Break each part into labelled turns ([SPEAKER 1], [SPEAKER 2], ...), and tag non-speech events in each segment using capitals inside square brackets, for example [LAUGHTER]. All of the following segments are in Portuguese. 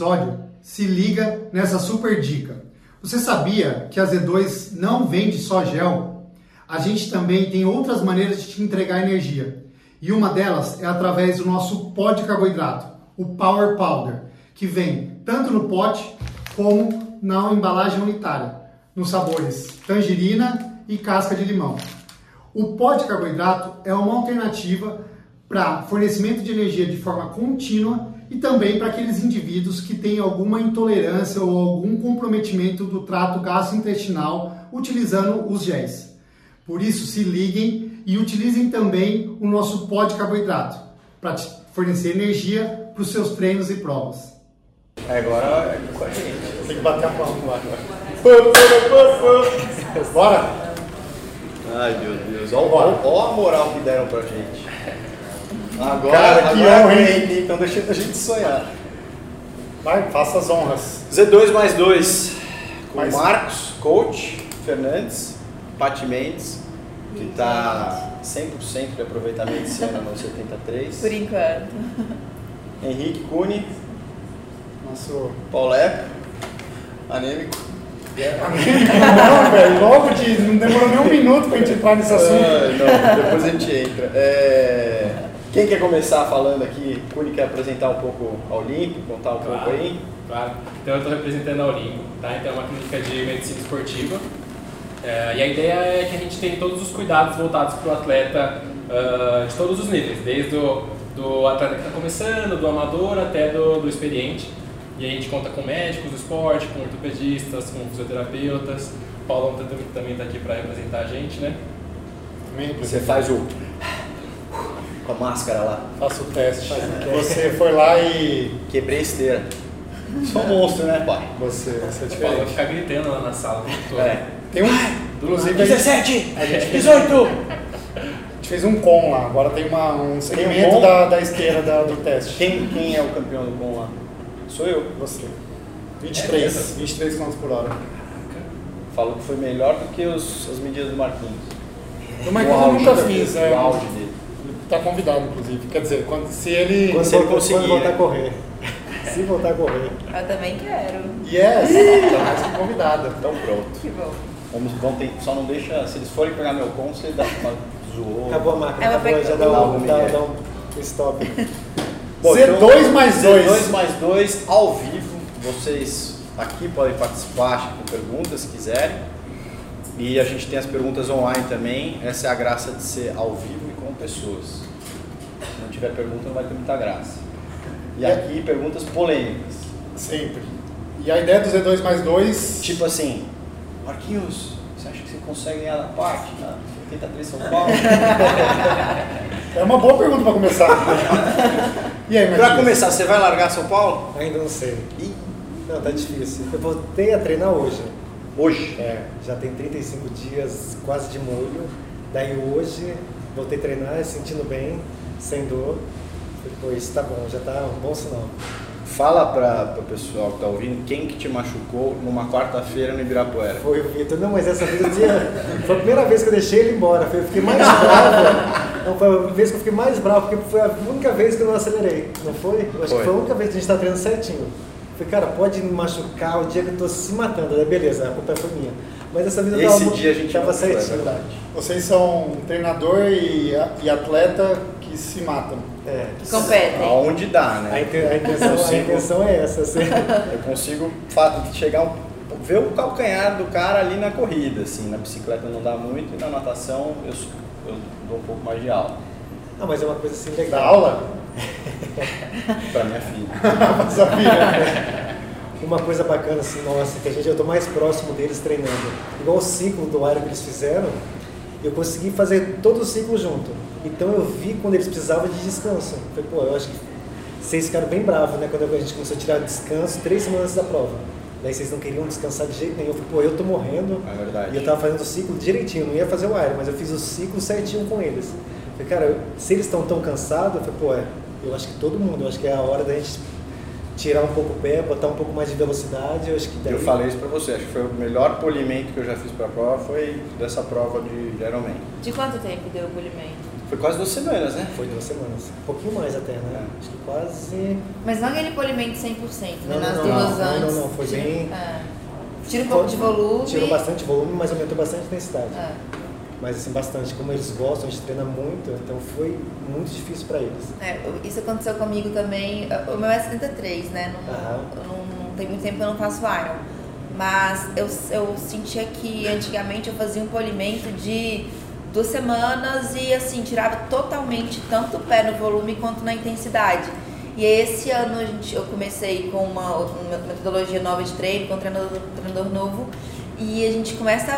[SPEAKER 1] episódio, se liga nessa super dica. Você sabia que a Z2 não vende só gel? A gente também tem outras maneiras de te entregar energia. E uma delas é através do nosso pó de carboidrato, o Power Powder, que vem tanto no pote como na embalagem unitária, nos sabores tangerina e casca de limão. O pó de carboidrato é uma alternativa para fornecimento de energia de forma contínua e também para aqueles indivíduos que têm alguma intolerância ou algum comprometimento do trato gastrointestinal utilizando os géis. Por isso, se liguem e utilizem também o nosso pó de carboidrato para fornecer energia para os seus treinos e provas.
[SPEAKER 2] É, agora é com a gente.
[SPEAKER 1] Tem que bater a palma lá agora. Bora?
[SPEAKER 2] Ai meu Deus, olha a moral que deram pra gente. Agora,
[SPEAKER 1] Cara, que
[SPEAKER 2] agora
[SPEAKER 1] honra, hein?
[SPEAKER 2] então deixa a gente sonhar.
[SPEAKER 1] Vai, faça as honras.
[SPEAKER 2] Z2 mais 2. Com
[SPEAKER 1] Mais-
[SPEAKER 2] Marcos, coach, Fernandes, Pati Mendes, que está 100% de aproveitamento esse ano no 73.
[SPEAKER 3] Por enquanto. [LAUGHS]
[SPEAKER 2] Henrique Cune,
[SPEAKER 1] Nosso.
[SPEAKER 2] Paulé, [LAUGHS] anêmico.
[SPEAKER 1] Não, velho, logo de. Não demorou nem um minuto pra gente entrar nesse assunto.
[SPEAKER 2] Não, depois a gente entra. É, Quem quer começar falando aqui? Cune quer apresentar um pouco a Olimpo, contar um pouco
[SPEAKER 4] Claro.
[SPEAKER 2] aí?
[SPEAKER 4] Claro. Então eu estou representando a Olimpo, tá? Então é uma clínica de medicina esportiva. É, e a ideia é que a gente tem todos os cuidados voltados para o atleta ah, de todos os níveis, desde o do atleta que está começando, do amador até do, do experiente. E a gente conta com médicos do esporte, com ortopedistas, com fisioterapeutas. O Paulão tá- também está aqui para representar a gente, né?
[SPEAKER 2] Você faz o. com a máscara lá.
[SPEAKER 1] Faça o teste. Você foi lá e.
[SPEAKER 2] Quebrei a esteira. Sou um monstro, né, pai?
[SPEAKER 1] Você, você é
[SPEAKER 4] O
[SPEAKER 1] diferente.
[SPEAKER 4] fica gritando lá na sala. o.
[SPEAKER 2] É.
[SPEAKER 1] Tem um. Inclusive, a gente,
[SPEAKER 2] 17!
[SPEAKER 1] a gente fez,
[SPEAKER 2] 18!
[SPEAKER 1] a gente fez um com lá. Agora tem uma, um segmento
[SPEAKER 2] com?
[SPEAKER 1] da, da esteira da- do teste.
[SPEAKER 2] Quem, quem é o campeão do bom lá? Sou eu.
[SPEAKER 1] Você.
[SPEAKER 4] É
[SPEAKER 1] 23.
[SPEAKER 4] mesmo?
[SPEAKER 1] 23 km por hora.
[SPEAKER 2] Falou que foi melhor do que os, as medidas do Marquinhos.
[SPEAKER 1] Do
[SPEAKER 2] O
[SPEAKER 1] Michael eu nunca fiz,
[SPEAKER 2] O
[SPEAKER 1] é.
[SPEAKER 2] auge dele.
[SPEAKER 1] Tá convidado, inclusive. Quer dizer, quando, se ele.
[SPEAKER 5] Quando,
[SPEAKER 2] Se ele
[SPEAKER 5] voltar,
[SPEAKER 2] conseguir,
[SPEAKER 5] quando voltar a correr. [LAUGHS] Se voltar a correr.
[SPEAKER 3] Eu também quero.
[SPEAKER 1] Yes! Tá mais que convidada.
[SPEAKER 2] Então pronto.
[SPEAKER 3] Que bom.
[SPEAKER 2] Vamos, vamos ter, só não deixa. Se eles forem pegar meu com, você dá uma zoou.
[SPEAKER 5] Acabou a máquina,
[SPEAKER 3] Ela
[SPEAKER 5] acabou, já dá um,
[SPEAKER 2] um
[SPEAKER 5] dá, dá um stop.
[SPEAKER 2] Bom,
[SPEAKER 1] Z2 mais
[SPEAKER 2] Z2
[SPEAKER 1] 2.
[SPEAKER 2] mais 2 ao vivo. Vocês aqui podem participar com perguntas se quiserem. E a gente tem as perguntas online também. Essa é a graça de ser ao vivo pessoas. Se não tiver pergunta, não vai ter muita graça. E aqui, perguntas polêmicas.
[SPEAKER 1] Sempre. E a ideia do Z2 mais 2.
[SPEAKER 2] Tipo assim, Marquinhos, você acha que você consegue ganhar na parte? Na 83 São Paulo? [LAUGHS]
[SPEAKER 1] É uma boa pergunta pra começar. [LAUGHS] e aí,
[SPEAKER 2] pra começar, você vai largar São Paulo?
[SPEAKER 5] Ainda não sei.
[SPEAKER 2] Ih,
[SPEAKER 5] Não, tá difícil. Eu voltei a treinar hoje.
[SPEAKER 2] hoje.
[SPEAKER 5] É, já tem 35 dias quase de molho. Daí hoje voltei a treinar, sentindo bem, sem dor. Isso tá bom, já tá um bom sinal.
[SPEAKER 2] Fala para o pessoal que tá ouvindo quem que te machucou numa quarta-feira no Ibirapuera.
[SPEAKER 5] Foi o Vitor. Não, mas essa vez eu tinha... Foi a primeira vez que eu deixei ele embora. Foi- Eu fiquei mais bravo. Não, foi a vez que eu fiquei mais bravo, porque foi a única vez que eu não acelerei. Não foi? Eu acho
[SPEAKER 2] Foi.
[SPEAKER 5] que foi a única vez que a gente tá treinando certinho. Falei, cara, pode me machucar o dia que eu tô se matando. Daí beleza, a culpa foi minha. Mas dessa vez eu
[SPEAKER 2] Esse
[SPEAKER 5] tava,
[SPEAKER 2] dia a gente
[SPEAKER 5] tava
[SPEAKER 2] é
[SPEAKER 5] certinho.
[SPEAKER 2] verdade.
[SPEAKER 1] Vocês são treinador e, e atleta que se matam.
[SPEAKER 5] É.
[SPEAKER 3] Competem.
[SPEAKER 2] Aonde dá,
[SPEAKER 5] A,
[SPEAKER 2] né?
[SPEAKER 5] inten- a intenção, a
[SPEAKER 2] Consigo.
[SPEAKER 5] intenção é essa. Assim. [LAUGHS]
[SPEAKER 2] Eu consigo chegar um, ver o calcanhar do cara ali na corrida, assim, na bicicleta não dá muito e na natação eu, eu dou um pouco mais de aula
[SPEAKER 5] Ah, mas é uma coisa assim
[SPEAKER 1] Da
[SPEAKER 5] legal.
[SPEAKER 1] aula? [LAUGHS]
[SPEAKER 2] para minha filha. [LAUGHS]
[SPEAKER 1] Sabia?
[SPEAKER 5] Uma coisa bacana assim, nossa, que a gente eu tô mais próximo deles treinando. Igual o ciclo do Iron que eles fizeram, eu consegui fazer todo o ciclo junto. Então eu vi quando eles precisavam de descanso. Falei, pô, eu acho que vocês ficaram bem bravos, né? Quando a gente começou a tirar descanso três semanas antes da prova. Daí vocês não queriam descansar de jeito nenhum. Eu falei, pô, eu tô morrendo.
[SPEAKER 2] É verdade.
[SPEAKER 5] E eu tava fazendo o ciclo direitinho, não ia fazer o Iron, mas eu fiz o ciclo certinho com eles. Falei, cara, eu- se eles estão tão cansados, eu falei, pô, é, eu acho que todo mundo, eu acho que é a hora da gente tirar um pouco o pé, botar um pouco mais de velocidade, eu acho que daí...
[SPEAKER 2] Eu falei isso pra você, acho que foi o melhor polimento que eu já fiz pra prova, foi dessa prova de, de Ironman.
[SPEAKER 3] De quanto tempo deu o polimento?
[SPEAKER 2] Foi quase duas semanas, né?
[SPEAKER 5] Foi duas semanas. Um pouquinho mais até, né?
[SPEAKER 2] É.
[SPEAKER 5] Acho que quase.
[SPEAKER 3] Mas não aquele polimento 100%, né?
[SPEAKER 5] Não,
[SPEAKER 3] Nas
[SPEAKER 5] não,
[SPEAKER 3] duas
[SPEAKER 5] não,
[SPEAKER 3] antes.
[SPEAKER 5] não, não, foi
[SPEAKER 3] Tira-
[SPEAKER 5] bem-
[SPEAKER 3] é. Tira um pouco de volume.
[SPEAKER 5] Tirou bastante volume, mas aumentou bastante a intensidade.
[SPEAKER 3] É.
[SPEAKER 5] Mas assim, bastante. Como eles gostam, a gente treina muito, então foi muito difícil pra eles.
[SPEAKER 3] É, isso aconteceu comigo também. O meu é 73, né? Não, eu não, não tem muito tempo que eu não faço Iron. Mas eu, eu sentia que antigamente eu fazia um polimento de duas semanas e assim, tirava totalmente tanto o pé no volume quanto na intensidade. E esse ano a gente, eu comecei com uma, uma metodologia nova de treino, com um treinador, treinador novo. E a gente começa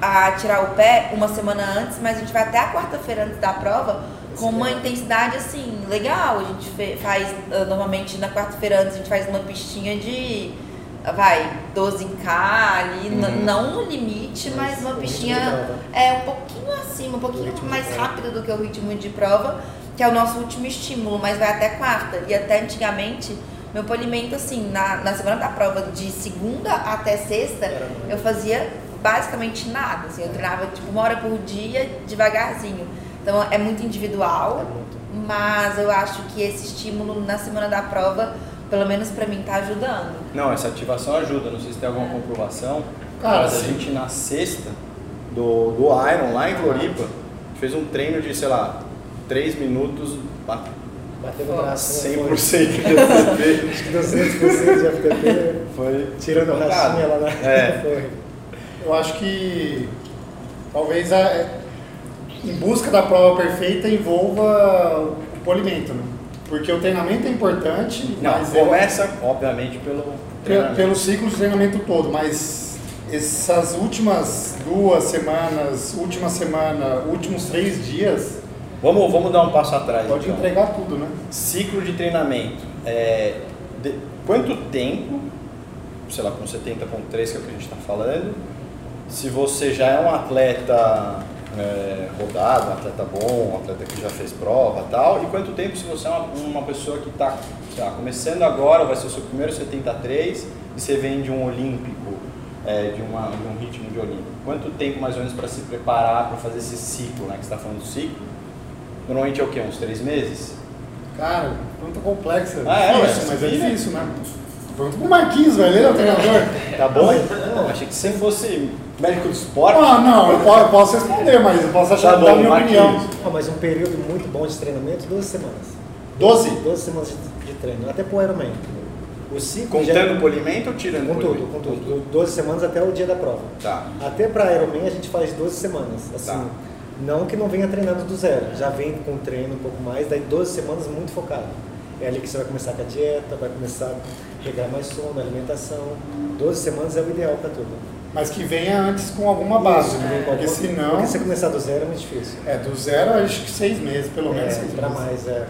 [SPEAKER 3] a, a tirar o pé uma semana antes, mas a gente vai até a quarta-feira antes da prova com uma intensidade assim, legal. A gente faz, ah, normalmente na quarta-feira antes, a gente faz uma pistinha de, vai, 12K ali,
[SPEAKER 2] Uhum.
[SPEAKER 3] não no limite, mas,
[SPEAKER 5] Mas
[SPEAKER 3] uma pistinha é um pouquinho acima, um pouquinho mais rápido do que o ritmo de prova, que é o nosso último estímulo, mas vai até quarta. E até antigamente, meu polimento, assim, na, na semana da prova, de segunda até sexta, eu fazia basicamente nada. Assim, eu treinava tipo uma hora por dia, devagarzinho. Então é muito individual,
[SPEAKER 5] É
[SPEAKER 3] mas eu acho que esse estímulo na semana da prova, pelo menos pra mim, tá ajudando.
[SPEAKER 2] Não, essa ativação ajuda. Não sei se tem alguma comprovação.
[SPEAKER 1] Cara,
[SPEAKER 2] mas a gente na sexta do, do Iron, lá em Floripa, fez um treino de, sei lá, 3 minutos,
[SPEAKER 5] Bateu no
[SPEAKER 3] Foi.
[SPEAKER 5] braço. né?
[SPEAKER 2] 100% de FTP.
[SPEAKER 5] Acho que 200% de FTP.
[SPEAKER 2] Foi
[SPEAKER 5] Tirando a rachinha lá na.
[SPEAKER 2] É. [LAUGHS]
[SPEAKER 5] Foi.
[SPEAKER 1] Eu acho que talvez a, em busca da prova perfeita envolva o polimento, né? Porque o treinamento é importante,
[SPEAKER 2] Não,
[SPEAKER 1] mas eu-
[SPEAKER 2] começa, obviamente, pelo
[SPEAKER 1] Pe-
[SPEAKER 2] treinamento.
[SPEAKER 1] pelo ciclo de treinamento todo, mas essas últimas duas semanas, última semana, últimos três dias,
[SPEAKER 2] Vamos, vamos dar um passo atrás.
[SPEAKER 1] pode
[SPEAKER 2] então.
[SPEAKER 1] entregar tudo, né?
[SPEAKER 2] Ciclo de treinamento. É, de- quanto tempo, sei lá, com 70.3 que é o que a gente está falando, se você já é um atleta é, rodado, um atleta bom, um atleta que já fez prova e tal, e quanto tempo se você é uma, uma pessoa que está começando agora, vai ser o seu primeiro 73 e você vem de um olímpico, é, de, uma, de um ritmo de olímpico. Quanto tempo mais ou menos para se preparar para fazer esse ciclo, né, que você está falando do ciclo? Normalmente é o quê? Uns três meses?
[SPEAKER 1] Cara, pergunta complexa,
[SPEAKER 2] Ah, é,
[SPEAKER 1] difícil, mas é difícil, né? Pergunta pro Marquinhos, velho, ele é o treinador. [LAUGHS]
[SPEAKER 2] Tá bom?
[SPEAKER 5] Não,
[SPEAKER 2] achei que você fosse médico do esporte.
[SPEAKER 1] Ah, não, eu posso, eu posso responder, mas eu posso achar
[SPEAKER 2] Tá bom,
[SPEAKER 1] minha
[SPEAKER 2] Marquinhos.
[SPEAKER 1] opinião.
[SPEAKER 5] Ah, mas um período muito bom de treinamento, 12 semanas.
[SPEAKER 1] 12?
[SPEAKER 5] 12 semanas de, de treino, até pro Ironman. O ciclo já-
[SPEAKER 2] Contando polimento ou tirando
[SPEAKER 5] Com tudo,
[SPEAKER 2] polimento?
[SPEAKER 5] com tudo. 12 semanas até o dia da prova.
[SPEAKER 2] Tá.
[SPEAKER 5] Até para Ironman a gente faz 12 semanas. Assim,
[SPEAKER 2] Tá.
[SPEAKER 5] Não que não venha treinando do zero, já vem com treino um pouco mais, daí 12 semanas muito focado. É ali que você vai começar com a dieta, vai começar a pegar mais sono, alimentação. 12 semanas é o ideal para tudo.
[SPEAKER 1] Mas que venha antes com alguma base,
[SPEAKER 5] Isso,
[SPEAKER 1] né? Porque senão.
[SPEAKER 5] Porque se você começar do zero é muito difícil.
[SPEAKER 1] É, do zero acho que seis meses, pelo menos
[SPEAKER 5] É, para mais, é.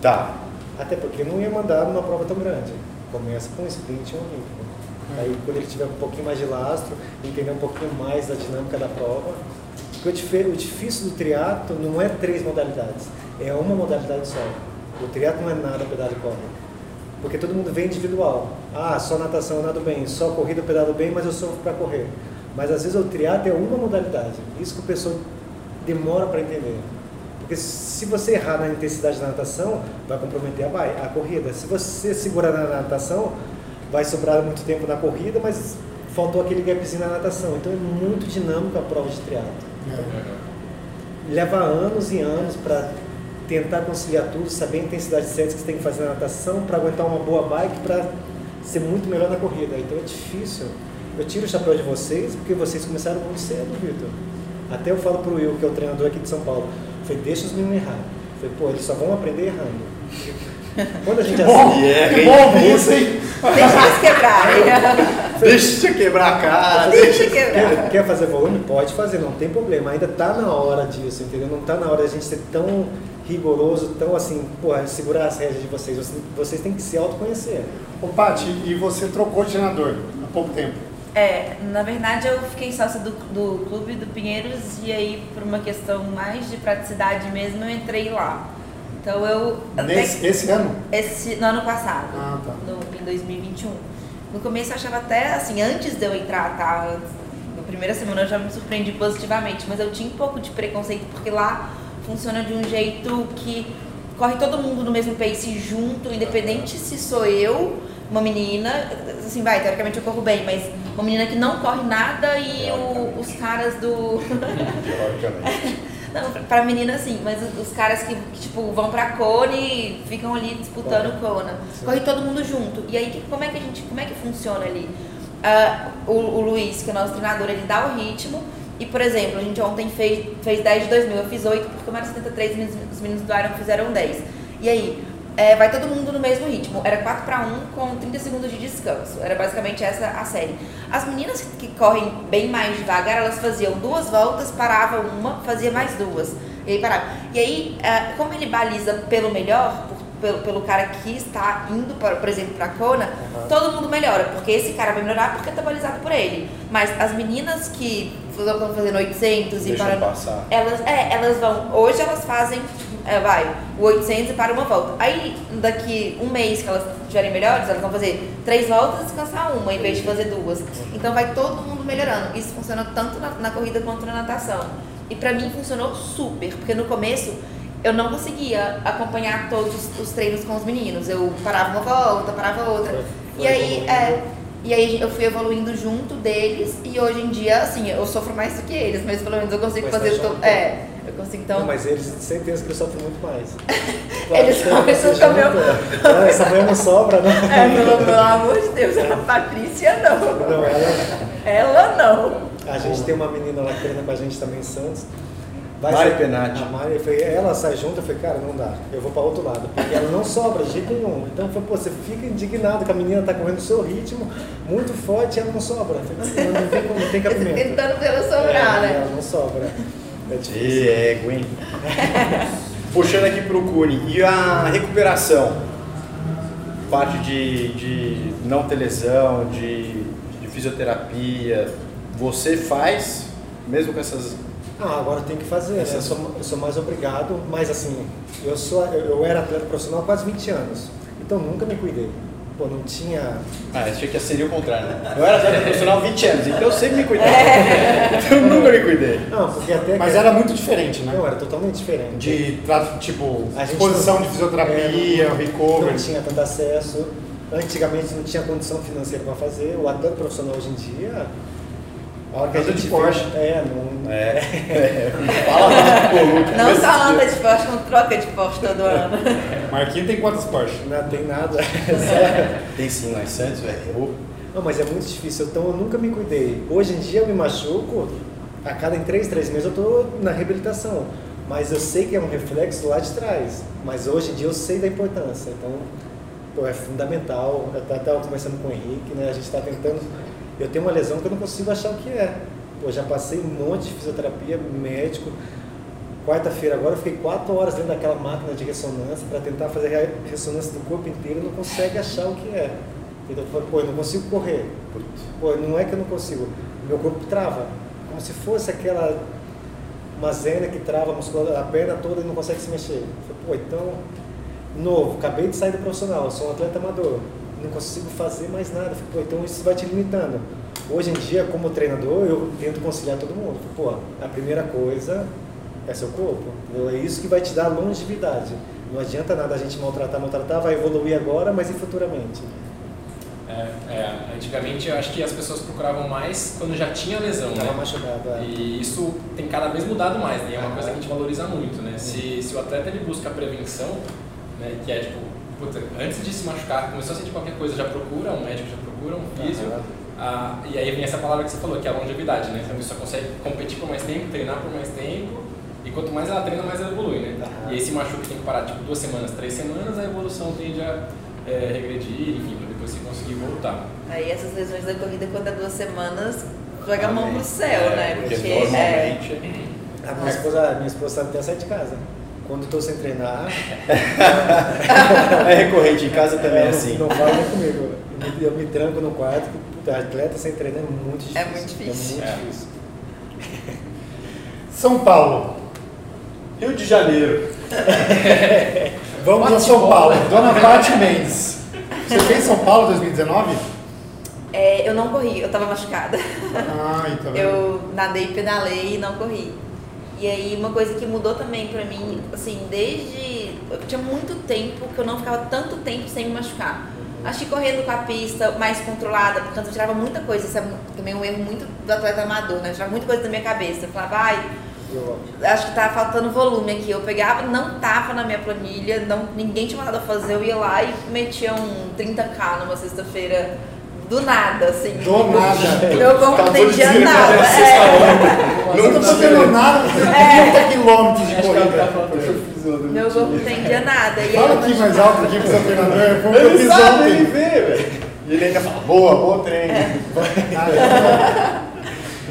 [SPEAKER 2] Tá.
[SPEAKER 5] Até porque não ia mandar numa prova tão grande. Começa com um sprint e um olímpico. Aí quando ele tiver um pouquinho mais de lastro, entender um pouquinho mais da dinâmica da prova. O dif- o difícil do triatlo não é três modalidades, é uma modalidade só. O triatlo não é nada pedal e corre. Porque todo mundo vem individual. Ah, só natação eu nado bem, só corrida eu pedalo bem, mas eu sofro para correr. Mas às vezes o triatlo é uma modalidade. Isso que o pessoal demora para entender. Porque se você errar na intensidade da natação, vai comprometer a, a corrida. Se você segurar na natação, vai sobrar muito tempo na corrida, mas faltou aquele gapzinho na natação. Então é muito dinâmico a prova de triatlo.
[SPEAKER 1] É.
[SPEAKER 5] Leva anos e anos para tentar conciliar tudo, saber a intensidade certa que você tem que fazer na natação, para aguentar uma boa bike, para ser muito melhor na corrida. Então é difícil. Eu tiro o chapéu de vocês, porque vocês começaram muito cedo, Vitor. Até eu falo pro Will, que é o treinador aqui de São Paulo, foi deixa os meninos errar. Foi, pô, eles só vão aprender errando. Quando a gente
[SPEAKER 1] Que bom,
[SPEAKER 5] assim,
[SPEAKER 1] que bom ouvir isso, hein? [LAUGHS]
[SPEAKER 3] Deixa eles quebrarem.
[SPEAKER 2] Deixa eu quebrar a cara.
[SPEAKER 3] Deixa quebrar.
[SPEAKER 5] Quer, quer fazer volume? Pode fazer, não tem problema. Ainda tá na hora disso, entendeu? Não tá na hora da gente ser tão rigoroso, tão assim, porra, segurar as rédeas de vocês. Vocês, vocês têm que se autoconhecer.
[SPEAKER 1] Ô, Paty, e você trocou de treinador há pouco tempo.
[SPEAKER 3] É, na verdade eu fiquei sócia do, do clube do Pinheiros e aí por uma questão mais de praticidade mesmo eu entrei lá. Então eu até
[SPEAKER 1] Nesse, esse ano?
[SPEAKER 3] esse no ano passado,
[SPEAKER 1] Ah, tá.
[SPEAKER 3] no, em 2021. No começo eu achava até assim, antes de eu entrar, tá? Antes, na primeira semana eu já me surpreendi positivamente, mas eu tinha um pouco de preconceito porque lá funciona de um jeito que corre todo mundo no mesmo pace junto, independente se sou eu, uma menina, assim, vai, teoricamente eu corro bem, mas uma menina que não corre nada e o, os caras do. [LAUGHS]
[SPEAKER 2] Teoricamente.
[SPEAKER 3] Não, pra menina sim, mas os, os caras que, que, tipo, vão pra Cone e ficam ali disputando Kona. Corre todo mundo junto. E aí, que- como é que a gente, como é que funciona ali? Ah, o, o Luiz, que é o nosso treinador, ele dá o ritmo. E, por exemplo, a gente ontem fez, fez 10 de 2 mil, eu fiz 8, porque como era 73, os meninos- os meninos do Iron fizeram 10. E aí, é, vai todo mundo no mesmo ritmo. Era 4 para 1 com 30 segundos de descanso. Era basicamente essa a série. As meninas que correm bem mais devagar, elas faziam duas voltas, paravam uma, fazia mais duas. E aí parava. E aí, é, como ele baliza pelo melhor, pelo, pelo cara que está indo, para, por exemplo, para Kona, todo mundo melhora, porque esse cara vai melhorar porque está balizado por ele. Mas as meninas que estão fazendo 800 e
[SPEAKER 2] Deixam
[SPEAKER 3] parando,
[SPEAKER 2] passar.
[SPEAKER 3] elas, é, elas vão. Hoje elas fazem, é, vai, o 800 e para uma volta. Aí, daqui um mês que elas estiverem melhores, elas vão fazer três voltas e descansar uma, em vez de fazer duas. Então vai todo mundo melhorando. Isso funciona tanto na, na corrida quanto na natação. E pra mim funcionou super, porque no começo eu não conseguia acompanhar todos os treinos com os meninos. Eu parava uma volta, parava outra. E aí, é, e aí eu fui evoluindo junto deles e hoje em dia, assim, eu sofro mais do que eles, mas pelo menos eu consigo
[SPEAKER 5] Mas tá
[SPEAKER 3] fazer todo. É, consigo então.
[SPEAKER 5] Não, mas eles, certeza que eles sofrem muito mais. [LAUGHS]
[SPEAKER 3] Eles
[SPEAKER 5] você
[SPEAKER 3] são meu-
[SPEAKER 5] junta. Não, essa manhã não sobra, né?
[SPEAKER 3] É, pelo, pelo amor de Deus, a Patrícia não.
[SPEAKER 5] Não, ela,
[SPEAKER 3] Ela não.
[SPEAKER 5] a gente tem uma menina lá que treina com a gente também em Santos.
[SPEAKER 2] Mari
[SPEAKER 5] sair-
[SPEAKER 2] Penati.
[SPEAKER 5] A Mari, foi, ela sai junto, eu falei, cara, não dá, eu vou para outro lado, porque ela não sobra de jeito nenhum. Então, eu falei, pô, você fica indignado que a menina tá correndo o seu ritmo, muito forte, e ela não sobra. Eu falei, não, não tem, como, não tem cabimento.
[SPEAKER 3] Tentando pra ela sobrar,
[SPEAKER 5] É,
[SPEAKER 3] né?
[SPEAKER 5] Ela não sobra. É difícil.
[SPEAKER 2] E é, Gwen. [LAUGHS] Puxando aqui pro Cune. E a recuperação? Parte de, de não ter lesão, de, de fisioterapia. Você faz, mesmo com essas.
[SPEAKER 5] Ah, agora tem que fazer, né? Eu sou, eu sou mais obrigado, mas assim, eu sou eu, eu era atleta profissional há quase 20 anos, então nunca me cuidei. Pô, não tinha.
[SPEAKER 2] Ah, achei que seria o contrário, né? Eu era atleta profissional há 20 anos, então eu sempre me cuidei. Então [LAUGHS] eu nunca me cuidei.
[SPEAKER 5] Não, porque até.
[SPEAKER 1] Mas
[SPEAKER 5] que-
[SPEAKER 1] era muito diferente, né?
[SPEAKER 5] Não, era totalmente diferente.
[SPEAKER 1] De, tipo,
[SPEAKER 5] A gente
[SPEAKER 1] posição
[SPEAKER 5] não-
[SPEAKER 1] de fisioterapia,
[SPEAKER 5] é, não-
[SPEAKER 1] recovery.
[SPEAKER 5] Não tinha tanto acesso. Antigamente não tinha condição financeira para fazer. O atleta profissional hoje em dia. A hora que a gente
[SPEAKER 1] de Porsche.
[SPEAKER 5] vê- É, não.
[SPEAKER 2] É, é. [LAUGHS] Fala muito Coluque.
[SPEAKER 3] Não só anda de Porsche, não troca de Porsche todo ano. [LAUGHS]
[SPEAKER 1] Marquinhos tem quantos Porsche?
[SPEAKER 5] Não tem nada. [LAUGHS]
[SPEAKER 2] Tem sim lá em Santos, velho.
[SPEAKER 5] Não, mas é muito difícil, então eu nunca me cuidei. Hoje em dia eu me machuco, a cada em três, três meses eu tô na reabilitação. Mas eu sei que é um reflexo lá de trás. Mas hoje em dia eu sei da importância. Então, pô, é fundamental. Eu até estava conversando com o Henrique, né? A gente está tentando. Eu tenho uma lesão que eu não consigo achar o que é. Pô, já passei um monte de fisioterapia, médico. Quarta-feira agora eu fiquei quatro horas dentro daquela máquina de ressonância para tentar fazer a ressonância do corpo inteiro e não consegue achar o que é. Então eu falo, pô, eu não consigo correr. Pô, não é que eu não consigo. Meu corpo trava. Como se fosse aquela uma zena que trava a, musculatura, a perna toda e não consegue se mexer. Eu pô, então, novo, acabei de sair do profissional, sou um atleta amador, não consigo fazer mais nada. Falei, pô, então isso vai te limitando. Hoje em dia, como treinador, eu tento conciliar todo mundo. Falei, pô, a primeira coisa é seu corpo. É isso que vai te dar longevidade. Não adianta nada a gente maltratar, maltratar, vai evoluir agora, mas e futuramente?
[SPEAKER 4] É, é, antigamente eu acho que as pessoas procuravam mais quando já tinha lesão,
[SPEAKER 5] Estava
[SPEAKER 4] né?
[SPEAKER 5] machucado. é.
[SPEAKER 4] E isso tem cada vez mudado mais, né? É uma coisa que a gente valoriza muito, né? Se, se o atleta ele busca a prevenção, né? Que é tipo, puta, antes de se machucar, começou a sentir qualquer coisa, já procura um médico, já procura um físio.
[SPEAKER 5] Aham.
[SPEAKER 4] Ah, e aí vem essa palavra que você falou, que é a longevidade, né? A pessoa consegue competir por mais tempo, treinar por mais tempo, e quanto mais ela treina, mais ela evolui, né? E aí se machuca tem que parar tipo duas semanas, três semanas, a evolução tende a é, regredir, enfim, pra depois você conseguir voltar.
[SPEAKER 3] Aí essas lesões da corrida, quando é duas semanas, joga a mão pro céu,
[SPEAKER 4] É,
[SPEAKER 3] né?
[SPEAKER 2] Porque
[SPEAKER 3] Porque é,
[SPEAKER 2] normalmente.
[SPEAKER 5] A minha esposa, minha esposa sabe até sair de casa. Quando tô sem treinar, [LAUGHS]
[SPEAKER 2] É recorrente, em casa também é assim.
[SPEAKER 5] não fala nem comigo. Eu me, eu me tranco no quarto, puta, atleta sem treinar é muito difícil.
[SPEAKER 3] É muito difícil.
[SPEAKER 5] É muito
[SPEAKER 4] É.
[SPEAKER 5] difícil.
[SPEAKER 1] São Paulo.
[SPEAKER 2] Rio de Janeiro. [LAUGHS]
[SPEAKER 1] Vamos a São Paulo. Dona Paty Mendes. Você fez São Paulo 2019?
[SPEAKER 3] é, eu não corri, eu tava machucada.
[SPEAKER 1] Ah, então.
[SPEAKER 3] Eu nadei, pedalei e não corri. E aí uma coisa que mudou também pra mim, assim, desde. Eu tinha muito tempo que eu não ficava tanto tempo sem me machucar. Acho que correndo com a pista mais controlada, portanto eu tirava muita coisa, isso é também um erro muito do atleta amador, né? Eu tirava muita coisa da minha cabeça. Eu falava, ai, acho que tá faltando volume aqui. Eu pegava, não tava na minha planilha, não, ninguém tinha mandado fazer, eu ia lá e metia um 30k numa sexta-feira do nada, assim.
[SPEAKER 1] Do nada.
[SPEAKER 3] Meu corpo não
[SPEAKER 2] de
[SPEAKER 3] entendia
[SPEAKER 2] dizer,
[SPEAKER 3] nada.
[SPEAKER 2] né?
[SPEAKER 3] É.
[SPEAKER 1] Eu não tô fazendo nada, você tem 30 quilômetros de
[SPEAKER 4] tá
[SPEAKER 1] corrida.
[SPEAKER 3] Meu corpo não entendia nada. E
[SPEAKER 1] Fala
[SPEAKER 3] eu
[SPEAKER 1] aqui mais alto aqui pro seu treinador, eu
[SPEAKER 2] Ele
[SPEAKER 1] fiz
[SPEAKER 2] sabe, ele vê, velho. E ele ainda fala, boa, bom treino.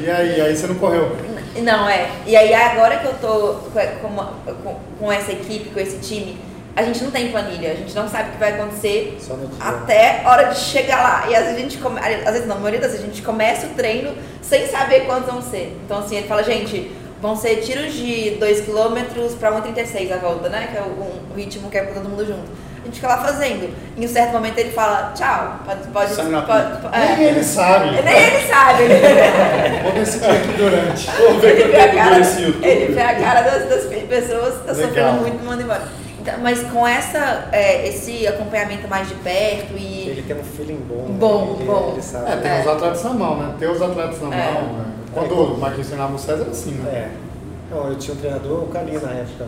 [SPEAKER 1] E aí, aí você não correu?
[SPEAKER 3] Não, é. E aí agora que eu tô com- com essa equipe, com esse time, a gente não tem planilha, a gente não sabe o que vai acontecer até a hora de chegar lá. E às vezes a gente come, às vezes não, a maioria das vezes a gente começa o treino sem saber quantos vão ser. Então assim, ele fala, gente, vão ser tiros de 2 km para 1,36 a volta, né? Que é o, ritmo que é pra todo mundo junto. A gente fica lá fazendo. Em um certo momento ele fala, tchau, pode. pode, pode, pode é.
[SPEAKER 1] Nem ele sabe.
[SPEAKER 3] Nem ele sabe. Ele... [LAUGHS]
[SPEAKER 1] Vou decidir aqui durante.
[SPEAKER 2] Vamos ver
[SPEAKER 3] Ele vê a cara, ele vê a cara das, das pessoas, tá
[SPEAKER 1] Legal.
[SPEAKER 3] sofrendo muito e manda embora. Então, mas com essa, é, esse acompanhamento mais de perto e.
[SPEAKER 5] Ele tem um feeling bom. né?
[SPEAKER 3] Bom,
[SPEAKER 5] ele,
[SPEAKER 3] bom.
[SPEAKER 5] Ele sabe.
[SPEAKER 1] É, tem
[SPEAKER 3] É.
[SPEAKER 1] os atletas na mão, né? Ter os atletas na
[SPEAKER 3] É.
[SPEAKER 1] mão. né? Quando o Marquinhos treinava o César era assim, né?
[SPEAKER 5] É. Não, eu tinha um treinador, o Cali na época.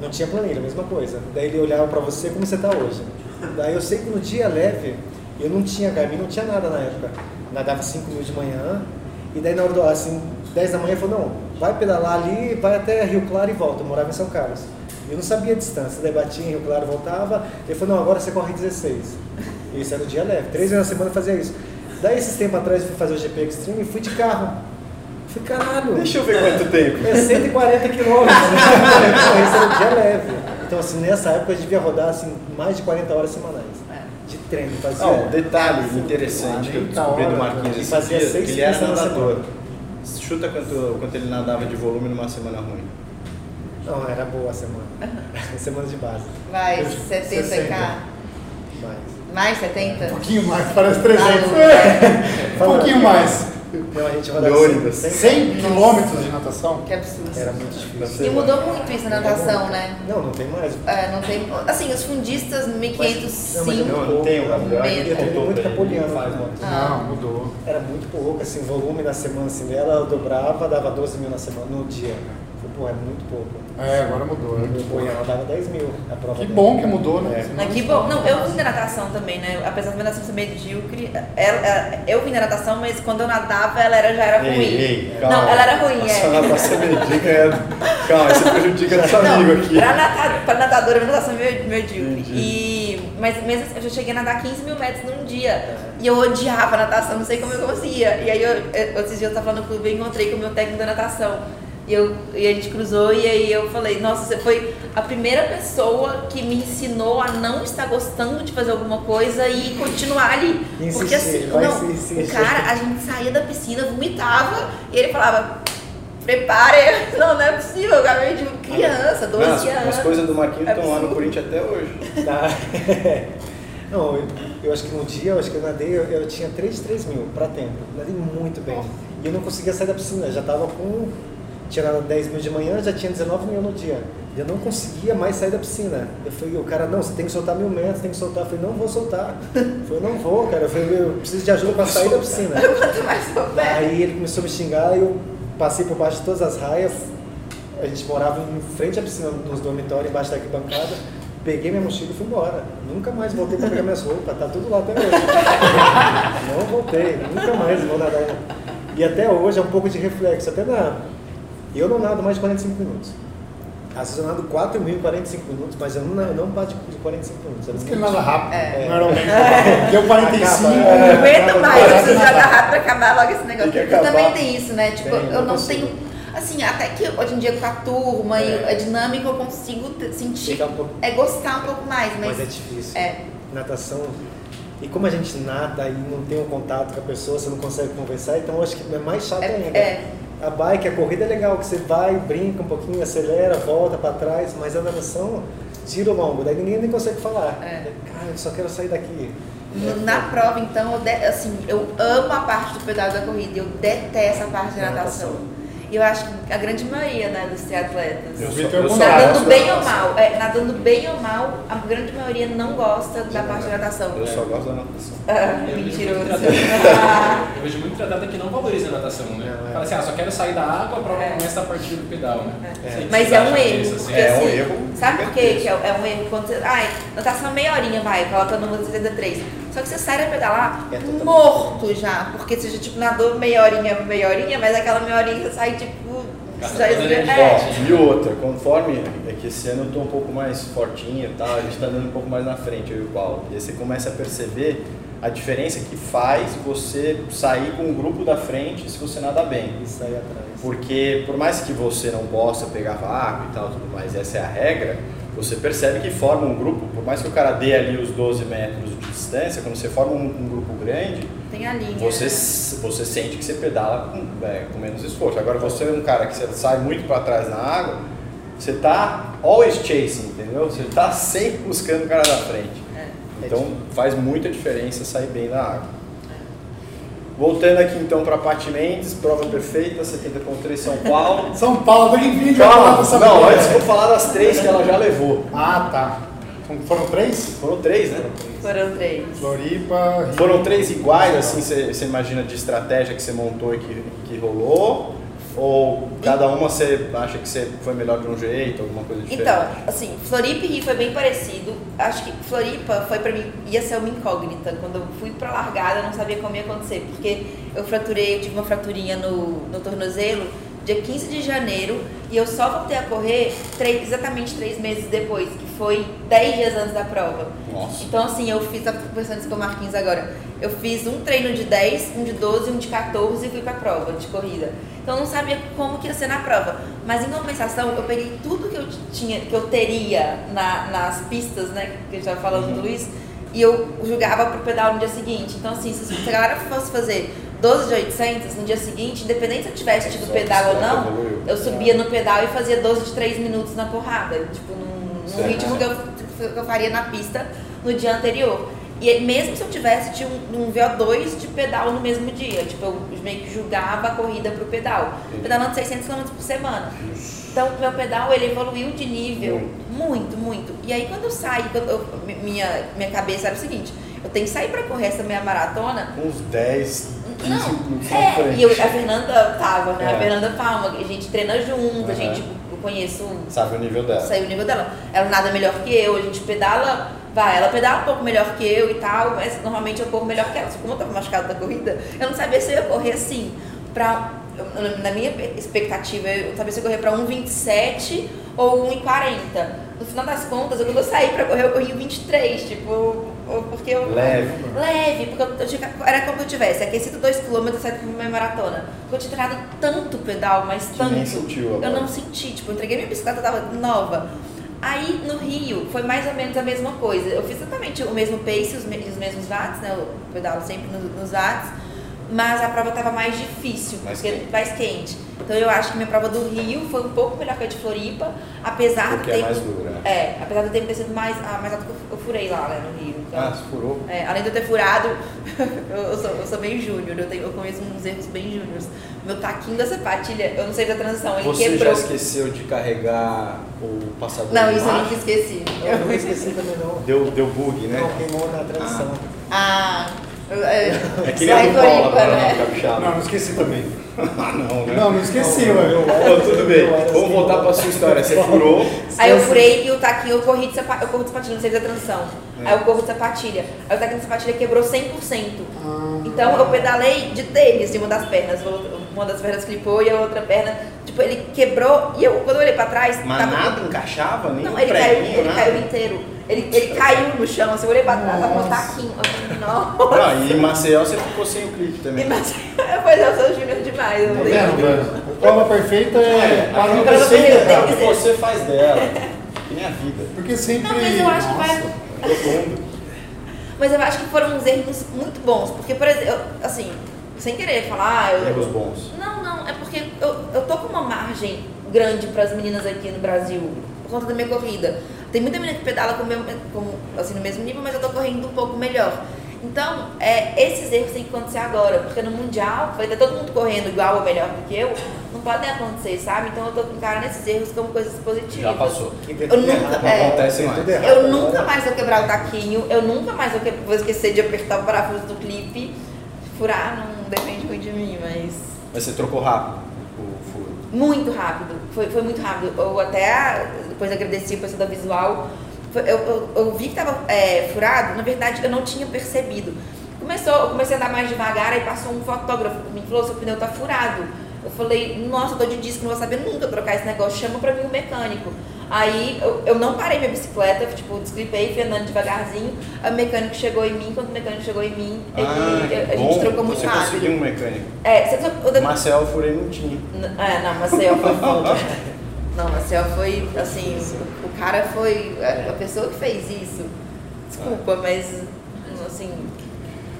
[SPEAKER 5] Não tinha planilha, mesma coisa. Daí ele olhava pra você como você tá hoje. Daí eu sei que no dia leve, eu não tinha Garmin, não tinha nada na época. Nadava 5 mil de manhã. E daí na hora do, assim, 10 da manhã ele falou, não, vai pedalar ali, vai até Rio Claro e volta. Eu morava em São Carlos. Eu não sabia a distância, daí batia em Rio Claro e voltava. Ele falou, não, agora você corre 16. E isso era no dia leve. Três vezes na semana eu fazia isso. Daí esses tempos atrás eu fui fazer o GP Extreme e fui de carro. Falei, caralho.
[SPEAKER 2] Deixa eu ver quanto tempo.
[SPEAKER 5] É 140 quilômetros. Então, Esse era o dia leve. Então, assim, nessa época eu devia rodar assim, mais de 40 horas semanais. De treino, fazia.
[SPEAKER 2] Não, um detalhe interessante que eu
[SPEAKER 1] 40
[SPEAKER 2] descobri do Marquinhos
[SPEAKER 5] né? Fazia seis
[SPEAKER 2] ele era nadador. Chuta quanto, quanto ele nadava de volume numa semana ruim.
[SPEAKER 5] Não, era boa a semana. [LAUGHS] semana de base.
[SPEAKER 3] Vai,
[SPEAKER 1] 60.
[SPEAKER 3] 70k.
[SPEAKER 5] Mas.
[SPEAKER 3] Mais
[SPEAKER 1] Um
[SPEAKER 3] 70?
[SPEAKER 1] pouquinho mais, parece 300.
[SPEAKER 3] Ah, [LAUGHS]
[SPEAKER 1] um pouquinho mais.
[SPEAKER 5] Não, a gente rodava
[SPEAKER 2] Leônidas.
[SPEAKER 5] 100.
[SPEAKER 1] 100 quilômetros de natação?
[SPEAKER 3] Que absurdo.
[SPEAKER 5] Era muito difícil.
[SPEAKER 3] E mudou muito isso na natação, né?
[SPEAKER 5] Não, não tem mais.
[SPEAKER 3] É, não tem. Assim, os fundistas 1500
[SPEAKER 5] Não.
[SPEAKER 2] Não, não tem o
[SPEAKER 5] Eu
[SPEAKER 2] contou
[SPEAKER 5] muito capoliano.
[SPEAKER 4] faz
[SPEAKER 5] né?
[SPEAKER 4] muito.
[SPEAKER 3] Ah.
[SPEAKER 1] Não, mudou.
[SPEAKER 5] Era muito pouco, assim, volume na semana assim dela, eu dobrava, dava 12 mil na semana, no dia. Pô, é muito pouco.
[SPEAKER 1] É, agora mudou. né?
[SPEAKER 5] O Goiânia dava 10 mil a prova
[SPEAKER 1] Que
[SPEAKER 5] dela.
[SPEAKER 1] bom que mudou, né?
[SPEAKER 5] É.
[SPEAKER 3] Que bom. Não, eu vim da natação também, né? Apesar da minha natação ser medíocre, ela- ela- eu vim da natação, mas quando eu nadava, ela era, já era
[SPEAKER 2] Ei,
[SPEAKER 3] ruim.
[SPEAKER 2] ei, calma.
[SPEAKER 3] não, ela era ruim,
[SPEAKER 2] A sua
[SPEAKER 3] é.
[SPEAKER 2] natação medica é... Calma, você prejudica nosso amigo aqui.
[SPEAKER 3] pra, nata- pra nadadora, minha natação é medíocre.
[SPEAKER 2] Entendi.
[SPEAKER 3] E, mas mesmo assim, eu já cheguei a nadar 15 mil metros num dia. E eu odiava a natação, não sei como eu conseguia. E aí, eu, eu, esses dias eu tava no clube e encontrei com o meu técnico da natação. E, eu, e a gente cruzou e aí eu falei, nossa, você foi a primeira pessoa que me ensinou a não estar gostando de fazer alguma coisa e continuar ali.
[SPEAKER 5] Insistir,
[SPEAKER 3] Porque assim,
[SPEAKER 5] vai
[SPEAKER 3] não,
[SPEAKER 5] insistir.
[SPEAKER 3] o cara, a gente saía da piscina, vomitava, e ele falava, prepare. [LAUGHS] Não, não é possível, eu acabei de criança, 12
[SPEAKER 2] Não, as,
[SPEAKER 3] anos.
[SPEAKER 2] as coisas do Marquinhos
[SPEAKER 3] É
[SPEAKER 2] estão lá no. Corinthians até hoje.
[SPEAKER 5] Tá. [LAUGHS] Não, eu, eu acho que no dia, eu acho que eu nadei, eu, eu tinha 3 3 mil para tempo. Nadei muito bem. E eu não conseguia sair da piscina, já tava com. Tinha nadado 10 mil de manhã, já tinha 19 mil no dia. E eu não conseguia mais sair da piscina. Eu falei, o cara, não, você tem que soltar mil metros, tem que soltar. Eu falei, não vou soltar. Eu falei, não vou, cara. Eu falei, eu preciso de ajuda para sair da piscina. [LAUGHS] Aí ele começou a me xingar e eu passei por baixo de todas as raias. A gente morava em frente à piscina, nos dormitórios, embaixo da arquibancada. Peguei minha mochila e fui embora. Nunca mais voltei para pegar minhas roupas, tá tudo lá até hoje. [LAUGHS] Não voltei, nunca mais vou nadar. E até hoje é um pouco de reflexo, até na. Eu não nado mais de 45 minutos. Às vezes eu nado 4 mil em 45 minutos, mas eu não, eu não bato de 45 minutos.
[SPEAKER 1] Por isso
[SPEAKER 5] não-
[SPEAKER 1] que ele nada rápido.
[SPEAKER 3] É. [LAUGHS]
[SPEAKER 1] Deu 45.
[SPEAKER 5] Acaba,
[SPEAKER 3] Não
[SPEAKER 5] é.
[SPEAKER 3] aguento mais, eu preciso
[SPEAKER 1] Nada.
[SPEAKER 3] jogar rápido pra acabar logo esse negócio. Porque também tem isso, né? Tipo,
[SPEAKER 5] Tem,
[SPEAKER 3] eu
[SPEAKER 5] não
[SPEAKER 3] não
[SPEAKER 5] consigo.
[SPEAKER 3] tenho. Assim, até que hoje em dia com a turma e a dinâmica eu consigo sentir.
[SPEAKER 5] Um pouco-
[SPEAKER 3] É gostar um pouco mais, mas.
[SPEAKER 5] Mas é difícil.
[SPEAKER 3] É.
[SPEAKER 5] Natação. E como a gente nada e não tem um contato com a pessoa, você não consegue conversar, então eu acho que é mais chato
[SPEAKER 3] É-
[SPEAKER 5] ainda.
[SPEAKER 3] é.
[SPEAKER 5] A bike, a corrida é legal, que você vai, brinca um pouquinho, acelera, volta pra trás, mas a natação, tiro longo, daí ninguém nem consegue falar.
[SPEAKER 3] É.
[SPEAKER 5] Cara, eu só quero sair daqui.
[SPEAKER 3] Na prova, então, eu de- assim, eu amo a parte do pedal da corrida, eu detesto a parte da
[SPEAKER 5] Da
[SPEAKER 3] natação.
[SPEAKER 5] natação.
[SPEAKER 3] E eu acho que a grande maioria né, dos triatletas.
[SPEAKER 2] Eu só- eu
[SPEAKER 3] Nadando
[SPEAKER 2] gosto
[SPEAKER 3] bem ou mal, é, nadando bem ou mal, a grande maioria não gosta da parte de natação.
[SPEAKER 2] Eu só gosto da natação.
[SPEAKER 3] Ah,
[SPEAKER 4] Eu
[SPEAKER 3] mentiroso. [LAUGHS]
[SPEAKER 4] Eu vejo muito triatleta que não valoriza a natação, né?
[SPEAKER 5] Não, é.
[SPEAKER 4] Fala assim, ah, só quero sair da água, a prova
[SPEAKER 3] É.
[SPEAKER 4] começa a partir do pedal, né?
[SPEAKER 5] É.
[SPEAKER 3] Mas é um erro,
[SPEAKER 4] assim.
[SPEAKER 2] É um
[SPEAKER 3] assim,
[SPEAKER 2] erro
[SPEAKER 3] sabe por que é, é um erro? Quando você, ai, natação meia horinha, vai, coloca no 63. Só que você sai pra pedalar
[SPEAKER 5] É
[SPEAKER 3] morto já, porque você já tipo nadou meia horinha, meia horinha, mas aquela meia horinha você sai tipo... Já
[SPEAKER 4] a
[SPEAKER 3] é,
[SPEAKER 2] Ó, e outra, conforme é que esse ano eu tô um pouco mais fortinho e tal, a gente tá andando um pouco mais na frente, eu e o Paulo. E aí você começa a perceber a diferença que faz você sair com o grupo da frente se você nada bem.
[SPEAKER 5] E sair atrás.
[SPEAKER 2] Porque por mais que você não possa pegar vácuo e tal, tudo mais, essa é a regra, você percebe que forma um grupo, por mais que o cara dê ali os 12 metros de distância, quando você forma um, um grupo grande,
[SPEAKER 3] linha.
[SPEAKER 2] você,
[SPEAKER 3] né?
[SPEAKER 2] você sente que você pedala com, é, com menos esforço. Agora você é um cara que sai muito para trás na água, você tá always chasing, entendeu? Você tá sempre buscando o cara da frente.
[SPEAKER 3] É.
[SPEAKER 2] Então faz muita diferença sair bem da água. Voltando aqui então para Pati Mendes, prova perfeita, 70.3 São Paulo. [LAUGHS]
[SPEAKER 1] São Paulo, bem-vindo
[SPEAKER 2] Calma,
[SPEAKER 1] dessa
[SPEAKER 2] não, antes vou falar das três que ela já levou.
[SPEAKER 1] Ah, tá. Foram três?
[SPEAKER 2] Foram três, né?
[SPEAKER 3] Foram três.
[SPEAKER 1] Floripa, Rio.
[SPEAKER 2] Foram três iguais, assim, você você imagina de estratégia que você montou e que, que rolou? Ou cada uma você acha que você foi melhor de um jeito, alguma coisa diferente?
[SPEAKER 3] Então, assim, Floripa e Rio foi bem parecido. Acho que Floripa foi pra mim, ia ser uma incógnita. Quando eu fui pra largada, eu não sabia como ia acontecer, porque eu fraturei, eu tive uma fraturinha no, no tornozelo dia 15 de janeiro e eu só voltei a correr três, exatamente três meses depois, que foi 10 dias antes da prova.
[SPEAKER 2] Nossa.
[SPEAKER 3] Então, assim, eu fiz, tava conversando isso com o Marquinhos agora. Eu fiz um treino de 10, um de 12, um de 14 e fui pra prova de corrida. Então, eu não sabia como que ia ser na prova. Mas, em compensação, eu peguei tudo que eu tinha, que eu teria na- nas pistas, né, que a gente tava falando do Luiz, e eu jogava pro pedal no dia seguinte. Então, assim, se a galera fosse fazer 12 de 800 no dia seguinte, independente se eu tivesse tido pedal ou não, eu subia no pedal e fazia 12 de 3 minutos na porrada. Tipo, num, num ritmo que eu, que eu faria na pista no dia anterior. E mesmo se eu tivesse tinha um, um VO2 de pedal no mesmo dia, tipo, eu meio que julgava a corrida pro pedal. Pedalando 600 km por semana. Então, meu pedal, ele evoluiu de nível muito, muito. E aí, quando eu saí, quando eu- minha, minha cabeça era o seguinte, eu tenho que sair pra correr essa minha maratona
[SPEAKER 2] Uns 10, 15
[SPEAKER 3] não, é,
[SPEAKER 2] frente.
[SPEAKER 3] e eu, a Fernanda tava, né?
[SPEAKER 2] É.
[SPEAKER 3] A Fernanda Palma, a gente treina junto,
[SPEAKER 2] Uhum.
[SPEAKER 3] a gente, eu conheço,
[SPEAKER 2] Sabe o nível dela.
[SPEAKER 3] saiu o nível dela. Ela nada melhor que eu, a gente pedala, vai, ela pedala um pouco melhor que eu e tal, mas normalmente eu corro melhor que ela. Só como eu tava machucada da corrida, eu não sabia se eu ia correr assim, pra, na minha expectativa, eu não sabia se eu ia correr pra 1,27 ou 1,40. No final das contas, eu, quando eu saí pra correr, eu corri 1,23, tipo, porque eu...
[SPEAKER 2] Leve.
[SPEAKER 3] Leve, porque eu, eu tinha, era como se eu tivesse aquecido 2km e saído pra minha maratona. Porque eu tinha treinado tanto pedal, mas
[SPEAKER 2] Que
[SPEAKER 3] tanto.
[SPEAKER 2] nem sentiu agora.
[SPEAKER 3] Eu não senti, tipo, eu entreguei minha bicicleta, tava nova. Aí no Rio foi mais ou menos a mesma coisa. Eu fiz exatamente o mesmo pace, os, me- os mesmos watts, né? Eu pedalo sempre no- nos watts, mas a prova tava mais difícil,
[SPEAKER 2] Mais
[SPEAKER 3] porque
[SPEAKER 2] quente.
[SPEAKER 3] mais quente. Então eu acho que minha prova do Rio foi um pouco melhor que a de Floripa, apesar
[SPEAKER 2] Porque
[SPEAKER 3] do
[SPEAKER 2] é
[SPEAKER 3] tempo.
[SPEAKER 2] mais dura.
[SPEAKER 3] É, apesar do tempo ter sido mais, ah, mais alto que eu, eu furei lá, né, no Rio. Então,
[SPEAKER 2] Ah, se furou.
[SPEAKER 3] é, além de eu ter furado, [LAUGHS] eu, eu sou, eu sou bem júnior, eu, tenho- eu conheço uns erros bem júniors. Meu taquinho da sapatilha, eu não sei da transição, ele
[SPEAKER 2] Você
[SPEAKER 3] quebrou.
[SPEAKER 2] já esqueceu de carregar o passador
[SPEAKER 3] Não, isso eu nunca esqueci.
[SPEAKER 5] Eu não esqueci também não.
[SPEAKER 2] Deu, deu bug, né?
[SPEAKER 5] Não, queimou na transição.
[SPEAKER 3] Ah, eu- é,
[SPEAKER 2] É que nem
[SPEAKER 3] sai
[SPEAKER 2] a do Paulo
[SPEAKER 3] Floripa,
[SPEAKER 2] agora,
[SPEAKER 3] né?
[SPEAKER 2] Capixaba.
[SPEAKER 1] Não, não esqueci também.
[SPEAKER 2] Ah, não, né?
[SPEAKER 1] Não, não esqueci,
[SPEAKER 5] Não, eu-
[SPEAKER 2] Pô, tudo bem.
[SPEAKER 5] eu
[SPEAKER 2] Vamos
[SPEAKER 5] assim,
[SPEAKER 2] voltar pra sua história. Você furou.
[SPEAKER 3] Aí eu furei e o taquinho, eu corri de sapatilha, eu corro de sapatilha, não sei da transição.
[SPEAKER 2] É.
[SPEAKER 3] Aí eu corro de sapatilha. Aí o taquinho de sapatilha quebrou 100%.
[SPEAKER 1] Ah.
[SPEAKER 3] Então eu pedalei de tênis de uma das pernas. Uma das pernas clipou e a outra perna, tipo, ele quebrou e eu, quando eu olhei pra trás,
[SPEAKER 2] Mas
[SPEAKER 3] tava-
[SPEAKER 2] nada encaixava, nem
[SPEAKER 3] Não, ele caiu, ele caiu inteiro. Ele, ele caiu no chão, assim, eu olhei pra trás, tava um taquinho. Eu falei, nossa.
[SPEAKER 2] Não, e em Maceió você ficou sem o clipe também.
[SPEAKER 3] Mas, [LAUGHS] pois eu sou júnior demais. Eu
[SPEAKER 1] Tá
[SPEAKER 3] não
[SPEAKER 1] vendo,
[SPEAKER 3] tenho-
[SPEAKER 1] velho? A prova perfeita é.
[SPEAKER 2] a
[SPEAKER 3] Pra
[SPEAKER 1] você,
[SPEAKER 3] você-
[SPEAKER 2] sempre é o que você faz dela. Que nem a vida.
[SPEAKER 1] Porque sempre.
[SPEAKER 3] Não, mas eu acho que vai.
[SPEAKER 1] Nossa.
[SPEAKER 3] Mas eu acho que foram uns erros muito bons. Porque, por exemplo, assim, sem querer falar. Eu,
[SPEAKER 2] Erros bons.
[SPEAKER 3] Não, não, é porque eu, eu tô com uma margem grande para as meninas aqui no Brasil, por conta da minha corrida. Tem muita menina que pedala com o meu, com, assim, no mesmo nível, mas eu tô correndo um pouco melhor. Então, é, esses erros têm que acontecer agora, porque no Mundial, vai ter todo mundo correndo igual ou melhor do que eu, não podem acontecer, sabe? Então eu tô encarando esses erros como coisas positivas.
[SPEAKER 2] Já passou.
[SPEAKER 3] Eu nunca- é.
[SPEAKER 2] Acontece mais.
[SPEAKER 5] errado.
[SPEAKER 3] Eu nunca mais vou quebrar o taquinho, eu nunca mais vou, que- vou esquecer de apertar o parafuso do clipe. Furar não depende muito de mim, mas.
[SPEAKER 2] Mas você trocou rápido o furo.
[SPEAKER 3] Muito rápido, foi, foi muito rápido. Eu até depois agradeci a pessoa da visual. Eu, eu, eu vi que tava é, furado, na verdade eu não tinha percebido. Começou, eu comecei a andar mais devagar, aí passou um fotógrafo me falou: seu pneu tá furado. Eu falei, nossa, eu tô de disco, não vou saber nunca trocar esse negócio, chama pra mim o mecânico. Aí eu, eu não parei minha bicicleta, tipo, desclipei, fui andando devagarzinho. O mecânico chegou em mim, quando o mecânico chegou em mim, ele-
[SPEAKER 2] Ah,
[SPEAKER 3] a gente trocou muito
[SPEAKER 2] você
[SPEAKER 3] rápido.
[SPEAKER 2] conseguiu um mecânico.
[SPEAKER 3] É, você trocou-
[SPEAKER 2] Marcel eu furei não tinha.
[SPEAKER 3] É, não, Maceió foi foda. [LAUGHS] Não, Maceió foi, assim, o, cara foi a, a pessoa que fez isso. Desculpa, mas, assim,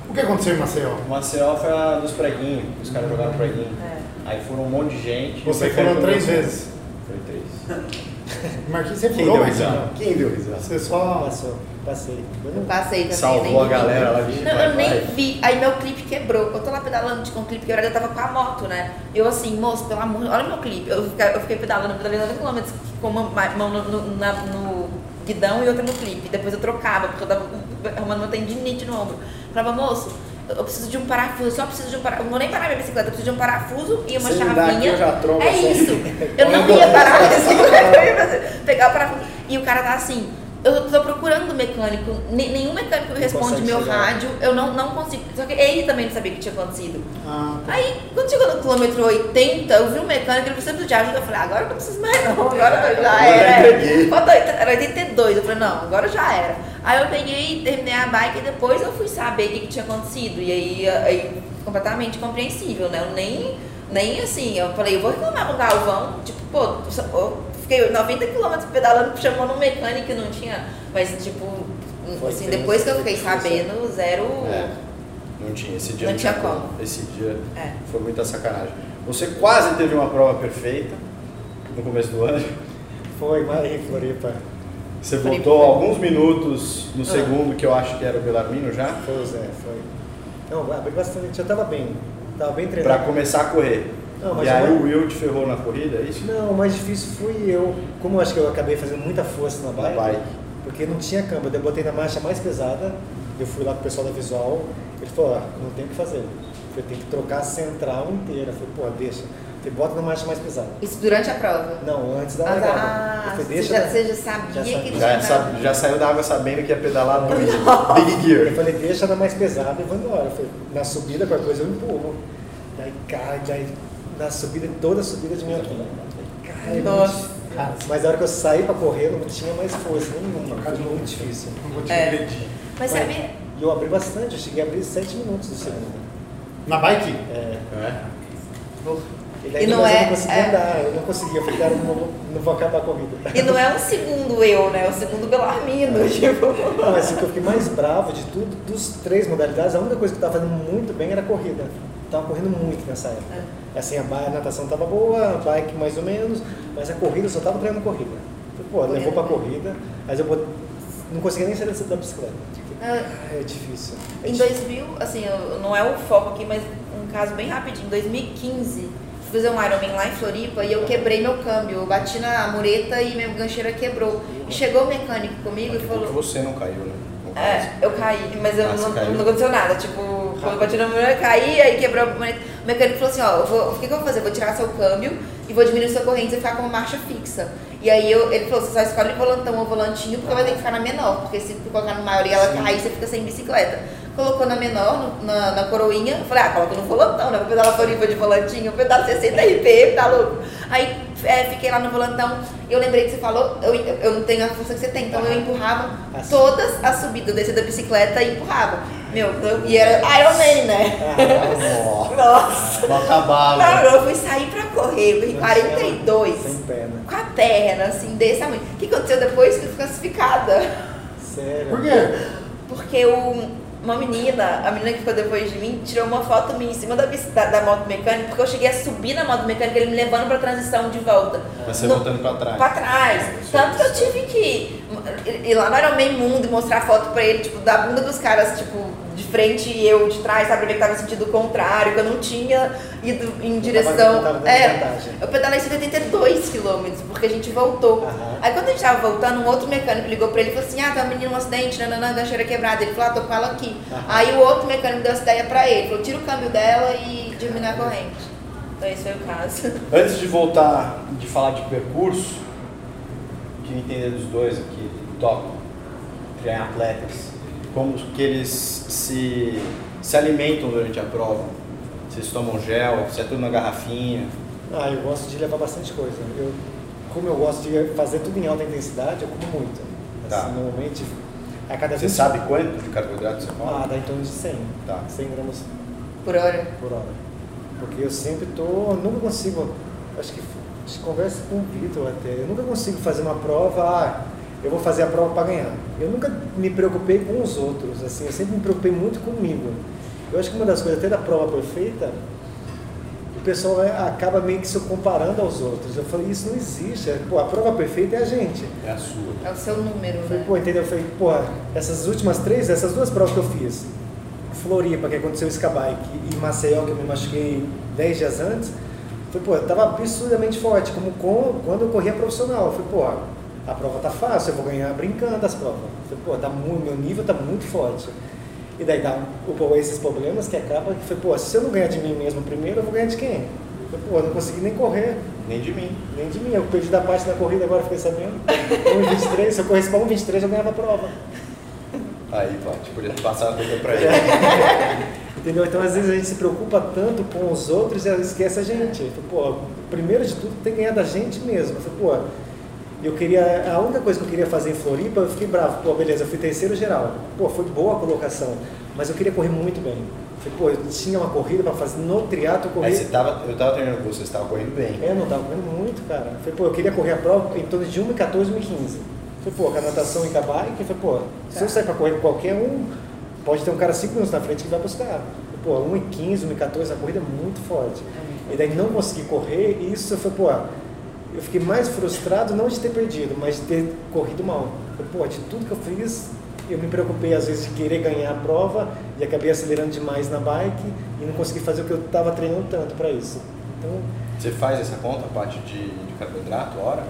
[SPEAKER 1] O que aconteceu em Maceió?
[SPEAKER 2] O Marcel foi a dos preguinhos, os caras jogaram preguinho.
[SPEAKER 3] é.
[SPEAKER 2] Aí foram um monte de gente.
[SPEAKER 1] Você falou três vezes.
[SPEAKER 2] Foi três. [LAUGHS] [LAUGHS]
[SPEAKER 1] Marquinhos, você
[SPEAKER 2] Quem
[SPEAKER 1] furou,
[SPEAKER 2] deu
[SPEAKER 1] Marquinhos?
[SPEAKER 2] Quem deu risada?
[SPEAKER 1] Você só...
[SPEAKER 5] Passou, passei. Eu
[SPEAKER 3] Eu
[SPEAKER 5] não-
[SPEAKER 3] passei também.
[SPEAKER 2] Salvou
[SPEAKER 3] nem
[SPEAKER 2] a
[SPEAKER 3] vi.
[SPEAKER 2] galera lá, vixe,
[SPEAKER 3] Não,
[SPEAKER 2] vai,
[SPEAKER 3] eu nem
[SPEAKER 2] vai.
[SPEAKER 3] vi. Aí meu clipe quebrou. Eu tô lá pedalando com o clipe quebrado, eu tava com a moto, né? Eu assim, moço, pelo amor de olha meu clipe. Eu fiquei, eu fiquei pedalando, pedalando 90 km com uma ma- mão no, no, na- no guidão e outra no clipe. Depois eu trocava, porque eu tava arrumando uma tendinite no ombro. Falava, moço, eu preciso de um parafuso, só preciso de um parafuso. Não vou nem parar minha bicicleta, eu preciso de um parafuso e uma
[SPEAKER 2] Se
[SPEAKER 3] chavinha. é isso. Eu não ia parar a bicicleta, eu ia pegar o parafuso. E o cara tá assim, eu tô procurando mecânico, ne- nenhum mecânico me responde meu
[SPEAKER 5] chegar.
[SPEAKER 3] rádio, eu não, não consigo. Só que ele também não sabia o que tinha acontecido.
[SPEAKER 1] Ah, tá.
[SPEAKER 3] Aí, quando chegou no quilômetro 80, eu vi um mecânico, ele precisava de ajuda. Eu falei, ah, agora eu não preciso mais não, agora já era. Quando era 82, eu falei, não, agora já era. Aí eu peguei, terminei a bike e depois eu fui saber o que, que tinha acontecido. E aí, aí, completamente compreensível, né? Eu nem, nem assim, eu falei, eu vou reclamar com o Galvão, tipo, pô, eu fiquei 90 quilômetros pedalando, chamando um mecânico e não tinha. Mas, tipo,
[SPEAKER 5] Foi
[SPEAKER 3] assim, depois que eu fiquei
[SPEAKER 5] difícil.
[SPEAKER 3] sabendo, zero.
[SPEAKER 2] É, não tinha. Esse dia
[SPEAKER 3] Não
[SPEAKER 2] não,
[SPEAKER 3] tinha como.
[SPEAKER 2] Esse dia
[SPEAKER 3] É.
[SPEAKER 2] foi muita sacanagem. Você quase teve uma prova perfeita no começo do ano.
[SPEAKER 5] Foi, mas em Floripa.
[SPEAKER 2] Você voltou alguns minutos no
[SPEAKER 3] Ah.
[SPEAKER 2] segundo, que eu acho que era o Belarmino já,
[SPEAKER 5] Foi o Zé, foi. Não, abri bastante, eu tava bem. Tava bem
[SPEAKER 2] pra
[SPEAKER 5] treinado.
[SPEAKER 2] começar a correr.
[SPEAKER 5] Não, mas
[SPEAKER 2] e aí
[SPEAKER 5] eu-
[SPEAKER 2] o Will te ferrou na corrida, é isso?
[SPEAKER 5] Não, o mais difícil fui eu. Como eu acho que eu acabei fazendo muita força na
[SPEAKER 2] Na
[SPEAKER 5] bike,
[SPEAKER 2] bike.
[SPEAKER 5] porque não tinha câmbio, eu botei na marcha mais pesada, eu fui lá com o pessoal da visual, ele falou, ó, não tem o que fazer. Eu tenho que trocar a central inteira. Eu falei, pô, deixa. Você bota na marcha mais pesada.
[SPEAKER 3] Isso durante a prova.
[SPEAKER 5] Não, antes da
[SPEAKER 3] Ah,
[SPEAKER 5] largada.
[SPEAKER 3] tá.
[SPEAKER 5] Eu falei,
[SPEAKER 3] você,
[SPEAKER 5] deixa.
[SPEAKER 3] já,
[SPEAKER 5] na-
[SPEAKER 3] você já sabia
[SPEAKER 5] Já
[SPEAKER 3] que tinha.
[SPEAKER 2] Já, sabe- já saiu da água sabendo que ia pedalar no [LAUGHS] Big
[SPEAKER 5] Eu
[SPEAKER 2] Gear.
[SPEAKER 5] falei, deixa na mais pesada e vou embora. Eu falei, na subida, qualquer coisa eu empurro. Daí cai, daí na subida, toda a subida de minha vida. Cai,
[SPEAKER 3] Nossa.
[SPEAKER 1] Cara,
[SPEAKER 5] Mas na hora que eu saí pra correr, eu não tinha mais força nenhuma. Foi muito difícil.
[SPEAKER 1] não vou te
[SPEAKER 3] É.
[SPEAKER 1] agredir.
[SPEAKER 3] Mas
[SPEAKER 5] Foi.
[SPEAKER 3] sabe,
[SPEAKER 5] E eu abri bastante, eu cheguei a abrir 7 minutos do segundo.
[SPEAKER 1] Na bike?
[SPEAKER 5] É.
[SPEAKER 2] É.
[SPEAKER 5] E
[SPEAKER 3] E não é-
[SPEAKER 5] não conseguia
[SPEAKER 3] é.
[SPEAKER 5] andar, eu não conseguia. Eu falei, cara, eu não, vou- não vou acabar a corrida.
[SPEAKER 3] e não é um segundo eu, né? É o segundo Belarmino, tipo.
[SPEAKER 5] Não, mas assim, o que eu fiquei mais bravo de tudo, dos três modalidades, a única coisa que eu tava fazendo muito bem era a corrida. Eu tava correndo muito nessa época. Assim, a, a natação tava boa, a bike mais ou menos, mas a corrida eu só tava treinando corrida. Falei, Pô, levou pra corrida, mas eu bot- não conseguia nem sair da- bicicleta.
[SPEAKER 3] Ah,
[SPEAKER 5] é difícil. É
[SPEAKER 3] Em
[SPEAKER 5] difícil.
[SPEAKER 3] 2000, assim, não é o foco aqui, mas um caso bem rapidinho. Em 2015, fui fazer um Ironman lá em Floripa e eu quebrei meu câmbio. Eu bati na mureta e minha gancheira quebrou. E chegou o mecânico comigo e
[SPEAKER 2] a pouco
[SPEAKER 3] falou...
[SPEAKER 2] você não caiu, né?
[SPEAKER 3] É, eu caí, mas eu
[SPEAKER 2] Ah,
[SPEAKER 3] não, não aconteceu nada. Tipo, quando eu bati na mulher, eu caí, aí quebrou a mulher. O mecânico falou assim, ó, vou, o que, que eu vou fazer? Eu vou tirar seu câmbio e vou diminuir sua corrente e ficar com uma marcha fixa. E aí eu, ele falou, você só escolhe volantão ou volantinho, porque vai ter que ficar na menor, porque se tu colocar no maior e ela cair, você fica sem bicicleta. Colocou na menor, no- na, na coroinha, eu falei, ah, coloca no volantão, né? Vou pedalar Floripa de volantinho, eu pedalo 60 RP, tá louco? Aí é, fiquei lá no volantão, eu lembrei que você falou, eu, eu não tenho a força que você tem, então eu empurrava
[SPEAKER 5] Assim.
[SPEAKER 3] todas as subidas, eu descia da bicicleta e empurrava. Meu, eu- e era Iron Man, né?
[SPEAKER 5] Ah, [LAUGHS]
[SPEAKER 3] Nossa!
[SPEAKER 2] Não acabava.
[SPEAKER 3] Não, eu fui sair pra correr, eu corri
[SPEAKER 5] não
[SPEAKER 3] 42,
[SPEAKER 5] Sem perna.
[SPEAKER 3] com a perna, assim, desse tamanho. O que aconteceu depois? Que eu fui classificada.
[SPEAKER 5] Sério.
[SPEAKER 1] Por quê?
[SPEAKER 3] Porque o- uma menina, a menina que ficou depois de mim, tirou uma foto minha em cima da, da, da moto mecânica, porque eu cheguei a subir na moto mecânica, ele me levando pra transição de volta.
[SPEAKER 2] Mas você
[SPEAKER 3] No-
[SPEAKER 2] voltando pra trás.
[SPEAKER 3] Pra trás. Tanto que eu tive que ir lá no Ironman Mundo e mostrar foto pra ele, tipo, da bunda dos caras, tipo, de frente e eu de trás, sabe? Pra ver que tava no sentido contrário, que eu não tinha ido em direção.
[SPEAKER 5] dando
[SPEAKER 3] é,
[SPEAKER 5] vantagem.
[SPEAKER 3] eu pedalei 72 quilômetros, porque a gente voltou.
[SPEAKER 5] Aham.
[SPEAKER 3] Aí quando a gente tava voltando, um outro mecânico ligou pra ele e falou assim: Ah, tá uma menina um acidente, nananã, da cheira quebrada. Ele falou: Ah, tô com ela aqui.
[SPEAKER 5] Aham.
[SPEAKER 3] Aí o outro mecânico deu essa ideia pra ele: falou: Tira o câmbio dela e diminui a corrente. Então esse foi o caso. [LAUGHS]
[SPEAKER 2] Antes de voltar, de falar de percurso, queria entender dos dois aqui, top, é atletas, como que eles se, se alimentam durante a prova. Se eles tomam gel, se é tudo na garrafinha.
[SPEAKER 5] Ah, eu gosto de levar bastante coisa. Eu, como eu gosto de fazer tudo em alta intensidade, eu como muito.
[SPEAKER 2] Tá.
[SPEAKER 5] Assim, normalmente, a cada
[SPEAKER 2] Você
[SPEAKER 5] 20
[SPEAKER 2] sabe quanto de carboidrato você come?
[SPEAKER 5] Ah, dá em torno de 100.
[SPEAKER 2] Tá.
[SPEAKER 5] 100 gramas
[SPEAKER 3] Por hora.
[SPEAKER 5] por hora. Porque eu sempre tô, eu nunca consigo, acho que conversa com o Vitor até, eu nunca consigo fazer uma prova, ah, eu vou fazer a prova para ganhar. Eu nunca me preocupei com os outros, assim, eu sempre me preocupei muito comigo. Eu acho que uma das coisas até da prova perfeita, o pessoal é, acaba meio que se comparando aos outros. Eu falei, isso não existe. É, Pô, a prova perfeita é a gente.
[SPEAKER 2] É a sua.
[SPEAKER 3] É o seu número,
[SPEAKER 5] Eu falei,
[SPEAKER 3] né?
[SPEAKER 5] pô, entendeu? Eu falei, pô, essas últimas três, essas duas provas que eu fiz, Floripa, que aconteceu o Skabike, e Maceió, que eu me machuquei 10 dias antes, foi, pô, eu tava absurdamente forte, como com, quando eu corria profissional. Eu falei, pô, a prova tá fácil, eu vou ganhar brincando as provas. Falei, pô, tá muito, meu nível tá muito forte. E daí dá pô, esses problemas que acaba que foi, pô, se eu não ganhar de mim mesmo primeiro, eu vou ganhar de quem? Eu falei, pô, eu não consegui nem correr,
[SPEAKER 2] Nem de mim.
[SPEAKER 5] nem de mim. Eu perdi da parte da corrida, agora fiquei sabendo. 1,23, se eu corresse pra 1,23, eu ganhava a prova.
[SPEAKER 2] Aí, Paty, podia ter passado a coisa pra [LAUGHS] ele.
[SPEAKER 5] Entendeu? Então, às vezes, a gente se preocupa tanto com os outros e esquece a gente. Falei, pô, primeiro de tudo, tem que ganhar da gente mesmo. Falei, pô, eu queria, a única coisa que eu queria fazer em Floripa, eu fiquei bravo. Pô, beleza, eu fui terceiro geral. Pô, foi boa a colocação, mas eu queria correr muito bem. Eu falei, pô, eu tinha uma corrida para fazer no triatlo, eu
[SPEAKER 2] Aí você tava, eu tava treinando com você, você tava correndo bem.
[SPEAKER 5] É, não tava correndo muito, cara. Falei, pô, eu queria correr a prova em torno de 1,14, 1,15. Eu falei, pô, com a natação e com a bike, eu falei, pô, se eu sair para correr com qualquer um, pode ter um cara 5 minutos na frente que vai buscar. Pô, 1,15, 1,14, a corrida é muito forte. E daí não consegui correr, e isso eu falei, pô, eu fiquei mais frustrado não de ter perdido, mas de ter corrido mal. Eu falei, pô, de tudo que eu fiz, eu me preocupei às vezes de querer ganhar a prova e acabei acelerando demais na bike e não consegui fazer o que eu estava treinando tanto para isso. Então,
[SPEAKER 2] Você faz essa conta, Paty, de, de carboidrato, hora?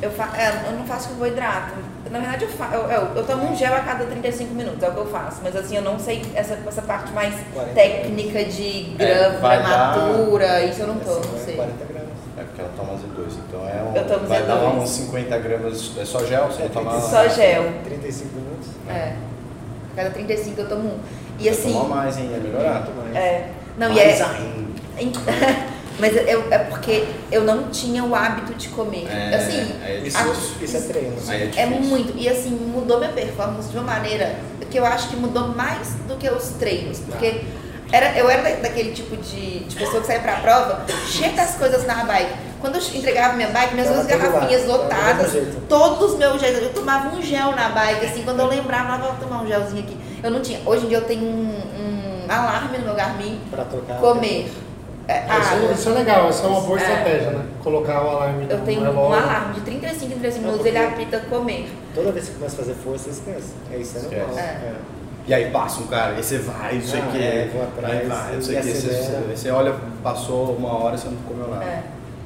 [SPEAKER 3] Eu, fa é, eu não faço carboidrato. Na verdade, eu, fa eu, eu, eu tomo um gel a cada 35 minutos, é o que eu faço. Mas assim, eu não sei essa, essa parte mais
[SPEAKER 5] 40
[SPEAKER 3] técnica de
[SPEAKER 2] É, vai
[SPEAKER 3] gramatura, isso eu não tô,
[SPEAKER 5] assim,
[SPEAKER 3] não
[SPEAKER 5] é
[SPEAKER 3] sei.
[SPEAKER 5] 40 gramas.
[SPEAKER 2] Porque ela toma Z2, então é um,
[SPEAKER 3] Eu tomo
[SPEAKER 2] vai dar
[SPEAKER 3] Z2.
[SPEAKER 2] uns 50 gramas, é só gel, você
[SPEAKER 5] É,
[SPEAKER 2] toma
[SPEAKER 3] Só gel.
[SPEAKER 5] 35 minutos.
[SPEAKER 3] É. A cada 35 eu tomo um. E assim.
[SPEAKER 2] toma mais, hein? É melhorar.
[SPEAKER 5] Mais.
[SPEAKER 3] É. Não, e
[SPEAKER 2] mais
[SPEAKER 3] é.
[SPEAKER 2] ainda. [LAUGHS]
[SPEAKER 3] Mas eu, é porque eu não tinha o hábito de comer.
[SPEAKER 2] É,
[SPEAKER 3] assim,
[SPEAKER 2] é
[SPEAKER 5] Isso,
[SPEAKER 3] a-
[SPEAKER 5] isso é treino.
[SPEAKER 2] Aí é
[SPEAKER 3] É muito. E assim, mudou minha performance de uma maneira que eu acho que mudou mais do que os treinos. Porque era, eu era da- daquele tipo de, de pessoa que saía pra prova, cheia das coisas na bike. Quando eu entregava minha bike, minhas duas
[SPEAKER 5] lá,
[SPEAKER 3] garrafinhas lotadas, todos os meus gels. Eu tomava um gel na bike, assim, quando eu lembrava, eu vou tomar um gelzinho aqui. Eu não tinha. Hoje em dia eu tenho um, um alarme no meu Garmin,
[SPEAKER 5] Para trocar.
[SPEAKER 3] comer. É,
[SPEAKER 1] Isso,
[SPEAKER 3] água.
[SPEAKER 1] isso é legal, isso é uma boa
[SPEAKER 3] É.
[SPEAKER 1] estratégia, né? Colocar o alarme
[SPEAKER 3] Eu tenho um
[SPEAKER 1] relógio.
[SPEAKER 3] alarme de 35 em 35
[SPEAKER 5] É
[SPEAKER 3] minutos, ele
[SPEAKER 5] porque-
[SPEAKER 3] apita comer.
[SPEAKER 5] Toda vez que começa a fazer força, você esquece. É isso, é normal.
[SPEAKER 3] É.
[SPEAKER 2] E aí passa um cara, aí você vai, não sei o
[SPEAKER 5] Ah,
[SPEAKER 2] que,
[SPEAKER 5] é, vou atrás,
[SPEAKER 2] aí vai, não sei o que, você, você, olha, passou uma hora, você não comeu nada.
[SPEAKER 3] É.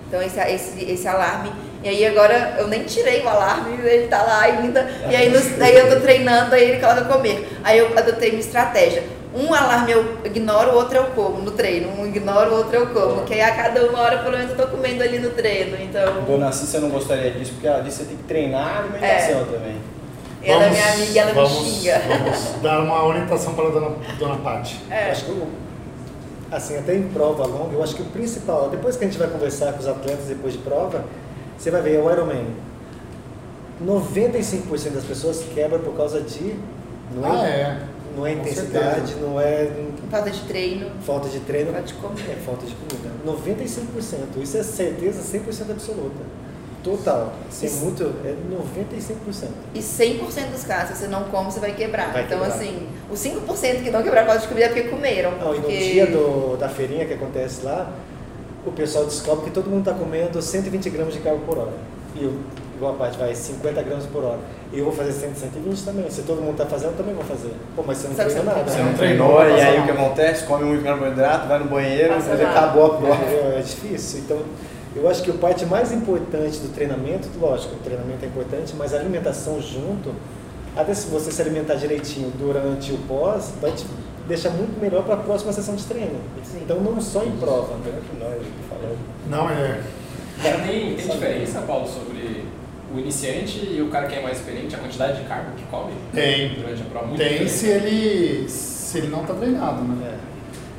[SPEAKER 3] Então esse, esse, esse alarme. E aí agora eu nem tirei o alarme, ele tá lá ainda. E aí nos, daí eu tô treinando, aí ele coloca comer. Aí eu adotei uma estratégia. Um alarme eu ignoro, o outro eu como no treino. Um ignoro, o outro eu como. Que aí a cada uma hora pelo menos eu tô comendo ali no treino. Então.
[SPEAKER 2] Dona Cissa não gostaria disso, porque ela disse que você tem que treinar a alimentação
[SPEAKER 3] É.
[SPEAKER 2] também.
[SPEAKER 3] Ela é minha amiga, ela
[SPEAKER 1] vamos,
[SPEAKER 3] me xinga.
[SPEAKER 1] Vamos dar uma orientação para a dona, dona Paty.
[SPEAKER 3] É.
[SPEAKER 5] acho que, assim, até em prova longa, eu acho que o principal, depois que a gente vai conversar com os atletas depois de prova, você vai ver, é o Ironman. 95% das pessoas quebram por causa de. Não
[SPEAKER 1] Ah,
[SPEAKER 5] é,
[SPEAKER 1] é.
[SPEAKER 5] não é intensidade, não é
[SPEAKER 3] Falta de treino.
[SPEAKER 5] falta de treino,
[SPEAKER 3] Falta de comer.
[SPEAKER 5] é falta de comida. 95%. Isso é certeza 100% absoluta. Total. Sem
[SPEAKER 3] Isso.
[SPEAKER 5] muito, é 95%.
[SPEAKER 3] E 100% dos casos, se você não come, você vai quebrar.
[SPEAKER 5] Vai
[SPEAKER 3] então,
[SPEAKER 5] quebrar.
[SPEAKER 3] assim, os 5% que não quebraram por causa de comida é porque comeram.
[SPEAKER 5] Não, e no
[SPEAKER 3] porque...
[SPEAKER 5] dia do, da feirinha que acontece lá, o pessoal descobre que todo mundo está comendo 120 gramas de carbo por hora. E eu, igual a parte, vai 50 gramas por hora. E eu vou fazer 100, 120 também. Se todo mundo tá fazendo, eu também vou fazer. Pô, mas você não
[SPEAKER 3] não
[SPEAKER 5] nada.
[SPEAKER 1] Você
[SPEAKER 5] né?
[SPEAKER 1] não
[SPEAKER 2] Treinou,
[SPEAKER 1] treinou,
[SPEAKER 2] e aí o que acontece? Come muito carboidrato, vai no banheiro,
[SPEAKER 3] mal.
[SPEAKER 2] acabou a prova.
[SPEAKER 5] Entendeu? É difícil. Então, eu acho que a parte mais importante do treinamento, lógico, o treinamento é importante, mas a alimentação junto, até se você se alimentar direitinho durante o pós, vai te deixar muito melhor para a próxima sessão de treino. Então, não só em prova.
[SPEAKER 2] Melhor que nós, falando.
[SPEAKER 1] Não, é.
[SPEAKER 4] Tem, tem diferença, Paulo, sobre o iniciante e o cara que é mais experiente, a quantidade de carbo que come
[SPEAKER 1] Tem.
[SPEAKER 4] durante a prova? Muito
[SPEAKER 1] Tem
[SPEAKER 4] diferente.
[SPEAKER 1] se ele, se ele não tá treinado, né?
[SPEAKER 5] É.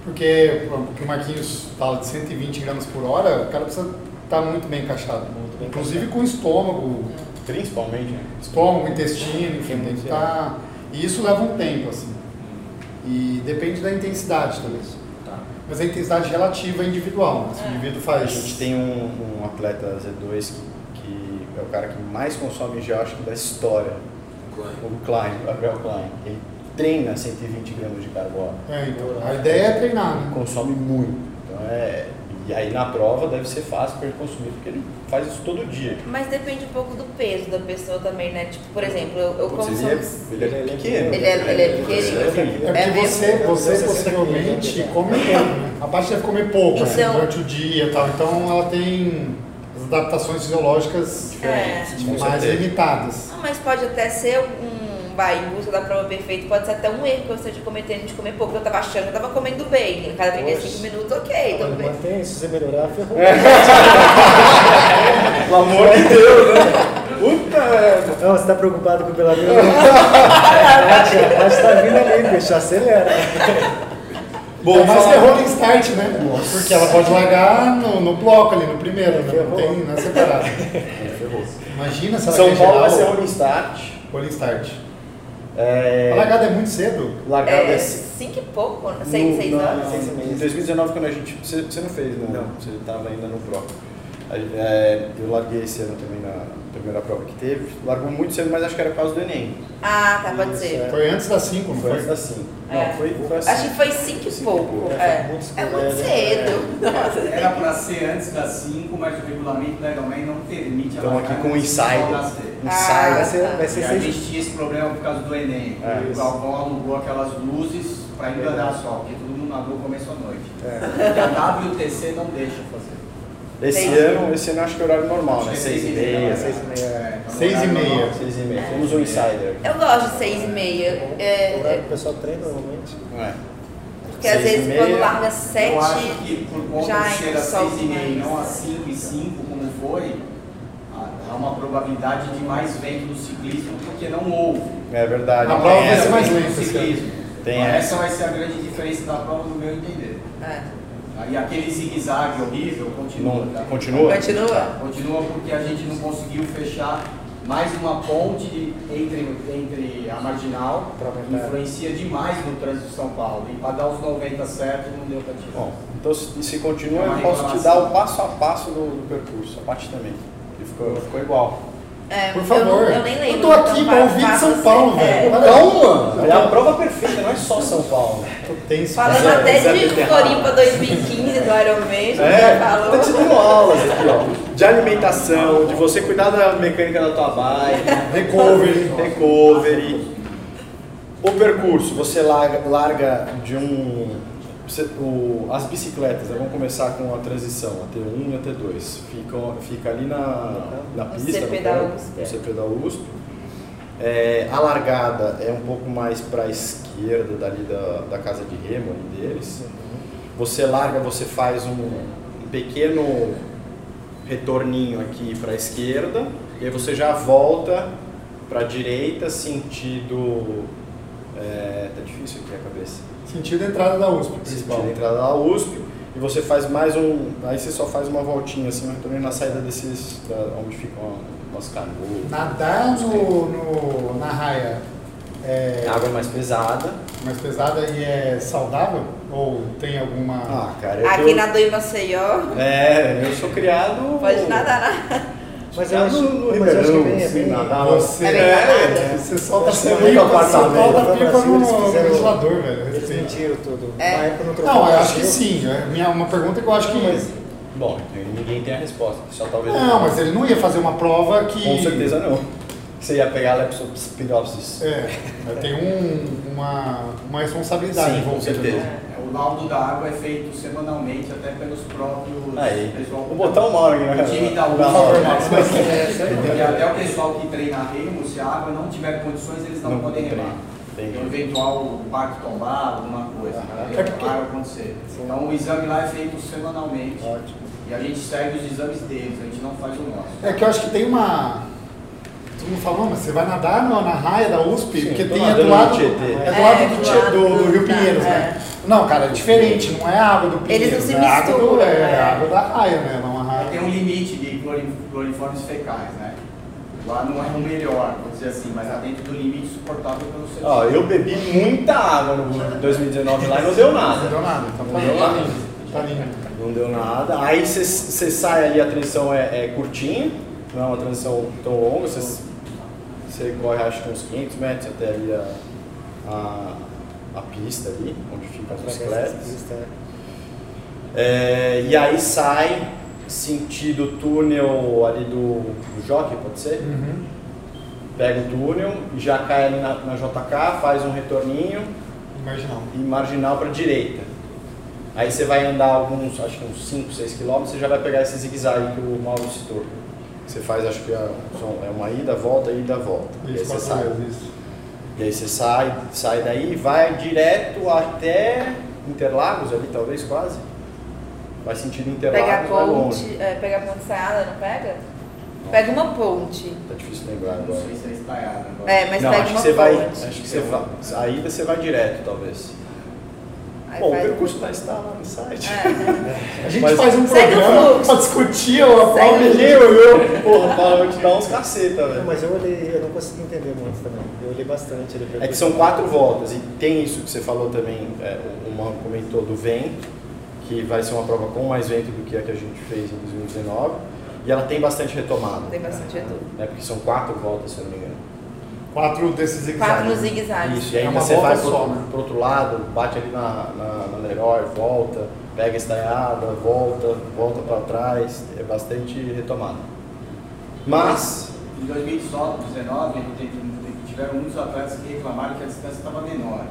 [SPEAKER 1] Porque o que o Marquinhos fala de 120 gramas por hora, o cara precisa estar muito bem encaixado.
[SPEAKER 5] Muito bem
[SPEAKER 1] Inclusive com o estômago,
[SPEAKER 2] Principalmente, né?
[SPEAKER 1] estômago, intestino, enfim, tem que estar. E isso leva um tempo, assim. E depende da intensidade também.
[SPEAKER 4] Tá.
[SPEAKER 1] Mas a intensidade relativa é individual. né? Se o indivíduo
[SPEAKER 2] A
[SPEAKER 1] faz.
[SPEAKER 2] gente tem um, um atleta Z2 que, que é o cara que mais consome gel, acho que da história. O Klein, o Gabriel Klein. Ele treina 120 gramas de carboidrato.
[SPEAKER 1] É, então, a ideia é treinar, né?
[SPEAKER 2] Consome muito. Então é, e aí na prova deve ser fácil para ele consumir, porque ele faz isso todo dia.
[SPEAKER 3] Mas depende um pouco do peso da pessoa também, né? Tipo, por exemplo, eu, eu
[SPEAKER 2] Putz,
[SPEAKER 3] consumo.
[SPEAKER 2] ele, é, ele é pequeno.
[SPEAKER 3] Ele é- ele é pequenininho.
[SPEAKER 1] É
[SPEAKER 3] É
[SPEAKER 1] porque
[SPEAKER 3] mesmo?
[SPEAKER 1] você, você
[SPEAKER 5] Eu sei
[SPEAKER 1] possivelmente
[SPEAKER 5] você
[SPEAKER 1] come pouco, né? A parte deve comer pouco assim,
[SPEAKER 3] Então-
[SPEAKER 1] durante o dia e tal. Então ela tem as adaptações fisiológicas mais limitadas.
[SPEAKER 3] Não, mas pode até ser um. Vai, em busca da prova perfeita, pode ser até um erro que eu esteja cometendo de comer pouco. Eu tava achando que eu tava comendo bem. Cada 35
[SPEAKER 5] Poxa.
[SPEAKER 3] minutos, ok, tudo bem.
[SPEAKER 5] Mantém, se você melhorar, ferrou. [LAUGHS]
[SPEAKER 2] Pelo amor de Deus, né? Puta merda.
[SPEAKER 5] Não, você tá preocupado com o pelador? Bate, bate tá vindo ali, bicho, acelera.
[SPEAKER 1] Bom, mas
[SPEAKER 2] falar-
[SPEAKER 1] é rolling start, né? Porque ela pode largar no, no bloco ali, no primeiro, né? Não tem não é separado. [LAUGHS] Imagina se ela
[SPEAKER 2] São Paulo
[SPEAKER 1] geral,
[SPEAKER 2] vai ser rolling start.
[SPEAKER 1] rolling start.
[SPEAKER 2] É,
[SPEAKER 1] A largada é muito cedo.
[SPEAKER 2] largada
[SPEAKER 3] É
[SPEAKER 2] é
[SPEAKER 3] 5 e pouco, 6, 6
[SPEAKER 2] No-
[SPEAKER 3] horas.
[SPEAKER 5] seis e meia.
[SPEAKER 2] Em 2019, quando a gente. Você, você não fez, né?
[SPEAKER 5] Não.
[SPEAKER 2] Você estava ainda no Pro. É, eu larguei esse ano também na primeira prova que teve. Largou muito cedo, mas acho que era por causa do Enem.
[SPEAKER 3] Ah, tá, pode
[SPEAKER 5] Isso,
[SPEAKER 3] ser.
[SPEAKER 5] é.
[SPEAKER 1] Foi antes das 5, não
[SPEAKER 2] Foi
[SPEAKER 1] foi?
[SPEAKER 2] antes da 5.
[SPEAKER 3] É.
[SPEAKER 2] Não, foi, foi assim.
[SPEAKER 3] Acho que foi 5 e
[SPEAKER 2] Cinco
[SPEAKER 3] pouco.
[SPEAKER 2] pouco.
[SPEAKER 3] É,
[SPEAKER 5] Muito
[SPEAKER 3] é muito
[SPEAKER 5] cedo.
[SPEAKER 3] Nossa,
[SPEAKER 6] Era para ser antes das 5, mas o regulamento da Ironman não permite a
[SPEAKER 2] Estamos aqui com o
[SPEAKER 6] de
[SPEAKER 2] Insider.
[SPEAKER 6] só das três.
[SPEAKER 3] Ah,
[SPEAKER 2] Insider.
[SPEAKER 5] Vai ser, vai
[SPEAKER 6] E
[SPEAKER 5] ser
[SPEAKER 6] a
[SPEAKER 5] seis
[SPEAKER 6] gente tinha esse problema por causa do Enem.
[SPEAKER 2] É,
[SPEAKER 6] o. Galvão alugou aquelas luzes para enganar só, porque todo mundo nadou começo à noite.
[SPEAKER 5] É.
[SPEAKER 6] E a WTC não deixa fazer.
[SPEAKER 2] Esse
[SPEAKER 3] Seis.
[SPEAKER 2] ano, esse ano acho que é horário normal, né?
[SPEAKER 6] Acho que é
[SPEAKER 2] 6 e meia.
[SPEAKER 5] seis e meia.
[SPEAKER 6] É, então
[SPEAKER 1] Seis e
[SPEAKER 6] horário
[SPEAKER 1] meia.
[SPEAKER 6] normal.
[SPEAKER 2] 6 e meia. Temos um Insider.
[SPEAKER 3] Eu gosto de 6 e meia.
[SPEAKER 5] O horário
[SPEAKER 3] É,
[SPEAKER 5] que o pessoal treina normalmente.
[SPEAKER 2] É.
[SPEAKER 3] porque às vezes
[SPEAKER 2] meia.
[SPEAKER 3] quando larga 7.
[SPEAKER 6] Eu acho que por conta
[SPEAKER 3] já
[SPEAKER 6] de ser às
[SPEAKER 3] solta
[SPEAKER 6] 6 e meia e
[SPEAKER 3] mais.
[SPEAKER 6] não às 5 e 5 como foi, há- há uma probabilidade de mais vento no ciclismo porque não houve.
[SPEAKER 2] É verdade.
[SPEAKER 1] A prova vai ser mais
[SPEAKER 6] Vento no
[SPEAKER 1] lenta.
[SPEAKER 2] Tem
[SPEAKER 6] Então,
[SPEAKER 2] essa.
[SPEAKER 6] essa vai ser a grande diferença da prova, no meu entender.
[SPEAKER 3] É.
[SPEAKER 6] Aí aquele zigue-zague horrível continua.
[SPEAKER 2] Não-
[SPEAKER 6] tá?
[SPEAKER 2] continua?
[SPEAKER 3] Continua?
[SPEAKER 6] Continua porque a gente não conseguiu fechar mais uma ponte de- entre, entre a marginal, que influencia demais no trânsito de São Paulo. E para dar os 90 certo não deu para tirar.
[SPEAKER 2] Bom, então se, se continua,
[SPEAKER 6] É
[SPEAKER 2] eu posso te dar o passo a passo do, do percurso, a parte também. E ficou, ficou igual.
[SPEAKER 3] É,
[SPEAKER 1] Por
[SPEAKER 3] eu
[SPEAKER 1] favor.
[SPEAKER 3] não- Eu, nem lembro.
[SPEAKER 1] Eu tô aqui
[SPEAKER 3] então
[SPEAKER 1] pra ouvir de São
[SPEAKER 3] assim.
[SPEAKER 1] Paulo,
[SPEAKER 3] É.
[SPEAKER 1] velho.
[SPEAKER 2] Calma! É a prova perfeita, não é só São Paulo.
[SPEAKER 1] Tem isso.
[SPEAKER 3] Falando
[SPEAKER 2] Zé-
[SPEAKER 3] até de. Floripa 2015 do Ironman, já
[SPEAKER 2] É,
[SPEAKER 3] falou.
[SPEAKER 2] tá te dando aulas aqui, ó. De alimentação, de você cuidar da mecânica da tua bike, [LAUGHS]
[SPEAKER 1] Recovery.
[SPEAKER 2] recovery. O percurso, você larga, larga de um. O- as bicicletas, né, vamos começar com a transição, a T1 e a T2. Ficam, fica ali na, na pista,
[SPEAKER 3] CP da USP, é.
[SPEAKER 2] CP da USP. É, a largada é um pouco mais para a esquerda dali da, da casa de remo ali deles. Você larga, você faz um, um pequeno retorninho aqui para a esquerda e aí você já volta para a direita sentido é, tá difícil aqui a cabeça
[SPEAKER 1] Sentido da entrada da USP, principal.
[SPEAKER 2] sentido entrada da USP e você faz mais um aí você só faz uma voltinha assim um retorno na saída desses da, onde ficam as canoas
[SPEAKER 1] Nadar no, no- na raia é
[SPEAKER 2] a água é mais pesada
[SPEAKER 1] mais pesada e é saudável? Ou tem alguma.
[SPEAKER 2] ah cara eu,
[SPEAKER 3] Aqui
[SPEAKER 2] eu-
[SPEAKER 3] na do Maceió,
[SPEAKER 2] é eu sou criado
[SPEAKER 3] pode nadar na.
[SPEAKER 5] Mas eu acho,
[SPEAKER 2] no, no
[SPEAKER 5] mas eu acho que
[SPEAKER 2] Ribeirão
[SPEAKER 5] é
[SPEAKER 2] assim, nadar
[SPEAKER 1] Você,
[SPEAKER 3] É
[SPEAKER 1] é, você solta
[SPEAKER 2] Você é
[SPEAKER 1] pipa, solta
[SPEAKER 5] No
[SPEAKER 1] pipa no ventilador, velho.
[SPEAKER 5] Mentiram tudo.
[SPEAKER 3] É.
[SPEAKER 5] Na época não trocou
[SPEAKER 1] Não, eu acho que sim. É minha, uma pergunta que eu acho que.
[SPEAKER 5] Mas
[SPEAKER 2] Bom, ninguém tem a resposta. Só talvez.
[SPEAKER 1] Não, mas ele não ia fazer uma prova que.
[SPEAKER 2] Com certeza não. Você ia pegar a leptospirosis.
[SPEAKER 1] É, tem um, uma, uma responsabilidade
[SPEAKER 2] Sim, com
[SPEAKER 1] envolvida.
[SPEAKER 2] certeza.
[SPEAKER 1] né?
[SPEAKER 6] É, O laudo da água é feito semanalmente, até pelos próprios.
[SPEAKER 2] Aí,
[SPEAKER 6] pessoal-
[SPEAKER 2] vou botar uma hora aqui, né?
[SPEAKER 6] O time da USP.
[SPEAKER 2] favor,
[SPEAKER 1] Marcos.
[SPEAKER 6] E até o pessoal que treina remo, se a água não tiver condições, eles não,
[SPEAKER 2] Não
[SPEAKER 6] podem remar.
[SPEAKER 2] Entendi.
[SPEAKER 6] Um eventual barco tombar, alguma coisa. Né?
[SPEAKER 1] É porque-
[SPEAKER 6] Raro acontecer. Então o exame lá é feito semanalmente.
[SPEAKER 2] Ótimo.
[SPEAKER 6] E a gente segue os exames deles, a gente não faz o nosso.
[SPEAKER 1] É que eu acho que tem uma. Todo mundo falou, mas você vai nadar na, na raia da USP,
[SPEAKER 2] Sim,
[SPEAKER 1] porque tem é do lado,
[SPEAKER 2] no Tietê.
[SPEAKER 1] é do lado
[SPEAKER 3] É,
[SPEAKER 1] do,
[SPEAKER 3] do
[SPEAKER 1] Tie-
[SPEAKER 3] lado
[SPEAKER 1] do- do
[SPEAKER 3] do-
[SPEAKER 1] Rio Pinheiros,
[SPEAKER 3] é.
[SPEAKER 1] né? Não, cara, é diferente, não é a água do
[SPEAKER 3] Eles não
[SPEAKER 1] Pinheiros,
[SPEAKER 3] se
[SPEAKER 1] é água, do,
[SPEAKER 3] misturam,
[SPEAKER 1] é,
[SPEAKER 3] né?
[SPEAKER 1] a água da raia, né? Não a raia.
[SPEAKER 6] Tem um limite de clori- cloriformes fecais, né? Lá não é o melhor, vou dizer assim, mas está dentro do limite suportável pelo ser
[SPEAKER 2] Ó, eu bebi muita água no 2019 lá e não deu
[SPEAKER 1] Não
[SPEAKER 2] nada.
[SPEAKER 1] deu nada, então
[SPEAKER 2] Não
[SPEAKER 1] tá,
[SPEAKER 2] deu
[SPEAKER 1] tá
[SPEAKER 2] nada.
[SPEAKER 1] Tá.
[SPEAKER 2] Não deu nada. Aí você sai ali, a transição é, é curtinha, não é uma transição tão longa. Você você corre acho que uns 500 metros até ali a, a, a pista ali, onde ficam as bicicletas. É, e aí sai sentido túnel ali do, do Jockey, pode ser?
[SPEAKER 1] Uhum.
[SPEAKER 2] Pega o túnel e já cai ali na, na JK, faz um retorninho
[SPEAKER 1] Marginal.
[SPEAKER 2] e marginal para direita. Aí você vai andar alguns, acho que uns 5, 6 quilômetros, você já vai pegar esse zigue-zague que o Mauro citou. Você faz, acho que é é uma ida, volta, ida, volta. E aí
[SPEAKER 1] Isso,
[SPEAKER 2] você sai.
[SPEAKER 1] isso.
[SPEAKER 2] E aí você sai, sai daí e vai direto até Interlagos ali, talvez quase. Vai sentido
[SPEAKER 3] Pega a
[SPEAKER 2] Interlagos, vai longe.
[SPEAKER 3] ponte, é, pega a ponte ensaiada, não pega? Pega uma ponte.
[SPEAKER 2] Tá difícil lembrar
[SPEAKER 6] Não
[SPEAKER 2] agora.
[SPEAKER 6] sei se é estaiado agora.
[SPEAKER 3] É, mas
[SPEAKER 2] Não,
[SPEAKER 3] pega
[SPEAKER 2] acho que
[SPEAKER 3] uma
[SPEAKER 2] você vai.
[SPEAKER 3] ponte.
[SPEAKER 2] Acho que você vai. A ida você vai direto, talvez.
[SPEAKER 3] Aí
[SPEAKER 2] Bom, o
[SPEAKER 3] faz-
[SPEAKER 2] percurso vai estar lá no site.
[SPEAKER 3] É. [LAUGHS]
[SPEAKER 1] A gente
[SPEAKER 2] Mas-
[SPEAKER 1] faz um programa pra discutir
[SPEAKER 3] o
[SPEAKER 1] e
[SPEAKER 2] Ninguém olhou. Porra, Paulo, eu vou te dar uns caceta,
[SPEAKER 5] Não,
[SPEAKER 2] velho.
[SPEAKER 5] mas eu olhei, eu não consegui entender muito também. Eu olhei bastante. ele
[SPEAKER 2] É que são quatro voltas e tem isso que você falou também, é, o Marco comentou do vento, que vai ser uma prova com mais vento do que a que a gente fez em 2019, e ela tem bastante retomada,
[SPEAKER 3] Tem bastante retorno.
[SPEAKER 2] né, porque são quatro voltas, se eu não me engano.
[SPEAKER 1] Quatro desses zigue
[SPEAKER 3] Quatro no zigue-zague.
[SPEAKER 2] Isso, e
[SPEAKER 1] É
[SPEAKER 2] ainda
[SPEAKER 1] uma
[SPEAKER 2] você
[SPEAKER 1] volta
[SPEAKER 2] vai
[SPEAKER 1] só,
[SPEAKER 2] pro,
[SPEAKER 1] né?
[SPEAKER 2] pro outro lado, bate ali na, na, na Leroy, volta, pega a estaiada, volta, volta para trás, é bastante retomada. Mas,
[SPEAKER 6] Em 2019, teve- tiveram muitos atletas que reclamaram que a distância estava menor.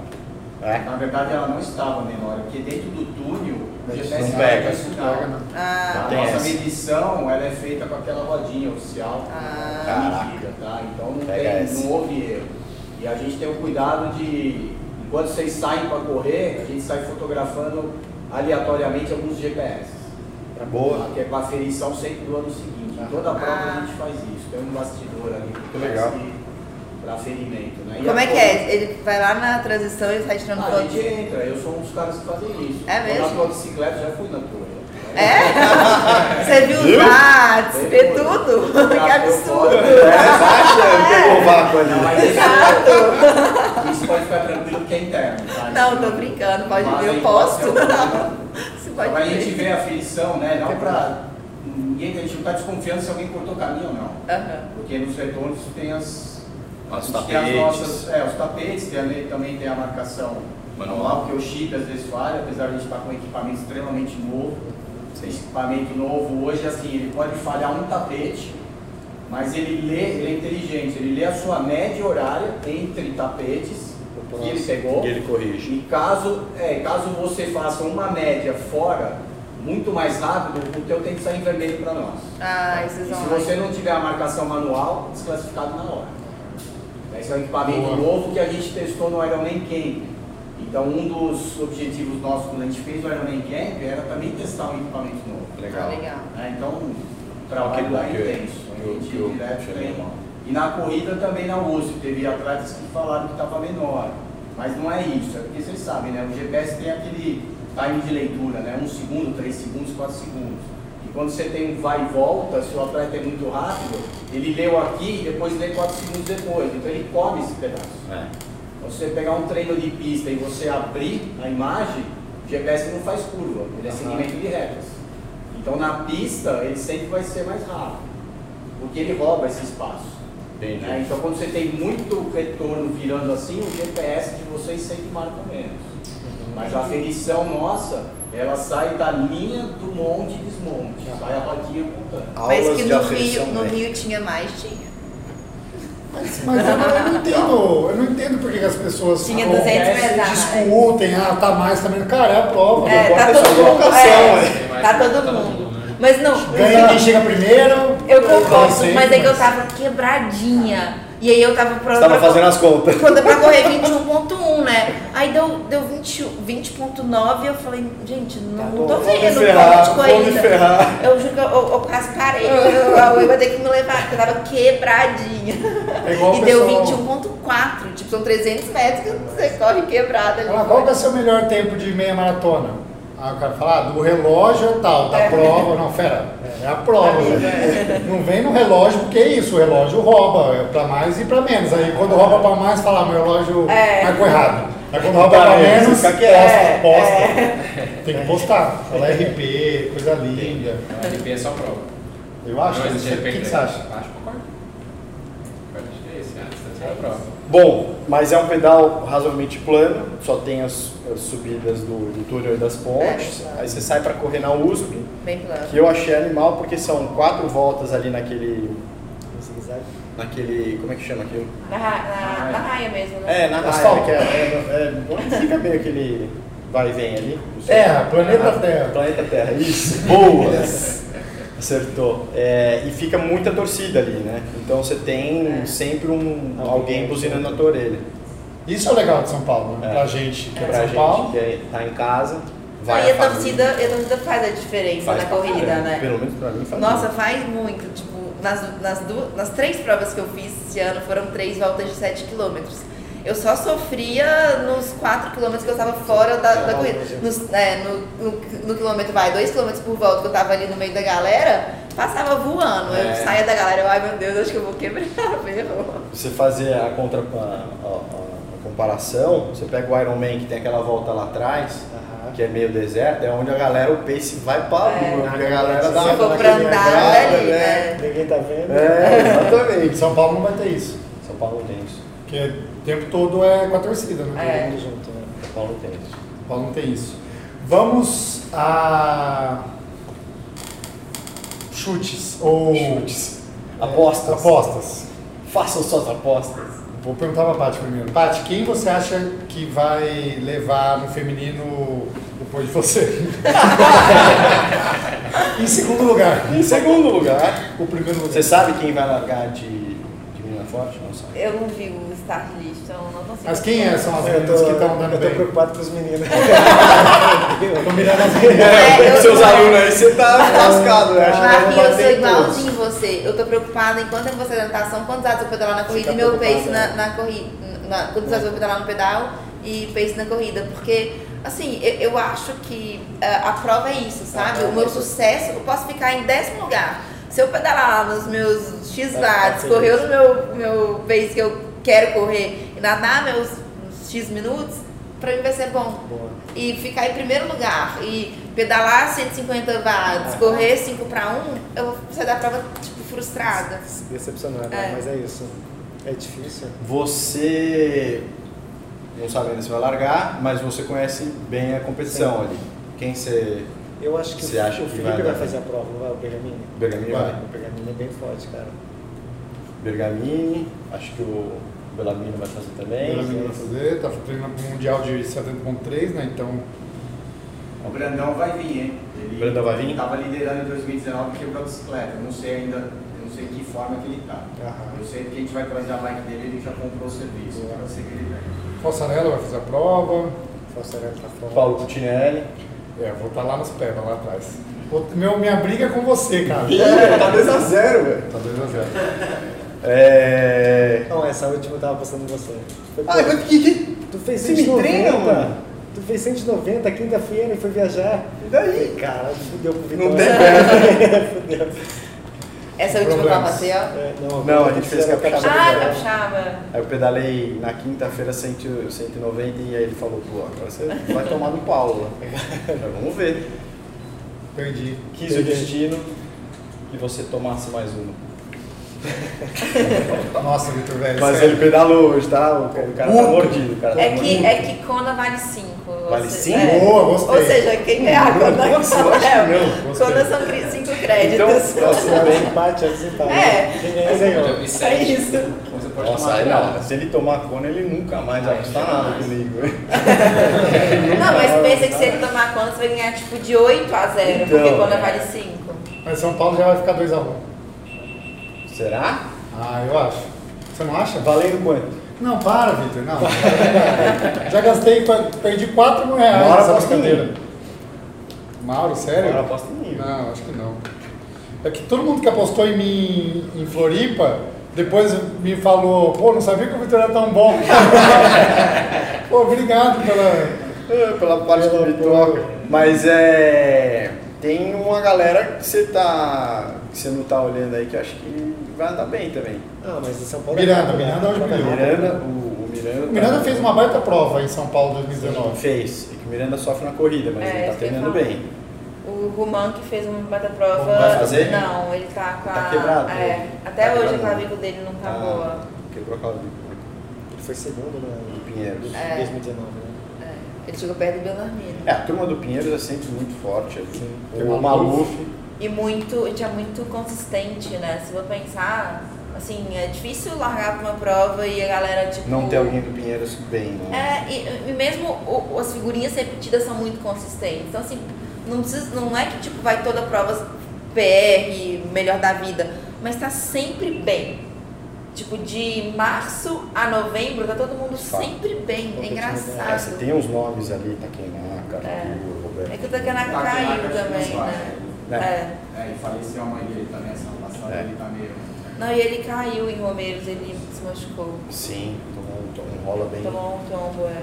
[SPEAKER 2] é,
[SPEAKER 6] Na verdade, ela não estava menor, porque dentro do túnel, GPS
[SPEAKER 2] Não pega,
[SPEAKER 6] não sinal.
[SPEAKER 1] pega, não.
[SPEAKER 3] Ah,
[SPEAKER 6] A nossa
[SPEAKER 2] essa.
[SPEAKER 6] medição ela é feita com aquela rodinha oficial
[SPEAKER 3] Ah.
[SPEAKER 6] da medida, tá? Então não,
[SPEAKER 2] Pega
[SPEAKER 6] tem,
[SPEAKER 2] essa.
[SPEAKER 6] não houve erro. E a gente tem o cuidado de, enquanto vocês saem para correr, a gente sai fotografando aleatoriamente alguns GPS.
[SPEAKER 2] tá boa.
[SPEAKER 6] Que é com a aferição sempre do ano seguinte. Em toda a prova
[SPEAKER 3] Ah.
[SPEAKER 6] a gente faz isso. Tem um bastidor ali
[SPEAKER 2] Que legal.
[SPEAKER 6] Para aferimento. Né? E
[SPEAKER 3] Como
[SPEAKER 6] a
[SPEAKER 3] é que é? Ele vai lá na transição e sai tirando
[SPEAKER 6] Ah, a
[SPEAKER 3] foto.
[SPEAKER 6] gente entra, eu sou um dos caras que fazem isso.
[SPEAKER 3] É mesmo?
[SPEAKER 6] Eu na motocicleta já fui na tua.
[SPEAKER 3] É? [LAUGHS] Você viu os dados, vê tudo? Que absurdo!
[SPEAKER 2] É, pegou o vácuo ali.
[SPEAKER 6] Não, mas isso, pode ficar tranquilo porque é interno, tá?
[SPEAKER 3] Não, tô brincando, pode
[SPEAKER 6] Mas
[SPEAKER 3] ver, eu posto. Você pode
[SPEAKER 6] pra [LAUGHS] gente
[SPEAKER 3] ver.
[SPEAKER 6] ver a aferição, né? Não pra. Ninguém, a gente não tá desconfiando se alguém cortou caminho ou não. Porque nos retornos tem as.
[SPEAKER 2] Os
[SPEAKER 6] a gente
[SPEAKER 2] tapetes.
[SPEAKER 6] Tem as nossas, é, os tapetes, tem ali, também tem a marcação
[SPEAKER 2] Manual.
[SPEAKER 6] manual, porque o chip às vezes falha, apesar de a gente estar com um equipamento extremamente novo.
[SPEAKER 2] Sim.
[SPEAKER 6] Esse equipamento novo hoje, assim, ele pode falhar um tapete, mas ele lê, ele é inteligente, ele lê a sua média horária entre tapetes que ele pegou.
[SPEAKER 2] E ele corrige.
[SPEAKER 6] E caso, é, caso você faça uma média fora, muito mais rápido, o teu tem que sair em vermelho para nós.
[SPEAKER 3] Ah,
[SPEAKER 6] E
[SPEAKER 3] esses
[SPEAKER 6] se você não tiver a marcação manual, desclassificado na hora. Esse é um equipamento
[SPEAKER 1] Boa.
[SPEAKER 6] novo que a gente testou no Ironman Camp. Então um dos objetivos nossos quando a gente fez o Ironman Camp era também testar um equipamento novo.
[SPEAKER 2] Legal.
[SPEAKER 3] Legal.
[SPEAKER 6] né? Então o
[SPEAKER 2] Que
[SPEAKER 6] trabalho lá é intenso. A
[SPEAKER 2] eu-
[SPEAKER 6] gente
[SPEAKER 2] que eu
[SPEAKER 6] direto tem. E na corrida também na USP, teve atletas que falaram que estava menor. Mas não é isso, é porque vocês sabem, né? O GPS tem aquele time de leitura, né? Um segundo, três segundos, quatro segundos. Quando você tem um vai e volta, se o atleta é muito rápido, ele leu aqui e depois lê quatro segundos depois. Então ele come esse pedaço.
[SPEAKER 2] É.
[SPEAKER 6] Então, se você pegar um treino de pista e você abrir a imagem, o GPS não faz curva, ele é
[SPEAKER 2] Aham.
[SPEAKER 6] segmento de retas. Então na pista ele sempre vai ser mais rápido, porque ele rouba esse espaço. Né? Então quando você tem muito retorno virando assim, o GPS de vocês sempre marca menos. Mas a aferição nossa, ela sai da linha do monte e desmonte. Sai a rodinha apontando.
[SPEAKER 3] Mas que no Rio, no. Rio tinha mais, tinha.
[SPEAKER 1] Mas, mas eu, não, eu não entendo, eu não entendo por que que as pessoas
[SPEAKER 3] Tinha
[SPEAKER 1] ficam-
[SPEAKER 3] 200 metros a mais.
[SPEAKER 1] discutem, ah, tá mais também. Cara, é a prova.
[SPEAKER 3] É, tá todo mundo. é,
[SPEAKER 2] né?
[SPEAKER 3] tá todo mundo. Mas não,
[SPEAKER 1] Ganha quem chega primeiro.
[SPEAKER 3] eu concordo, mas é que eu tava quebradinha. E aí eu tava
[SPEAKER 2] Você
[SPEAKER 3] pronta.
[SPEAKER 2] tava
[SPEAKER 3] pra-
[SPEAKER 2] fazendo as contas.
[SPEAKER 3] Quando é pra correr [LAUGHS] 21.1, né? Aí deu, deu 20 20.9 e eu falei, gente, não,
[SPEAKER 2] Tá
[SPEAKER 3] não
[SPEAKER 2] bom,
[SPEAKER 3] tô
[SPEAKER 2] vou
[SPEAKER 3] vendo
[SPEAKER 2] ferrar,
[SPEAKER 3] como
[SPEAKER 2] vou
[SPEAKER 3] de
[SPEAKER 2] me
[SPEAKER 3] corrida.
[SPEAKER 2] ferrar.
[SPEAKER 3] Eu juro que eu, eu, eu quase parei. Eu, eu, eu ia ter que me levar, porque eu tava quebradinha.
[SPEAKER 1] É igual [LAUGHS]
[SPEAKER 3] e deu
[SPEAKER 1] pessoal-
[SPEAKER 3] 21.4, tipo, são 300 metros que você corre quebrada ali.
[SPEAKER 1] Ah, qual que é o seu melhor tempo de meia maratona? Aí o cara fala, ah, do relógio é tal, da
[SPEAKER 3] É.
[SPEAKER 1] prova. Não, fera, é a prova. velho. Não vem no relógio, porque é isso, o relógio rouba, é pra mais e pra menos. Aí quando rouba pra mais, fala, ah, meu relógio
[SPEAKER 3] É.
[SPEAKER 1] marcou errado. Aí quando rouba
[SPEAKER 2] Pra
[SPEAKER 1] pra
[SPEAKER 2] menos,
[SPEAKER 1] posta,
[SPEAKER 2] quieto.
[SPEAKER 1] posta. Tem que postar. Fala RP, coisa linda.
[SPEAKER 4] A LP é só prova.
[SPEAKER 1] Eu acho,
[SPEAKER 4] Não existe
[SPEAKER 1] o que, que você acha?
[SPEAKER 4] Acho que concordo. É.
[SPEAKER 2] Bom, mas é um pedal razoavelmente plano, só tem as subidas do, do túnel e das pontes.
[SPEAKER 3] É.
[SPEAKER 2] Aí você sai para correr na USP, que eu achei animal porque são quatro voltas ali naquele. Naquele. como é que chama aquilo?
[SPEAKER 3] Na, na, na raia mesmo, né?
[SPEAKER 2] É, na raia,
[SPEAKER 1] Asfalto.
[SPEAKER 2] é, é, é, onde fica bem aquele vai e vem ali?
[SPEAKER 1] Terra, planeta
[SPEAKER 2] Ah,
[SPEAKER 1] Terra.
[SPEAKER 2] Planeta Terra, isso. [LAUGHS] Boa! Acertou. É, e fica muita torcida ali, né? Então você tem sempre um, alguém buzinando na tua orelha.
[SPEAKER 1] Isso é o legal de São Paulo, né?
[SPEAKER 2] É.
[SPEAKER 1] Pra gente que é
[SPEAKER 2] Pra
[SPEAKER 1] São
[SPEAKER 2] gente
[SPEAKER 1] Paulo.
[SPEAKER 2] que é- tá em casa, vai
[SPEAKER 3] Aí a
[SPEAKER 2] família.
[SPEAKER 3] torcida, a torcida faz a diferença
[SPEAKER 2] Faz
[SPEAKER 3] na corrida,
[SPEAKER 2] caramba.
[SPEAKER 3] né?
[SPEAKER 2] Pelo menos pra mim faz.
[SPEAKER 3] Nossa,
[SPEAKER 2] muito.
[SPEAKER 3] faz muito. Tipo, nas, nas, duas, nas três provas que eu fiz esse ano foram três voltas de 7 quilômetros. Eu só sofria nos 4 quilômetros que eu estava fora da, da corrida. Nos, é, no, no, no quilômetro, vai, 2 quilômetros por volta que eu tava ali no meio da galera, passava voando. Eu
[SPEAKER 2] É.
[SPEAKER 3] saía da galera, eu, ai meu Deus, acho que eu vou quebrar, [LAUGHS] ferrou.
[SPEAKER 2] Você fazer a, contra, a, a- a comparação, você pega o Iron Man que tem aquela volta lá atrás,
[SPEAKER 5] Aham.
[SPEAKER 2] que é meio deserto, é onde a galera, o pace vai pra
[SPEAKER 3] É.
[SPEAKER 2] porque a galera dá
[SPEAKER 3] Se for
[SPEAKER 2] uma
[SPEAKER 3] pra andar ali,
[SPEAKER 2] né?
[SPEAKER 3] né?
[SPEAKER 5] Ninguém tá vendo.
[SPEAKER 2] É, exatamente.
[SPEAKER 1] São Paulo não vai ter isso.
[SPEAKER 2] São Paulo tem isso.
[SPEAKER 1] Porque o tempo todo é com a torcida, né?
[SPEAKER 3] É.
[SPEAKER 5] Todo mundo junto, né?
[SPEAKER 2] São Paulo tem isso.
[SPEAKER 1] São Paulo não tem isso. Vamos a chutes ou
[SPEAKER 2] Chutes. Apostas.
[SPEAKER 1] apostas.
[SPEAKER 2] Façam suas apostas.
[SPEAKER 1] Vou perguntar pra Paty primeiro. Paty, quem você acha que vai levar no feminino depois de você? [LAUGHS] em segundo lugar.
[SPEAKER 2] Em segundo lugar,
[SPEAKER 1] O primeiro lugar.
[SPEAKER 2] você sabe quem vai largar de, de mina forte? Não sabe.
[SPEAKER 3] Eu não vi o start list, então não consigo.
[SPEAKER 1] Mas quem é? São as
[SPEAKER 5] Eu
[SPEAKER 1] meninas
[SPEAKER 5] tô,
[SPEAKER 1] que estão dando
[SPEAKER 5] eu tô
[SPEAKER 1] bem.
[SPEAKER 5] preocupado com os meninos.
[SPEAKER 1] Tô mirando as meninas. [LAUGHS]
[SPEAKER 3] É, eu-
[SPEAKER 2] seus alunos aí, você tá lascado, né? Acho que
[SPEAKER 3] eu sou
[SPEAKER 2] em
[SPEAKER 3] igualzinho você. Eu tô preocupada enquanto eu vou fazer a natação, quantos anos eu pedalar na corrida e meu pace na, na corrida. Na, quantos anos eu vou pedalar no pedal e pace na corrida. Porque, assim, eu, eu acho que ah, a prova é isso, sabe? O meu sucesso, eu posso ficar em décimo lugar. Se eu pedalar lá nos meus X watts,
[SPEAKER 5] É,
[SPEAKER 3] correr no meu, meu pace que eu quero correr e nadar meus X minutos, pra mim vai ser bom
[SPEAKER 5] Boa.
[SPEAKER 3] e ficar em primeiro lugar e pedalar 150 watts, correr 5 para 1, eu vou sair da prova tipo frustrada.
[SPEAKER 5] Decepcionado,
[SPEAKER 3] É.
[SPEAKER 5] mas é isso. É difícil.
[SPEAKER 2] Você não sabe ainda se vai largar, mas você conhece bem a competição ali. Quem você.
[SPEAKER 5] Eu acho que
[SPEAKER 2] Você
[SPEAKER 5] o,
[SPEAKER 2] acha
[SPEAKER 5] o
[SPEAKER 2] que
[SPEAKER 5] Felipe
[SPEAKER 2] vai
[SPEAKER 5] vai, fazer a prova, não vai? O Bergamini?
[SPEAKER 2] Bergamini
[SPEAKER 1] Vai.
[SPEAKER 2] vai.
[SPEAKER 5] O Bergamini é bem forte, cara.
[SPEAKER 2] Bergamini, acho que o Bellamino vai fazer também.
[SPEAKER 1] Ela vai fazer, tá treinando pro Mundial de 70.3, né? Então,
[SPEAKER 6] O Brandão vai vir, hein? Ele
[SPEAKER 2] O Brandão vai vir?
[SPEAKER 6] Tava liderando em 2019 porque quebrou a bicicleta. Eu não sei ainda, eu não sei que forma que ele tá.
[SPEAKER 5] Aham.
[SPEAKER 6] Eu sei que a gente vai trazer a bike dele, ele já comprou o serviço. Eu sei que ele vem.
[SPEAKER 1] Falsarella vai fazer a prova.
[SPEAKER 5] Falsarello tá forte.
[SPEAKER 2] Paulo Cutinelli.
[SPEAKER 1] É, vou estar lá nos pés, lá atrás. Meu, minha briga é com você, cara.
[SPEAKER 2] tá 2x0, velho.
[SPEAKER 1] Tá 2 a 0.
[SPEAKER 2] É.
[SPEAKER 5] Não, essa última eu tava postando em você. Foi,
[SPEAKER 2] Ah, mas que, que.
[SPEAKER 5] tu fez
[SPEAKER 2] você me
[SPEAKER 5] 190,
[SPEAKER 2] treina, mano?
[SPEAKER 5] Tu fez 190 quinta-feira e foi viajar.
[SPEAKER 2] E daí?
[SPEAKER 5] Cara, fudeu com o
[SPEAKER 2] Não tem [LAUGHS]
[SPEAKER 5] fudeu.
[SPEAKER 3] Essa última
[SPEAKER 1] Problemas.
[SPEAKER 3] Copa CL?
[SPEAKER 5] É, não,
[SPEAKER 2] Não, a gente fez capixaba.
[SPEAKER 3] Ah,
[SPEAKER 2] Capixaba. Aí eu pedalei na quinta-feira 100 190 e aí ele falou, pô, agora você vai tomar no Paulo lá. [LAUGHS] Vamos ver.
[SPEAKER 1] Perdi.
[SPEAKER 2] Quis o destino que você tomasse mais uma. [LAUGHS]
[SPEAKER 1] Nossa, Vitor, velho.
[SPEAKER 2] Mas
[SPEAKER 1] sério.
[SPEAKER 2] ele pedalou hoje, tá? O cara, o cara tá mordido. O cara tá
[SPEAKER 3] É que, é que Kona vale 5.
[SPEAKER 2] Vale cinco?
[SPEAKER 1] Boa, gostei.
[SPEAKER 3] Ou seja, quem ganhar a Kona
[SPEAKER 2] Nossa, eu acho que não.
[SPEAKER 3] Kona são 5
[SPEAKER 2] Então,
[SPEAKER 3] créditos.
[SPEAKER 2] nossa, tudo bem.
[SPEAKER 5] Empate, é.
[SPEAKER 3] É.
[SPEAKER 5] Quem
[SPEAKER 4] Eu já
[SPEAKER 5] ganhou.
[SPEAKER 4] vi
[SPEAKER 3] É
[SPEAKER 4] sete.
[SPEAKER 3] isso.
[SPEAKER 4] Então você pode
[SPEAKER 2] Nossa,
[SPEAKER 4] tomar.
[SPEAKER 2] Se ele tomar cona, ele nunca mais vai custar nada comigo. [LAUGHS]
[SPEAKER 3] Não, mas pensa que se ele tomar Kona, você vai ganhar tipo de 8 a 0, porque
[SPEAKER 2] Então,
[SPEAKER 3] Kona
[SPEAKER 2] é.
[SPEAKER 3] vale 5.
[SPEAKER 1] Mas São Paulo já vai ficar 2x1.
[SPEAKER 2] Será?
[SPEAKER 1] Ah, eu acho. Você não acha?
[SPEAKER 2] Valendo quanto?
[SPEAKER 1] Não, para, Vitor. Não. [LAUGHS] já gastei, perdi 4 mil reais
[SPEAKER 2] Bora
[SPEAKER 1] nessa brincadeira. Mauro, sério?
[SPEAKER 2] Agora aposta em mim.
[SPEAKER 1] Não, acho que não. É que todo mundo que apostou em mim em Floripa, depois me falou, pô, não sabia que o Vitor era tão bom. [LAUGHS] pô, obrigado pela.
[SPEAKER 2] Pela parte que me toca. Mas é. Tem uma galera que você tá. Que você não tá olhando aí que eu acho que vai andar bem também.
[SPEAKER 5] Ah, mas em São Paulo
[SPEAKER 1] Miranda,
[SPEAKER 5] é
[SPEAKER 1] Miranda hoje
[SPEAKER 2] O
[SPEAKER 1] brilhou.
[SPEAKER 2] Miranda, o, o Miranda.
[SPEAKER 1] O Miranda
[SPEAKER 2] tá-
[SPEAKER 1] fez uma baita prova em São Paulo 2019.
[SPEAKER 2] Fez. É que o Miranda sofre na corrida, mas
[SPEAKER 3] É,
[SPEAKER 2] ele tá
[SPEAKER 3] ia
[SPEAKER 2] treinando bem.
[SPEAKER 3] O Roman que fez uma bata prova.
[SPEAKER 2] Vai fazer?
[SPEAKER 3] Não, ele tá com a.
[SPEAKER 2] Tá quebrado?
[SPEAKER 3] É. Até
[SPEAKER 2] Tá
[SPEAKER 3] hoje
[SPEAKER 2] quebrado.
[SPEAKER 3] a clavícula dele não tá boa.
[SPEAKER 2] Quebrou a clavícula.
[SPEAKER 5] Ele foi segundo no
[SPEAKER 2] Do Pinheiros.
[SPEAKER 3] É.
[SPEAKER 5] 2019, né?
[SPEAKER 3] É. Ele chegou perto do Bellarmino.
[SPEAKER 2] É, a turma do Pinheiros é sempre muito forte ali.
[SPEAKER 1] Tem
[SPEAKER 2] O
[SPEAKER 1] o
[SPEAKER 2] Maluf.
[SPEAKER 3] E muito, e é muito consistente, né? Se for pensar, assim, é difícil largar pra uma prova e a galera, tipo.
[SPEAKER 2] Não tem alguém do Pinheiros bem, né?
[SPEAKER 3] É, e, e mesmo o- as figurinhas repetidas são muito consistentes. Então, assim, não, precisa, não é que tipo, vai toda prova PR, melhor da vida, mas tá sempre bem. Tipo, de março a novembro, tá todo mundo
[SPEAKER 2] Fato.
[SPEAKER 3] sempre bem. É
[SPEAKER 2] É, você
[SPEAKER 3] engraçado.
[SPEAKER 2] tem uns nomes ali, Takenaka,
[SPEAKER 3] É.
[SPEAKER 2] Arthur, Roberto.
[SPEAKER 3] É que o Takanaka caiu também, né?
[SPEAKER 2] Né?
[SPEAKER 3] É.
[SPEAKER 6] É, e faleceu a mãe dele também, essa passada,
[SPEAKER 2] É.
[SPEAKER 6] ele tá meio...
[SPEAKER 3] Não, e ele caiu em Romeiros, ele se machucou.
[SPEAKER 2] Sim, tomou um, tomou um rola bem,
[SPEAKER 3] Tomou um tombo, é.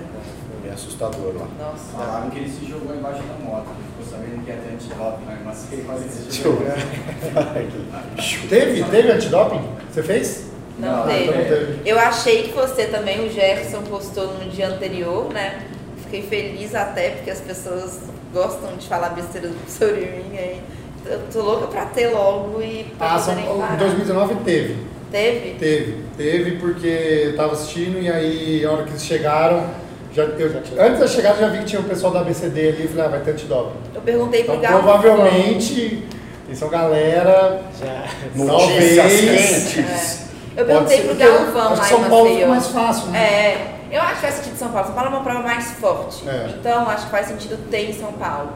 [SPEAKER 2] bem assustador lá.
[SPEAKER 3] Nossa.
[SPEAKER 6] Falaram que ele se jogou embaixo da moto, ele ficou sabendo que ia ter antidoping, né? mas ele [LAUGHS] quase se jogou. [LAUGHS]
[SPEAKER 1] Teve? Teve antidoping? Você fez?
[SPEAKER 3] Não,
[SPEAKER 6] Não,
[SPEAKER 3] teve.
[SPEAKER 1] não teve.
[SPEAKER 3] Eu achei que você também, o Jefferson postou no dia anterior, né? Fiquei feliz até, porque as pessoas gostam de falar besteira sobre mim aí. Eu tô louca pra ter logo e pra
[SPEAKER 1] Ah, São, em
[SPEAKER 3] parar.
[SPEAKER 1] 2019 teve.
[SPEAKER 3] Teve?
[SPEAKER 1] Teve. Teve porque eu tava assistindo e aí a hora que eles chegaram, já, eu, antes da chegada eu já vi que tinha o pessoal da ABCD ali e falei, ah, vai ter antidoping.
[SPEAKER 3] Eu perguntei pro
[SPEAKER 1] Então
[SPEAKER 3] Galvão.
[SPEAKER 1] provavelmente eles são galera.
[SPEAKER 5] Já.
[SPEAKER 2] Notícias
[SPEAKER 1] Talvez.
[SPEAKER 2] quentes.
[SPEAKER 3] Eu perguntei
[SPEAKER 1] Pode
[SPEAKER 3] pro
[SPEAKER 1] ser,
[SPEAKER 3] Galvão
[SPEAKER 1] acho
[SPEAKER 3] lá
[SPEAKER 1] São Paulo mais fácil, né?
[SPEAKER 3] É, eu acho que faz sentido São Paulo. São Paulo é uma prova mais forte.
[SPEAKER 1] É.
[SPEAKER 3] Então, acho que faz sentido ter em São Paulo.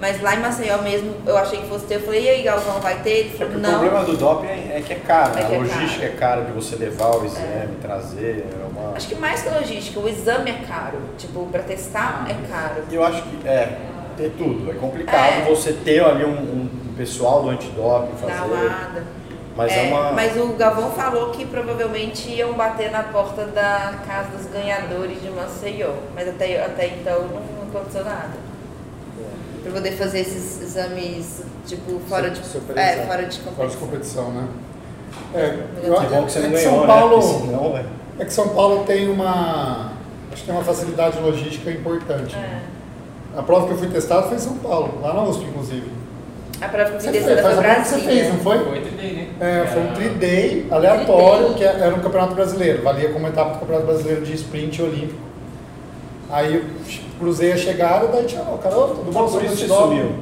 [SPEAKER 3] Mas lá em Maceió mesmo, eu achei que fosse ter. Eu falei, e aí, Galvão, vai ter? Ele
[SPEAKER 2] É
[SPEAKER 3] falou,
[SPEAKER 2] o
[SPEAKER 3] não.
[SPEAKER 2] problema do doping é é que é caro, né?
[SPEAKER 3] É que é
[SPEAKER 2] a logística
[SPEAKER 3] caro.
[SPEAKER 2] é cara de você levar o exame, trazer, é uma...
[SPEAKER 3] Acho que mais que logística, o exame é caro. Tipo, pra testar é caro.
[SPEAKER 2] Eu acho que é, ter tudo. É complicado
[SPEAKER 3] É.
[SPEAKER 2] você ter ali um, um pessoal do antidoping fazer.
[SPEAKER 3] Amada.
[SPEAKER 2] Mas é, uma.
[SPEAKER 3] Mas o Galvão falou que provavelmente iam bater na porta da casa dos ganhadores de Maceió. Mas até, até então não aconteceu nada. Pra poder fazer esses exames, tipo, fora de, é, fora de
[SPEAKER 1] Fora de
[SPEAKER 3] competição.
[SPEAKER 1] competição, né? É, eu
[SPEAKER 2] Que
[SPEAKER 1] acho
[SPEAKER 2] bom que você
[SPEAKER 1] é
[SPEAKER 2] não
[SPEAKER 1] que
[SPEAKER 2] ganhou,
[SPEAKER 1] São
[SPEAKER 2] né?
[SPEAKER 1] Paulo,
[SPEAKER 2] Porque senão, é-
[SPEAKER 1] é que São Paulo tem uma, acho que tem uma facilidade logística importante.
[SPEAKER 3] É.
[SPEAKER 1] A prova que eu fui testado foi em São Paulo, lá na USP, inclusive.
[SPEAKER 3] A prova que eu
[SPEAKER 1] Você fez, faz
[SPEAKER 3] foi
[SPEAKER 1] a prova que você fez, não foi?
[SPEAKER 4] Foi 3D, né?
[SPEAKER 1] É, foi um
[SPEAKER 4] Era-
[SPEAKER 1] tri-day aleatório, que era um campeonato brasileiro, valia como etapa do campeonato brasileiro de sprint olímpico. Aí eu cruzei a chegada, daí tinha, ó, cara, ô, tudo bom?
[SPEAKER 2] por isso você sumiu.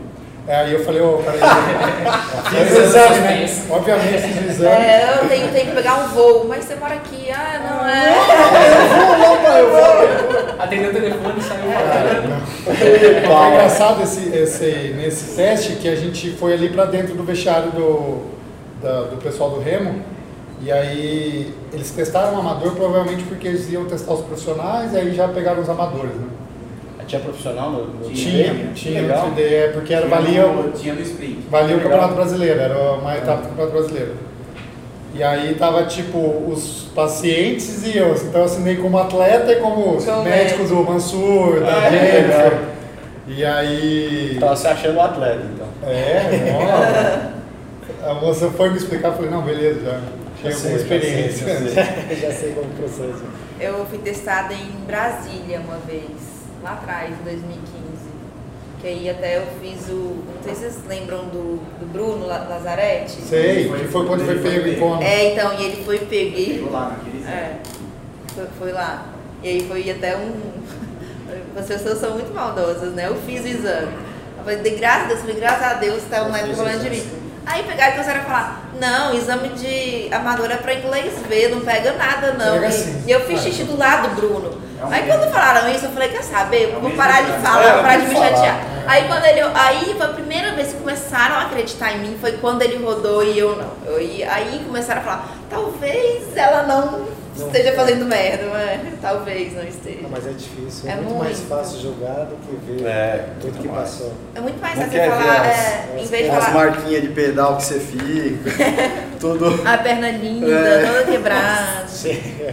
[SPEAKER 1] É, aí eu falei, ô, cara, [LAUGHS] fiz
[SPEAKER 4] Fiz
[SPEAKER 1] o exame, né? Obviamente fiz o [LAUGHS] exame.
[SPEAKER 3] É, eu tenho, tenho que pegar um voo, mas você mora aqui. Ah, não é.
[SPEAKER 4] Atendeu o telefone e saiu falando.
[SPEAKER 1] não. Foi engraçado esse, esse, nesse teste que a gente foi ali pra dentro do vestiário do, da- do pessoal do Remo. E aí eles testaram o amador provavelmente porque eles iam testar os profissionais e aí já pegaram os amadores, né?
[SPEAKER 2] Tinha profissional no, no
[SPEAKER 1] Tinha,
[SPEAKER 2] time?
[SPEAKER 1] tinha
[SPEAKER 2] Legal.
[SPEAKER 1] no 3D, é porque era,
[SPEAKER 6] Tinha
[SPEAKER 1] valia,
[SPEAKER 6] no- Tinha no sprint.
[SPEAKER 1] valia o. Campeonato Brasileiro, era uma etapa do Campeonato Brasileiro. E aí tava tipo os pacientes e eu, então eu assinei como atleta e como,
[SPEAKER 3] Como
[SPEAKER 1] médico do Mansur, da
[SPEAKER 2] Ah,
[SPEAKER 1] Jennifer.
[SPEAKER 2] legal.
[SPEAKER 1] E aí.
[SPEAKER 2] Tava se achando um atleta, então.
[SPEAKER 1] É, ó. A moça foi me explicar, falei, não, beleza, já tinha alguma
[SPEAKER 2] já sei,
[SPEAKER 1] experiência.
[SPEAKER 2] já sei. [LAUGHS]
[SPEAKER 5] Já sei como processo.
[SPEAKER 3] Eu fui testada em Brasília uma vez, lá atrás, em 2015. Que aí até eu fiz o. Não sei se vocês lembram do, do Bruno La- Lazarete.
[SPEAKER 1] Sei, que foi quando foi pego em coma.
[SPEAKER 3] É, então, e ele foi pego. e-
[SPEAKER 6] Chegou lá naquele
[SPEAKER 3] É, foi, foi lá. E aí foi até um. [LAUGHS] As pessoas são muito maldosas, né? Eu fiz o exame. Eu falei, de graças a Deus, falei, graças a Deus, estavam lá falando de mim. Aí pegaram e começaram a falar, não, exame de amador é pra inglês ver, não pega nada não.
[SPEAKER 1] Pega
[SPEAKER 3] E,
[SPEAKER 1] sim.
[SPEAKER 3] e eu fiz xixi do lado do Bruno.
[SPEAKER 6] É
[SPEAKER 3] Aí
[SPEAKER 6] mesmo.
[SPEAKER 3] quando falaram isso, eu falei, quer saber,
[SPEAKER 6] É um
[SPEAKER 3] vou parar de falar,
[SPEAKER 1] É,
[SPEAKER 3] vou parar de me chatear. Aí quando ele. Aí foi a primeira vez que começaram a acreditar em mim, foi quando ele rodou e eu não. Eu, e aí começaram a falar, talvez ela não,
[SPEAKER 5] Não.
[SPEAKER 3] esteja fazendo merda, mas talvez não esteja.
[SPEAKER 5] Não, mas é difícil, é,
[SPEAKER 3] É
[SPEAKER 5] muito, mais
[SPEAKER 3] muito.
[SPEAKER 5] fácil julgar do que ver
[SPEAKER 2] É,
[SPEAKER 5] tudo que
[SPEAKER 2] mais.
[SPEAKER 5] passou.
[SPEAKER 3] É muito mais fácil falar,
[SPEAKER 2] as-
[SPEAKER 3] é, em vez de
[SPEAKER 2] As
[SPEAKER 3] falar
[SPEAKER 2] marquinhas de pedal que você fica, [LAUGHS] tudo.
[SPEAKER 3] a perna linda,
[SPEAKER 2] É.
[SPEAKER 3] toda quebrada. [LAUGHS]
[SPEAKER 5] Sim, é,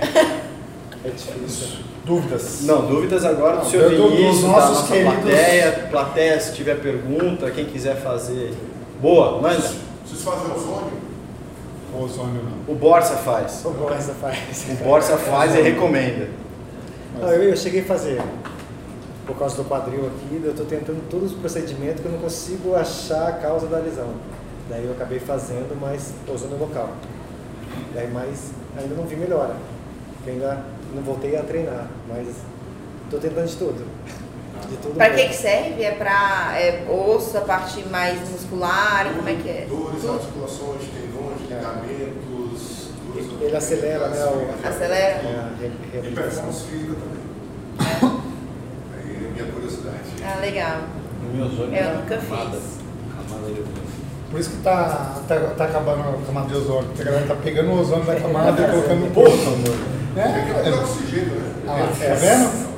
[SPEAKER 5] é difícil.
[SPEAKER 1] Dúvidas?
[SPEAKER 2] Não, dúvidas agora do
[SPEAKER 1] do-
[SPEAKER 2] Vinícius,
[SPEAKER 1] dos
[SPEAKER 2] da nossa
[SPEAKER 1] queridos-
[SPEAKER 2] plateia. Plateia, se tiver pergunta, quem quiser fazer. Boa, manda.
[SPEAKER 7] Vocês fazem ozônio?
[SPEAKER 1] Ou ozônio não?
[SPEAKER 2] O Borsa faz.
[SPEAKER 5] O Borsa faz.
[SPEAKER 2] O Borsa faz e recomenda.
[SPEAKER 5] Não, eu, eu cheguei a fazer, por causa do quadril aqui, eu estou tentando todos os procedimentos que eu não consigo achar a causa da lesão. Daí eu acabei fazendo, mas usando local. Daí, mas ainda não vi melhora. Porque ainda não voltei a treinar, mas estou tentando de tudo. De tudo
[SPEAKER 3] Pra que que serve? É pra é, osso, a parte mais muscular, como é que é?
[SPEAKER 7] Dores, articulações, tendões, ligamentos. dores
[SPEAKER 5] Ele acelera, né? O,
[SPEAKER 3] Acelera?
[SPEAKER 5] É, a re-
[SPEAKER 7] E performance física também. Aí é minha curiosidade.
[SPEAKER 3] Ah, legal.
[SPEAKER 2] No meu ozônio
[SPEAKER 3] Eu
[SPEAKER 2] era
[SPEAKER 3] nunca
[SPEAKER 2] camada.
[SPEAKER 3] fiz.
[SPEAKER 2] Camada de-
[SPEAKER 1] Por isso que tá, tá, tá acabando a camada de ozônio. Porque a galera tá pegando o ozônio da camada e [LAUGHS] colocando no poço.
[SPEAKER 7] É que
[SPEAKER 1] É,
[SPEAKER 7] não dá oxigênio, né?
[SPEAKER 1] Ah tá vendo?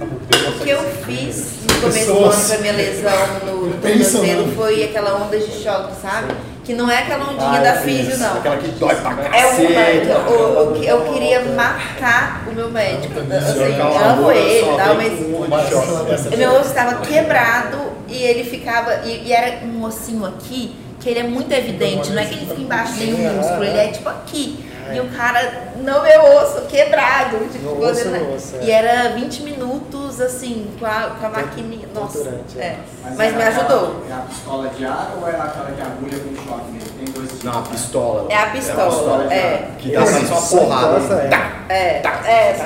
[SPEAKER 3] O que eu fiz no começo do ano pra minha lesão no, tornozelo foi aquela onda de choque, sabe? Que não é aquela ondinha
[SPEAKER 2] Ah,
[SPEAKER 3] da
[SPEAKER 2] fiz.
[SPEAKER 3] físio, não.
[SPEAKER 2] Aquela que dói pra
[SPEAKER 3] É
[SPEAKER 2] cacete.
[SPEAKER 3] uma. Eu, eu, eu queria matar o meu médico. Assim,
[SPEAKER 2] Cala a
[SPEAKER 3] amo ele, tal,
[SPEAKER 2] vem
[SPEAKER 3] mas.
[SPEAKER 2] de
[SPEAKER 3] meu osso estava quebrado e ele ficava. E, e era um ossinho aqui que ele é muito evidente, não é que ele fica embaixo nem o músculo, ele é tipo aqui. E o cara, no meu osso, quebrado. Tipo,
[SPEAKER 5] No osso, no osso, é.
[SPEAKER 3] E era 20 minutos assim, com a, com a maquininha. Nossa.
[SPEAKER 5] Torturante, é.
[SPEAKER 3] É. Mas,
[SPEAKER 6] era
[SPEAKER 3] me
[SPEAKER 6] aquela-
[SPEAKER 3] ajudou.
[SPEAKER 6] É a pistola de ar ou é aquela de agulha com choque mesmo? Tem dois tipos.
[SPEAKER 2] Não, a pistola.
[SPEAKER 3] É a pistola, é.
[SPEAKER 2] Que dá só uma
[SPEAKER 5] Só
[SPEAKER 2] porrada.
[SPEAKER 5] encosta, é.
[SPEAKER 3] É, essa.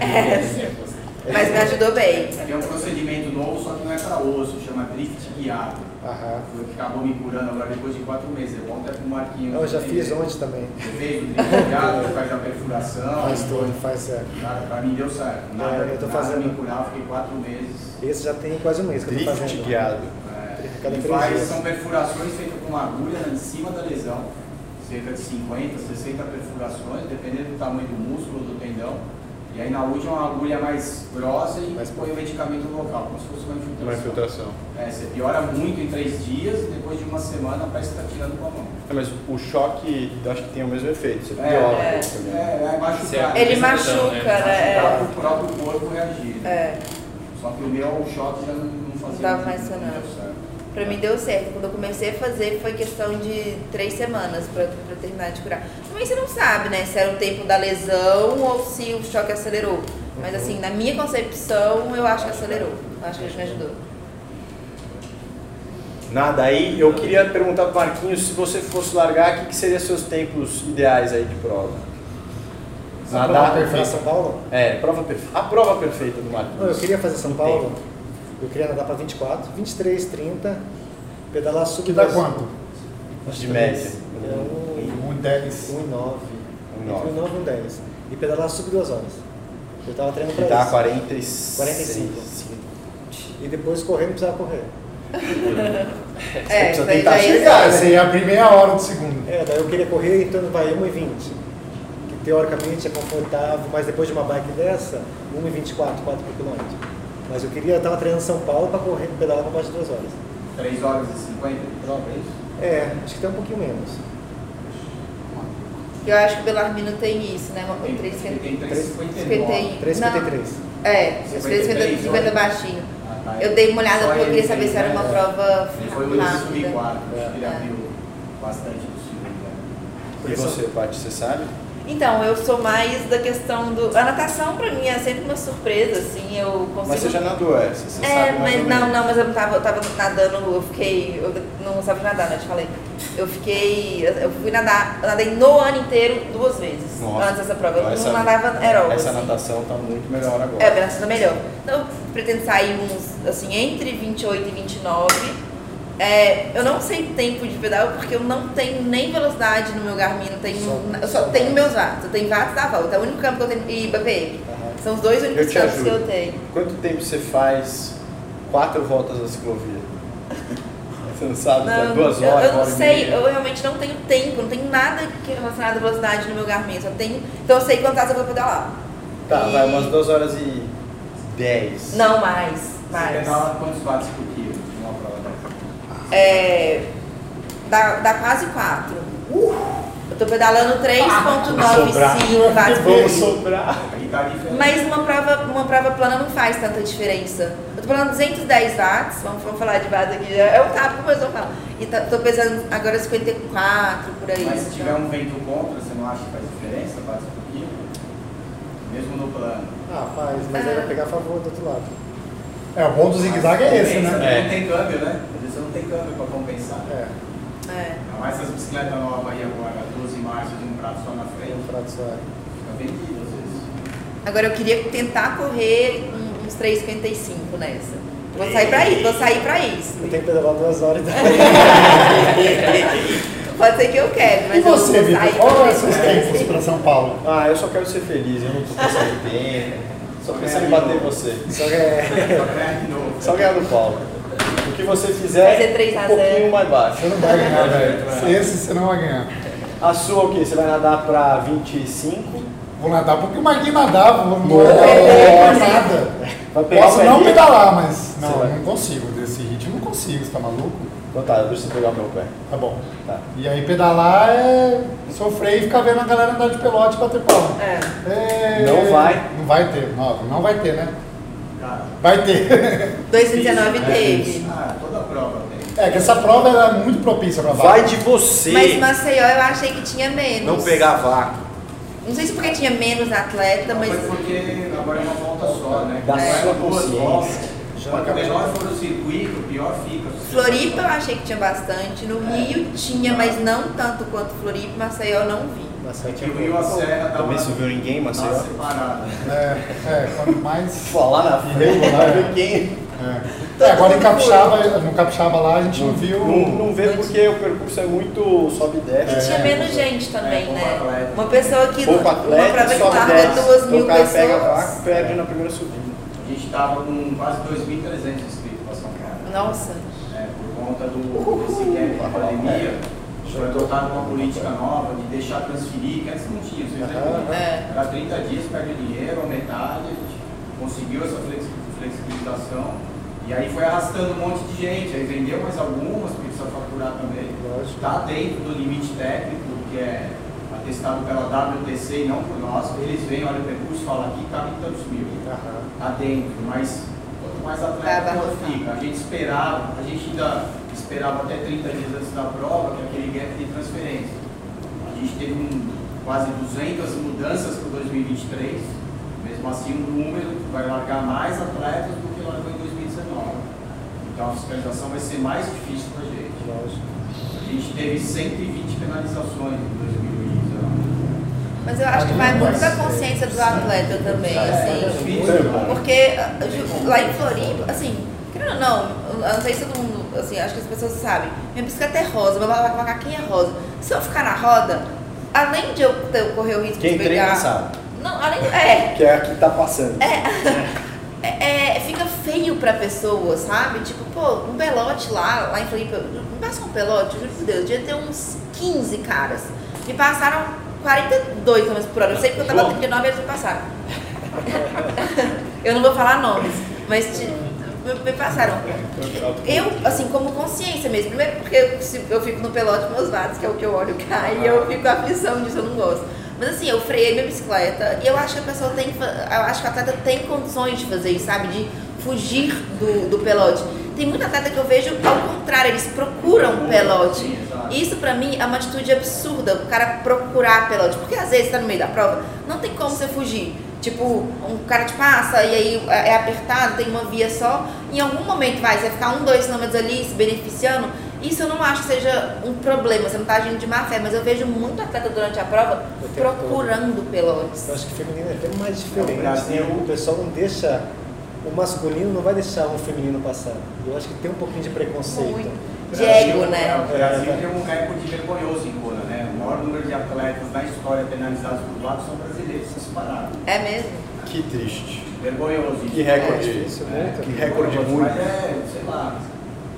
[SPEAKER 3] Essa. Mas me ajudou bem.
[SPEAKER 6] Tem um procedimento novo, só que não é para osso, chama drift guiado. O que acabou me curando agora depois de quatro meses. Eu é com o Marquinhos.
[SPEAKER 5] Eu já fiz
[SPEAKER 6] Ele
[SPEAKER 5] ontem também.
[SPEAKER 6] Fez o drift guiado, faz a perfuração.
[SPEAKER 5] Faz tudo, faz certo.
[SPEAKER 6] Cara, pra mim deu certo. Nada,
[SPEAKER 5] É, eu tô
[SPEAKER 6] nada
[SPEAKER 5] fazendo.
[SPEAKER 6] me curar, eu fiquei quatro meses.
[SPEAKER 5] Esse já tem quase um mês que eu tô
[SPEAKER 2] Drift
[SPEAKER 5] fazendo.
[SPEAKER 2] guiado.
[SPEAKER 6] É,
[SPEAKER 5] Cada três
[SPEAKER 6] faz,
[SPEAKER 5] dias.
[SPEAKER 6] são perfurações feitas com uma agulha em cima da lesão, cerca de 50, 60 perfurações, dependendo do tamanho do músculo, do tendão. E aí na última uma agulha mais grossa e
[SPEAKER 5] Mais
[SPEAKER 6] põe o medicamento local, como se fosse uma infiltração.
[SPEAKER 2] Uma infiltração.
[SPEAKER 6] É, você piora muito em três dias e depois de uma semana parece que está tirando com a mão.
[SPEAKER 2] É, mas o choque, eu acho que tem o mesmo efeito. Você
[SPEAKER 6] É,
[SPEAKER 2] piora
[SPEAKER 3] é,
[SPEAKER 2] também.
[SPEAKER 6] É, é machucar.
[SPEAKER 4] Certo.
[SPEAKER 3] Ele
[SPEAKER 4] Essa
[SPEAKER 3] machuca,
[SPEAKER 4] né?
[SPEAKER 3] né?
[SPEAKER 6] Machucar pro próprio corpo reagir.
[SPEAKER 3] É. É.
[SPEAKER 6] Só que o meu, o choque já não, não fazia
[SPEAKER 3] Não tava
[SPEAKER 6] muito,
[SPEAKER 3] mais
[SPEAKER 6] não
[SPEAKER 3] funcionando. Pra mim deu certo. Quando eu comecei a fazer foi questão de três semanas pra, pra terminar de curar. Também você não sabe, né? Se era o tempo da lesão ou se o choque acelerou. Mas assim, na minha concepção, eu acho que acelerou. Eu acho que ele me ajudou.
[SPEAKER 2] Nada, aí eu queria perguntar pro Marquinhos se você fosse largar, o que, que seriam seus tempos ideais aí de prova?
[SPEAKER 1] A
[SPEAKER 2] Nadar
[SPEAKER 1] prova perfeita.
[SPEAKER 5] São Paulo?
[SPEAKER 2] É, prova perfeita. A prova perfeita do
[SPEAKER 5] Não, eu
[SPEAKER 2] Marquinhos.
[SPEAKER 5] queria fazer São Paulo. Eu queria nadar para 24, 23, 30, pedalar sub
[SPEAKER 1] Que dá quanto?
[SPEAKER 2] De média.
[SPEAKER 5] É Um
[SPEAKER 1] 10.
[SPEAKER 5] um e 9.
[SPEAKER 2] Um e
[SPEAKER 5] Entre
[SPEAKER 2] nove.
[SPEAKER 5] um e 9 e um 10. E pedalar sub 2 horas. Eu tava treinando pra
[SPEAKER 2] dá
[SPEAKER 5] isso.
[SPEAKER 2] 45.
[SPEAKER 5] 45. E depois correr, não precisava correr. [LAUGHS]
[SPEAKER 3] É,
[SPEAKER 2] precisa
[SPEAKER 3] isso aí
[SPEAKER 2] tentar chegar.
[SPEAKER 1] Você ia abrir meia hora do segundo.
[SPEAKER 5] É, daí eu queria correr, então vai 1,20. Que teoricamente é confortável, mas depois de uma bike dessa, 1,24, 4 por quilômetro. Mas eu queria, eu tava treinando em São Paulo para correr, pedalar para mais de 2 horas.
[SPEAKER 6] 3 horas e 50 de prova, é isso?
[SPEAKER 5] É, acho que tem um pouquinho menos.
[SPEAKER 3] Eu acho que o Belarmino tem isso, né? Uma
[SPEAKER 6] Tem,
[SPEAKER 3] 3,
[SPEAKER 6] tem, tem
[SPEAKER 3] 51.
[SPEAKER 5] 3,53.
[SPEAKER 3] É, os
[SPEAKER 6] 53,
[SPEAKER 3] 350 baixinho.
[SPEAKER 6] Ah, tá.
[SPEAKER 3] Eu dei uma olhada porque eu queria saber se era
[SPEAKER 6] né?
[SPEAKER 3] uma prova
[SPEAKER 6] Ele foi o único
[SPEAKER 3] rápida.
[SPEAKER 6] sub 4, acho que ele
[SPEAKER 3] É.
[SPEAKER 6] abriu bastante do segundo. né?
[SPEAKER 2] E você, Paty, você sabe?
[SPEAKER 3] Então, eu sou mais da questão do. A natação pra mim é sempre uma surpresa, assim, eu consigo.
[SPEAKER 2] Mas você já nadou essa, você
[SPEAKER 3] É, mas não, não, mas eu não tava, eu tava nadando, eu fiquei. Eu não sabia nadar, né? Te falei. Eu fiquei. Eu fui nadar, eu nadei no ano inteiro duas vezes.
[SPEAKER 2] Nossa.
[SPEAKER 3] Antes dessa prova. Eu
[SPEAKER 2] Então,
[SPEAKER 3] não nadava aeróbico.
[SPEAKER 2] Essa
[SPEAKER 3] assim.
[SPEAKER 2] natação tá muito melhor agora.
[SPEAKER 3] É, a minha natação tá melhor. Então, eu pretendo sair uns, assim, entre 28 e 29. É, eu não sei tempo de pedal porque eu não tenho nem velocidade no meu Garmin, não tenho,
[SPEAKER 5] Só-
[SPEAKER 3] eu só
[SPEAKER 5] só
[SPEAKER 3] tenho meus watts. Eu tenho watts da volta, é o único campo que eu tenho, e BPM.
[SPEAKER 5] Aham.
[SPEAKER 3] São os dois
[SPEAKER 2] Eu
[SPEAKER 3] únicos campos que eu tenho.
[SPEAKER 2] Quanto tempo você faz quatro voltas da ciclovia? Você não sabe? Tá
[SPEAKER 3] Não,
[SPEAKER 2] duas
[SPEAKER 3] eu,
[SPEAKER 2] horas,
[SPEAKER 3] eu não
[SPEAKER 2] uma hora e
[SPEAKER 3] sei, eu realmente não tenho tempo, não tenho nada que é relacionado à velocidade no meu Garmin, só tenho. Então eu sei quantas eu vou pedalar.
[SPEAKER 2] Tá,
[SPEAKER 3] E-
[SPEAKER 2] vai umas duas horas e dez.
[SPEAKER 3] Não, mais.
[SPEAKER 6] Você
[SPEAKER 3] Mais.
[SPEAKER 6] pedala quantos watts por quilo numa prova dessa?
[SPEAKER 3] É, dá, dá quase 4. Eu tô pedalando 3.95 watts por
[SPEAKER 2] sobrar.
[SPEAKER 3] Mas uma prova, uma prova plana não faz tanta diferença. Eu tô falando 210 watts, vamos, vamos falar de watts aqui, é o que eu vou falar. E tá, tô pesando agora 54 por aí.
[SPEAKER 6] Mas se
[SPEAKER 3] então.
[SPEAKER 6] tiver um vento contra, você não acha que faz diferença watts por quilo? Mesmo no plano.
[SPEAKER 5] Ah, faz, mas aí vai pegar a favor do outro lado.
[SPEAKER 1] É, o bom do zigue-zague é esse, né?
[SPEAKER 2] É.
[SPEAKER 6] Não tem câmbio, né? Às vezes você não tem câmbio pra compensar.
[SPEAKER 5] É,
[SPEAKER 3] É.
[SPEAKER 6] Ainda mais essas bicicletas novas aí agora, 12 marchas de um prato só na frente,
[SPEAKER 5] um prato só.
[SPEAKER 6] fica vendido às vezes.
[SPEAKER 3] Agora eu queria tentar correr uns 3,55 nessa. Vou sair pra isso, vou sair pra isso.
[SPEAKER 5] Eu tenho que pedalar duas horas então. [LAUGHS]
[SPEAKER 3] Pode ser que eu quero, mas
[SPEAKER 1] E você,
[SPEAKER 3] eu vou
[SPEAKER 1] Vitor?
[SPEAKER 3] sair
[SPEAKER 1] Qual
[SPEAKER 3] pra
[SPEAKER 1] é os seus tempos para São Paulo?
[SPEAKER 2] Ah, eu só quero ser feliz, eu não tô pensando [LAUGHS] em tempo. Só pensando em bater você.
[SPEAKER 5] Só é.
[SPEAKER 6] Ganhar de novo.
[SPEAKER 2] Só ganhar do Paulo. O que você fizer,
[SPEAKER 3] ser 3 a
[SPEAKER 2] um pouquinho
[SPEAKER 3] 0.
[SPEAKER 2] mais baixo.
[SPEAKER 1] Você não vai ganhar, velho. Esse você não vai ganhar.
[SPEAKER 2] A sua o quê? Você vai nadar pra 25?
[SPEAKER 1] Vou nadar porque o Marquinhos nadava, vou nadar por nada.
[SPEAKER 2] Vai pegar
[SPEAKER 1] Posso não pedalar, mas não,
[SPEAKER 2] vai.
[SPEAKER 1] não consigo. Desse ritmo não consigo, você tá maluco?
[SPEAKER 2] Então tá, deixa eu pegar o meu pé.
[SPEAKER 1] Tá bom.
[SPEAKER 2] Tá.
[SPEAKER 1] E aí pedalar é sofrer e ficar vendo a galera andar de pelote e bater palma.
[SPEAKER 3] É.
[SPEAKER 1] É,
[SPEAKER 2] Não vai.
[SPEAKER 1] Não vai ter, não, não vai ter, né?
[SPEAKER 6] Cara,
[SPEAKER 1] Vai ter.
[SPEAKER 3] 2,19
[SPEAKER 1] É
[SPEAKER 3] teve.
[SPEAKER 6] ah, toda prova tem.
[SPEAKER 1] É que essa prova ela é muito propícia pra
[SPEAKER 2] Vai
[SPEAKER 1] vaca.
[SPEAKER 2] de você!
[SPEAKER 3] Mas Maceió eu achei que tinha menos.
[SPEAKER 2] Não pegar vácuo.
[SPEAKER 3] Não sei se porque tinha menos atleta,
[SPEAKER 6] Não
[SPEAKER 3] mas.
[SPEAKER 6] foi porque agora é uma volta só, né?
[SPEAKER 2] Da sua
[SPEAKER 6] é duas
[SPEAKER 2] consciência.
[SPEAKER 6] Quanto menor for o circuito, pior fica.
[SPEAKER 3] Floripa eu achei que tinha bastante. No Rio tinha, mas não tanto quanto Floripa. Maceió eu não vi.
[SPEAKER 5] Nossa,
[SPEAKER 6] Que o Rio a Serra
[SPEAKER 2] Também se viu ninguém, mas
[SPEAKER 6] separado.
[SPEAKER 1] É, é, quanto mais.
[SPEAKER 2] Pô, lá na [LAUGHS] frente,
[SPEAKER 1] Irregular.
[SPEAKER 2] vai ver quem.
[SPEAKER 1] É. É, agora em Capixaba, no Capixaba lá a gente não viu.
[SPEAKER 2] Não, não vê porque o percurso é muito sobe e
[SPEAKER 3] E
[SPEAKER 2] desce.
[SPEAKER 3] tinha
[SPEAKER 1] É.
[SPEAKER 3] menos gente também,
[SPEAKER 6] É,
[SPEAKER 3] né?
[SPEAKER 6] atleta.
[SPEAKER 3] Uma pessoa que.
[SPEAKER 2] Pouco
[SPEAKER 3] uma
[SPEAKER 2] atleta,
[SPEAKER 3] prova que
[SPEAKER 2] e desce.
[SPEAKER 3] duas
[SPEAKER 2] Então
[SPEAKER 3] mil
[SPEAKER 2] o cara pega
[SPEAKER 3] pessoas.
[SPEAKER 2] vácuo e perde na primeira subida.
[SPEAKER 6] A gente tava com quase 2.300 inscritos para São Paulo.
[SPEAKER 3] Nossa.
[SPEAKER 6] É, por conta do, desse gap da pandemia, foi adotada uma política nova de deixar transferir, que antes não tinha, vocês lembram?
[SPEAKER 3] É.
[SPEAKER 6] Era 30 dias, perde o dinheiro, a metade, a gente conseguiu essa flexi- flexibilização. E aí foi arrastando um monte de gente, aí vendeu mais algumas, porque precisa faturar também. Está dentro do limite técnico, que é atestado pela WTC e não por nós. Eles vêm, olham o percurso e falam aqui cabe tantos mil. Está dentro, mas quanto mais atleta
[SPEAKER 3] abarrotar.
[SPEAKER 6] fica. A gente esperava, a gente ainda esperava até 30 dias antes da prova, que é aquele gap de transferência. A gente teve um, quase 200 mudanças para 2023, mesmo assim o número vai largar mais atletas do que largou em 2019. Então a fiscalização vai ser mais difícil para a gente.
[SPEAKER 5] Lógico.
[SPEAKER 6] A gente teve 120 penalizações em 2019.
[SPEAKER 3] Mas eu acho que vai muito da consciência do atleta também,
[SPEAKER 6] É,
[SPEAKER 3] assim.
[SPEAKER 6] difícil.
[SPEAKER 3] Porque ah, ju- lá em Floripa, assim, querendo ou não, eu não sei se todo mundo, assim, acho que as pessoas sabem. Minha bicicleta é rosa, meu macaquinho é rosa. Se eu ficar na roda, além de eu correr o risco
[SPEAKER 2] Quem
[SPEAKER 3] de pegar.
[SPEAKER 2] treina sabe.
[SPEAKER 3] Não, além É.
[SPEAKER 2] Que é a que tá passando. [LAUGHS]
[SPEAKER 3] É, é, fica feio pra pessoa, sabe? Tipo, pô, um pelote lá, lá em Floripa, me passa um pelote, juro por Deus, devia ter uns 15 caras. Me passaram 42 km por hora. Eu sei porque eu tava 39 e eles me passaram. [LAUGHS] eu não vou falar nomes, mas te- me, passaram. Eu, assim, como consciência mesmo. Primeiro porque se eu fico no pelote, meus vados, que é o que eu olho, cai, e eu fico com aflição disso, eu não gosto. Mas assim, eu freiei minha bicicleta e eu acho que a pessoa tem eu acho que o atleta tem condições de fazer isso, sabe? De fugir do, do pelote. tem muita atleta que eu vejo ao contrário, eles procuram pelote. Isso pra mim é uma atitude absurda, o cara procurar pelote. Porque às vezes tá no meio da prova, não tem como você fugir. Tipo, um cara te passa e aí é apertado, tem uma via só. Em algum momento vai, você vai ficar um, dois quilômetros ali se beneficiando. Isso eu não acho que seja um problema, você não tá agindo de má fé, mas eu vejo muito atleta durante a prova procurando pelotes.
[SPEAKER 5] Eu acho que feminino é até mais diferente.
[SPEAKER 6] No Brasil-
[SPEAKER 5] né? O pessoal não deixa. O masculino não vai deixar um feminino passar. Eu acho que tem um pouquinho de preconceito.
[SPEAKER 3] Muito. De
[SPEAKER 6] Brasil-
[SPEAKER 3] ego,
[SPEAKER 6] é,
[SPEAKER 3] né?
[SPEAKER 6] O Brasil tem um recorde vergonhoso em Kona, né? O maior número de atletas na história penalizados por lado são brasileiros, são separados.
[SPEAKER 3] É mesmo?
[SPEAKER 2] Que triste.
[SPEAKER 6] Vergonhoso isso.
[SPEAKER 2] Que recorde.
[SPEAKER 5] É difícil, muito.
[SPEAKER 2] que recorde
[SPEAKER 6] Mas
[SPEAKER 2] muito.
[SPEAKER 6] é, sei lá.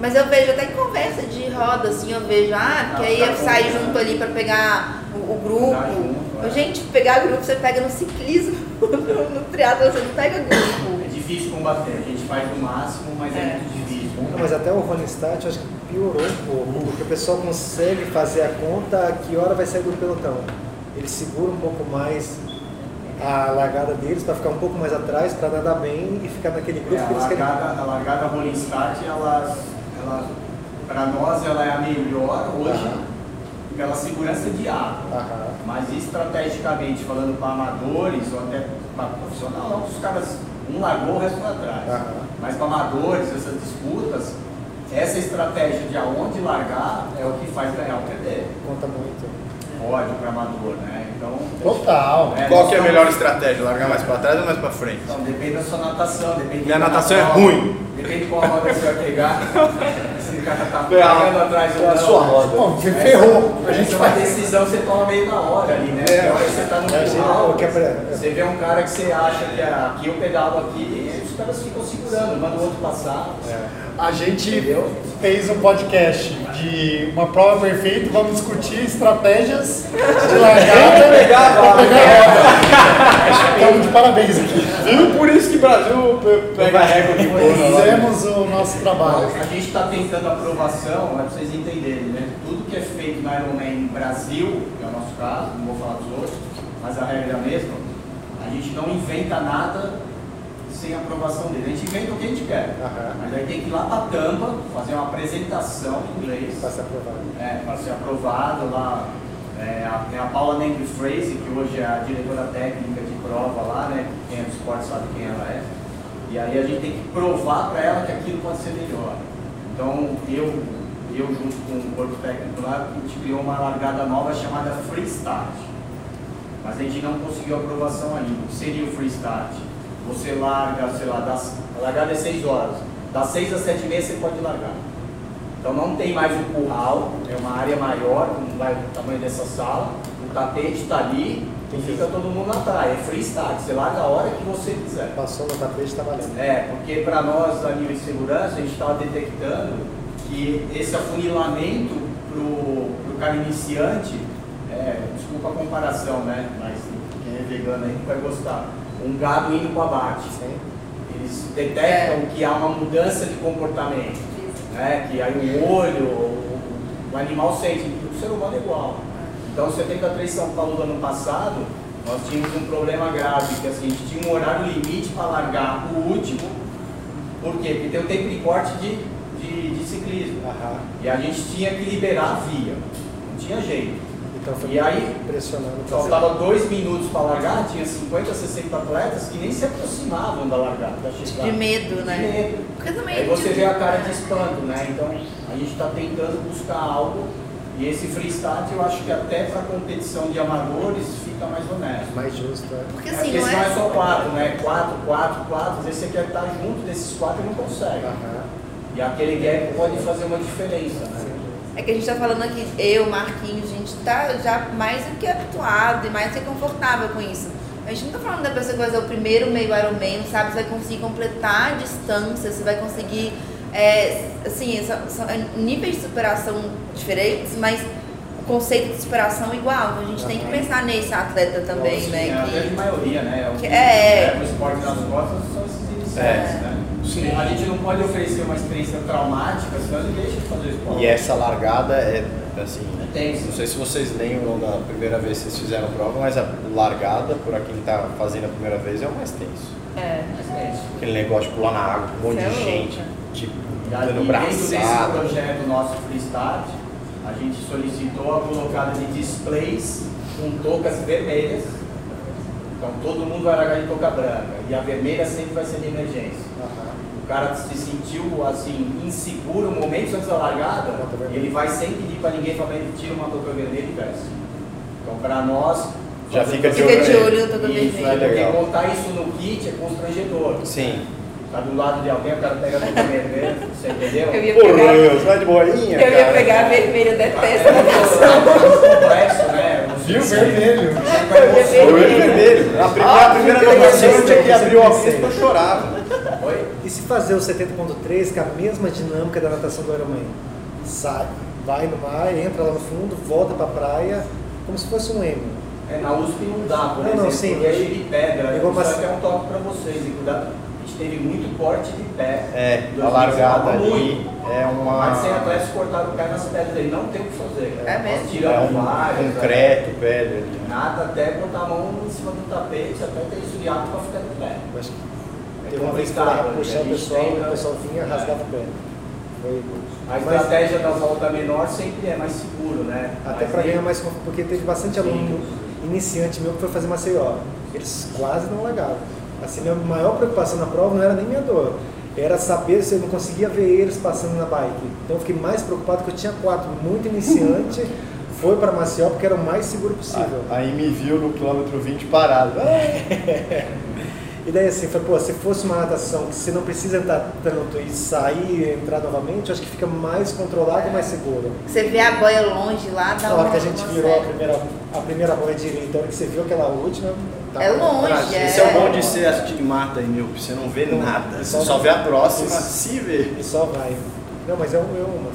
[SPEAKER 3] Mas eu vejo até em conversa de roda, assim, eu vejo, ah, porque aí eu saio junto ali pra pegar o, o grupo.
[SPEAKER 6] junto.
[SPEAKER 3] Gente, pegar grupo você pega no ciclismo, [LAUGHS] no, no triatlo você não pega grupo.
[SPEAKER 6] É difícil combater. A gente faz o máximo, mas é,
[SPEAKER 3] É.
[SPEAKER 6] muito difícil.
[SPEAKER 5] Não, mas até o Rolling Start eu acho que piorou um pouco, porque o pessoal consegue fazer a conta a que hora vai sair do pelotão. Ele segura um pouco mais a largada deles para ficar um pouco mais atrás, para nadar bem e ficar naquele grupo
[SPEAKER 6] É,
[SPEAKER 5] que eles querem.
[SPEAKER 6] largada, a largada rolling start, ela, ela, para nós, ela é a melhor hoje
[SPEAKER 5] Aham.
[SPEAKER 6] pela segurança de água.
[SPEAKER 5] Aham.
[SPEAKER 6] Mas estrategicamente, falando para amadores ou até para profissional, não, os caras, um largou, o resto foi atrás.
[SPEAKER 5] Aham.
[SPEAKER 6] Mas para amadores, essas disputas, essa estratégia de aonde largar é o que faz ganhar ou perder.
[SPEAKER 5] Conta muito.
[SPEAKER 6] Pódio para amador, né? Então,
[SPEAKER 1] Total.
[SPEAKER 6] É,
[SPEAKER 2] Qual que é a melhor estratégia? Largar mais pra trás ou mais pra frente?
[SPEAKER 6] Então, depende da sua natação, depende
[SPEAKER 2] Minha
[SPEAKER 6] da
[SPEAKER 2] natação é ruim.
[SPEAKER 6] Depende de qual roda você vai pegar. [LAUGHS] Se o cara tá pegando atrás ou
[SPEAKER 2] é a
[SPEAKER 6] não.
[SPEAKER 2] sua roda.
[SPEAKER 1] Bom, você
[SPEAKER 6] Essa-
[SPEAKER 1] ferrou. A
[SPEAKER 6] Essa
[SPEAKER 1] gente
[SPEAKER 6] é uma
[SPEAKER 1] faz.
[SPEAKER 6] decisão você toma meio na hora ali, né?
[SPEAKER 2] É.
[SPEAKER 6] Na hora que você tá no
[SPEAKER 5] É,
[SPEAKER 6] final,
[SPEAKER 5] é
[SPEAKER 6] você vê um cara que você acha que ah, aqui eu pedalo aqui, os caras ficam segurando, manda o outro passar.
[SPEAKER 1] A gente
[SPEAKER 6] Entendeu?
[SPEAKER 1] fez um podcast de uma prova perfeita, vamos discutir estratégias de largada.
[SPEAKER 2] pegar a
[SPEAKER 1] pra pegar. Estamos de parabéns aqui.
[SPEAKER 2] Viu? Por isso que o Brasil pe- pega recorde de.
[SPEAKER 1] Fizemos o nosso trabalho.
[SPEAKER 6] A gente está tentando aprovação, é para vocês entenderem, né? Tudo que é feito no Ironman Brasil, que é o nosso caso, não vou falar dos outros, mas a regra é a mesma, a gente não inventa nada sem aprovação dele. A gente inventa o que a gente quer.
[SPEAKER 5] Aham.
[SPEAKER 6] Mas aí tem que ir lá para a tampa, fazer uma apresentação em inglês.
[SPEAKER 5] Para ser aprovado.
[SPEAKER 6] É, para ser aprovado lá. É, a, tem a Paula Negri Fraser, que hoje é a diretora técnica de prova lá, né? Quem é do esporte sabe quem ela é. E aí a gente tem que provar para ela que aquilo pode ser melhor. Então eu, eu junto com o corpo técnico lá, a gente criou uma largada nova chamada Free Start. Mas a gente não conseguiu aprovação ainda. O que seria o Free Start? Você larga, sei lá, das, largada é 6 horas. Das 6 às 7 e meia você pode largar. Então não tem mais o curral, é uma área maior, não vai o tamanho dessa sala. O tapete está ali e fica todo mundo na praia. É freestyle, você larga a hora que você quiser.
[SPEAKER 5] Passou no tapete, está valendo.
[SPEAKER 6] É, porque para nós, a nível de segurança, a gente estava detectando que esse afunilamento para o cara iniciante, é, desculpa a comparação, né? Mas quem é vegano aí vai gostar. Um gado indo para abate.
[SPEAKER 5] Sim.
[SPEAKER 6] Eles detectam que há uma mudança de comportamento né? que aí o olho, o, o animal sente, o ser humano é igual. Então, 73 São Paulo do ano passado, nós tínhamos um problema grave, que assim, a gente tinha um horário limite para largar o último, por quê? Porque tem o tempo de corte de, de, de ciclismo.
[SPEAKER 5] Aham.
[SPEAKER 6] E a gente tinha que liberar a via, não tinha jeito.
[SPEAKER 5] Então foi
[SPEAKER 6] E aí,
[SPEAKER 5] pressionando pra
[SPEAKER 6] Faltava dois minutos para largar, tinha 50, 60 atletas que nem se aproximavam da largada, da chegada.
[SPEAKER 3] De medo, né?
[SPEAKER 6] De medo.
[SPEAKER 3] Porque também.
[SPEAKER 6] Aí você vê a cara de espanto, né? Então a gente está tentando buscar algo e esse freestyle eu acho que até para competição de amadores fica mais honesto.
[SPEAKER 5] mais justo. É.
[SPEAKER 3] Porque
[SPEAKER 6] É,
[SPEAKER 3] assim,
[SPEAKER 6] porque
[SPEAKER 3] não
[SPEAKER 6] é
[SPEAKER 3] é.
[SPEAKER 6] só quatro, né? Quatro, quatro, quatro. Às vezes você quer estar junto desses quatro e não consegue.
[SPEAKER 5] Aham.
[SPEAKER 6] E aquele gap pode fazer uma diferença, né?
[SPEAKER 3] É que a gente tá falando aqui, eu, Marquinhos, gente tá já mais do que habituado e mais do que confortável com isso. A gente não tá falando da pessoa que vai fazer o primeiro meio Ironman, sabe se vai conseguir completar a distância, se vai conseguir. é, assim, são, são níveis de superação diferentes, mas o conceito de superação é igual. Então a gente tem que pensar nesse atleta também,
[SPEAKER 6] Sim,
[SPEAKER 3] né?
[SPEAKER 6] É a grande
[SPEAKER 3] Que,
[SPEAKER 6] maioria, né? O
[SPEAKER 3] que- é.
[SPEAKER 6] leva o esporte nas costas são esses iniciantes,
[SPEAKER 2] É.
[SPEAKER 6] né?
[SPEAKER 2] Sim.
[SPEAKER 6] A gente não pode oferecer uma experiência traumática, senão ele deixa de fazer esporte.
[SPEAKER 2] E essa largada é assim.
[SPEAKER 6] É tenso.
[SPEAKER 2] Não sei se vocês lembram da primeira vez que vocês fizeram prova, mas a largada, por quem tá fazendo a primeira vez, é o mais tenso.
[SPEAKER 3] é.
[SPEAKER 6] É isso.
[SPEAKER 2] Aquele negócio de pular na água, com um monte
[SPEAKER 3] Você é
[SPEAKER 2] de
[SPEAKER 3] louco.
[SPEAKER 2] gente. Tipo, dando
[SPEAKER 6] dentro desse projeto nosso Freestart, a gente solicitou a colocada de displays com toucas vermelhas. Então todo mundo vai largar de touca branca. E a vermelha sempre vai ser de emergência. O cara se sentiu assim, inseguro momentos antes da largada, ele vai sem pedir para ninguém falar, ele tira uma touca vermelha e veste. Então para nós.
[SPEAKER 2] Já fica de
[SPEAKER 3] Fica
[SPEAKER 2] olho
[SPEAKER 3] de
[SPEAKER 2] nele.
[SPEAKER 3] olho
[SPEAKER 6] porque
[SPEAKER 2] legal.
[SPEAKER 6] montar isso no kit é constrangedor.
[SPEAKER 2] Sim.
[SPEAKER 6] Tá do lado de alguém, o cara pega a vermelha, você entendeu?
[SPEAKER 3] Eu ia
[SPEAKER 2] Porra,
[SPEAKER 3] pegar,
[SPEAKER 2] meu, você vai de bolinha,
[SPEAKER 3] eu ia
[SPEAKER 2] cara.
[SPEAKER 3] pegar a vermelha, eu detesto
[SPEAKER 6] É muito complexo, né?
[SPEAKER 1] Viu? Vermelho.
[SPEAKER 2] Foi o olho vermelho. A primeira, a primeira
[SPEAKER 3] que eu
[SPEAKER 2] natação
[SPEAKER 3] ia
[SPEAKER 2] eu tinha que abrir o óculos porque eu chorava.
[SPEAKER 5] E se fazer o 70.3 com a mesma dinâmica da natação do Ironman? Sai, vai no mar, entra lá no fundo, volta pra praia, como se fosse um M.
[SPEAKER 6] É, na USP não dá, por
[SPEAKER 5] Não,
[SPEAKER 6] exemplo,
[SPEAKER 5] não, sim.
[SPEAKER 6] porque é cheio de pedra.
[SPEAKER 5] Igual
[SPEAKER 6] Isso
[SPEAKER 5] mas-
[SPEAKER 6] aqui é um toque pra vocês, e cuidado, a gente teve muito corte de pé.
[SPEAKER 2] É, a
[SPEAKER 6] 2019,
[SPEAKER 2] largada ali
[SPEAKER 6] muito.
[SPEAKER 2] é
[SPEAKER 6] Mais de 100
[SPEAKER 2] uma.
[SPEAKER 6] atletas cortaram o pé nas pedras aí, não tem o que fazer.
[SPEAKER 3] É mesmo?
[SPEAKER 2] É
[SPEAKER 6] tiramos
[SPEAKER 2] um
[SPEAKER 6] várias.
[SPEAKER 2] concreto, pedra ali.
[SPEAKER 6] Nada até botar a mão em cima do tapete, até ter esfriado pra ficar de pé.
[SPEAKER 5] Eu
[SPEAKER 6] É
[SPEAKER 5] uma vez ia
[SPEAKER 6] né?
[SPEAKER 5] puxar o pessoal, o pessoal vinha
[SPEAKER 6] é.
[SPEAKER 5] rasgava o pé. Foi,
[SPEAKER 6] A
[SPEAKER 5] mas
[SPEAKER 6] estratégia da volta menor sempre é mais seguro, né?
[SPEAKER 5] até para ganhar mais confiança, porque teve bastante aluno iniciante meu que foi fazer Maceió. Eles quase não largavam. Assim, minha maior preocupação na prova não era nem minha dor. Era saber se eu não conseguia ver eles passando na bike. Então eu fiquei mais preocupado que eu tinha quatro muito iniciante, [LAUGHS] foi para Maceió porque era o mais seguro possível.
[SPEAKER 2] Aí me viu no quilômetro 20 parado. [LAUGHS]
[SPEAKER 5] E daí assim, foi, pô, se fosse uma natação que você não precisa entrar tanto e sair e entrar novamente, eu acho que fica mais controlado e mais seguro.
[SPEAKER 3] Você vê a boia longe lá, dá uma-
[SPEAKER 5] que a gente virou a primeira, a primeira boia direita, a hora que você viu aquela última. tava
[SPEAKER 3] É longe, é.
[SPEAKER 2] Esse é o bom de ser astigmata aí, meu. Você não vê nada. Você só vê a próxima, se vê.
[SPEAKER 5] E só vai. Não, mas é, um- é uma.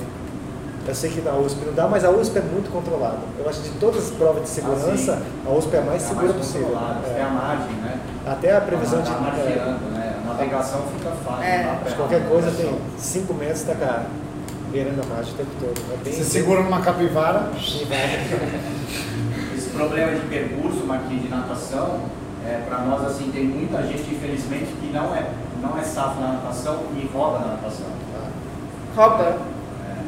[SPEAKER 5] Eu sei que na USP não dá, mas a USP é muito controlada. Eu acho que de todas as provas de segurança,
[SPEAKER 6] sim.
[SPEAKER 5] a USP é a mais
[SPEAKER 6] É
[SPEAKER 5] segura possível.
[SPEAKER 6] controlado,
[SPEAKER 5] É.
[SPEAKER 6] A margem, né?
[SPEAKER 5] Até a previsão de.
[SPEAKER 6] Tá
[SPEAKER 5] é,
[SPEAKER 6] margeando, né? A navegação fica fácil.
[SPEAKER 3] É.
[SPEAKER 6] errar
[SPEAKER 5] qualquer coisa tem 5 metros, tá cá, beirando a margem o tempo todo. É bem
[SPEAKER 1] Você segura numa capivara.
[SPEAKER 5] E [LAUGHS] vai.
[SPEAKER 6] Esse problema de percurso, Marquinhos, de natação, é, para nós, assim, tem muita gente, infelizmente, que não é, não é safo na natação e rouba na natação.
[SPEAKER 3] Rouba.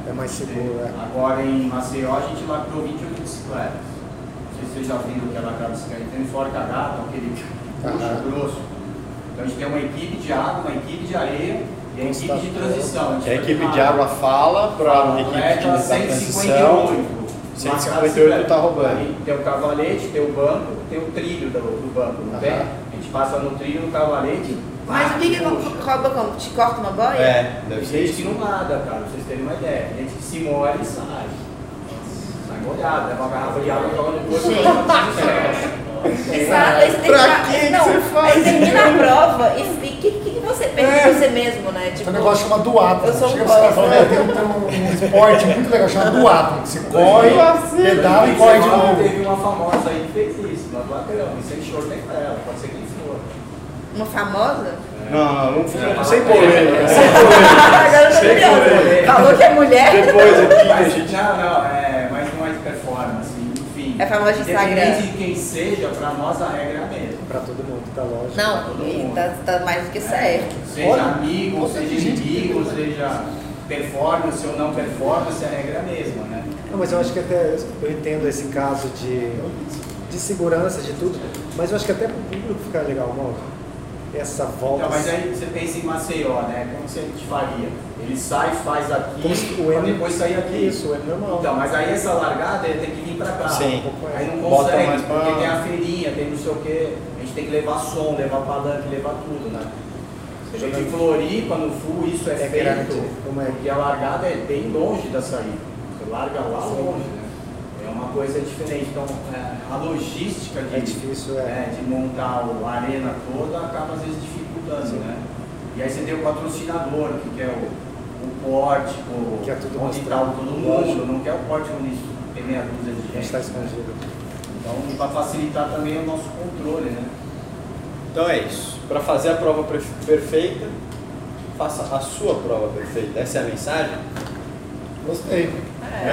[SPEAKER 5] É mais seguro, é.
[SPEAKER 6] Agora, em Maceió, a gente lacrou 28 bicicletas. Não sei se vocês já viram o que é lacrar bicicleta. Tem fora cagado, aquele puxa
[SPEAKER 5] Aham.
[SPEAKER 6] grosso. Então, a gente tem uma equipe de água, uma equipe de areia e a equipe de transição. gente
[SPEAKER 2] A equipe de água fala para a equipe de da
[SPEAKER 6] 158.
[SPEAKER 2] transição. 158 tá roubando.
[SPEAKER 6] Aí tem o cavalete, tem o banco, tem o trilho do, do banco, não tem? A gente passa no trilho, no cavalete.
[SPEAKER 3] Mas o que rouba como? Te corta uma boia?
[SPEAKER 2] É,
[SPEAKER 6] Tem
[SPEAKER 2] deve ser
[SPEAKER 6] gente que não nada, cara, pra vocês terem uma ideia. Tem gente que se molha e sai. Sai molhado, leva uma garrafa de água e joga no corpo e.
[SPEAKER 3] Exato, aí você tem
[SPEAKER 2] Pra
[SPEAKER 3] que-
[SPEAKER 2] que
[SPEAKER 3] não,
[SPEAKER 2] você faz?
[SPEAKER 3] Termina a prova e. O que, que você pensa de você mesmo, né?
[SPEAKER 1] Tem
[SPEAKER 3] Tipo,
[SPEAKER 1] um negócio chamado duatlon.
[SPEAKER 3] Eu sou um
[SPEAKER 1] Chega os caras
[SPEAKER 3] bosta.
[SPEAKER 1] falando, "É, tem, um- um, um esporte muito legal chamado duatlon. que Você corre, pedala e corre de
[SPEAKER 6] 2019
[SPEAKER 1] novo.
[SPEAKER 6] Teve uma famosa aí que fez isso, nós lacramos, e sem short nem pra ela, pode ser quem for.
[SPEAKER 3] uma famosa?
[SPEAKER 2] Não, não, não,
[SPEAKER 6] É.
[SPEAKER 2] sem polêmica. Sem
[SPEAKER 3] Agora eu tô curiosa.
[SPEAKER 6] polêmica.
[SPEAKER 3] Falou que é mulher?
[SPEAKER 2] Depois aqui que a gente.
[SPEAKER 6] não, não, é, é
[SPEAKER 3] É famosa de Instagram.
[SPEAKER 6] De quem seja, pra nós a regra é a mesma.
[SPEAKER 5] Pra todo mundo, tá lógico.
[SPEAKER 3] Não,
[SPEAKER 6] todo
[SPEAKER 3] e
[SPEAKER 6] mundo.
[SPEAKER 3] tá, tá mais do que certo.
[SPEAKER 6] Seja
[SPEAKER 1] Olha,
[SPEAKER 6] amigo, seja inimigo, seja performance ou não performance, a regra é a mesma, né?
[SPEAKER 5] Não, mas eu acho que até eu entendo esse caso de, de segurança, de tudo, mas eu acho que até pro público fica legal, não? Essa volta.
[SPEAKER 6] Então, mas aí você pensa em Maceió, né? Como que você te faria? Ele sai, faz aqui,
[SPEAKER 5] o
[SPEAKER 6] pra
[SPEAKER 5] M-
[SPEAKER 6] depois sair aqui.
[SPEAKER 5] Isso, é normal.
[SPEAKER 6] Então, mas aí essa largada ele tem que vir pra cá.
[SPEAKER 2] Sim.
[SPEAKER 6] Aí não consegue,
[SPEAKER 2] mais pra-
[SPEAKER 6] porque tem a feirinha, tem não sei o quê. A gente tem que levar som, levar palanque, levar tudo, né? Se a gente em Floripa, no full, isso é,
[SPEAKER 5] É
[SPEAKER 6] feito,
[SPEAKER 5] grande, como é?
[SPEAKER 6] porque a largada é bem longe da saída. Você larga lá longe, né? É uma coisa diferente. Então, é, a logística de,
[SPEAKER 5] É difícil, é.
[SPEAKER 6] né, de montar o- a arena toda acaba às vezes dificultando, né? E aí você tem o patrocinador, que quer o, o pórtico,
[SPEAKER 5] Quer tudo
[SPEAKER 6] onde está todo mundo, não quer o pórtico onde tem meia dúzia de
[SPEAKER 5] A gente está escondido.
[SPEAKER 6] Então, para facilitar também o nosso controle, né?
[SPEAKER 2] Então é isso. Para fazer a prova perfe- perfeita, faça a sua prova perfeita. Essa é a mensagem?
[SPEAKER 1] Gostei.
[SPEAKER 2] É?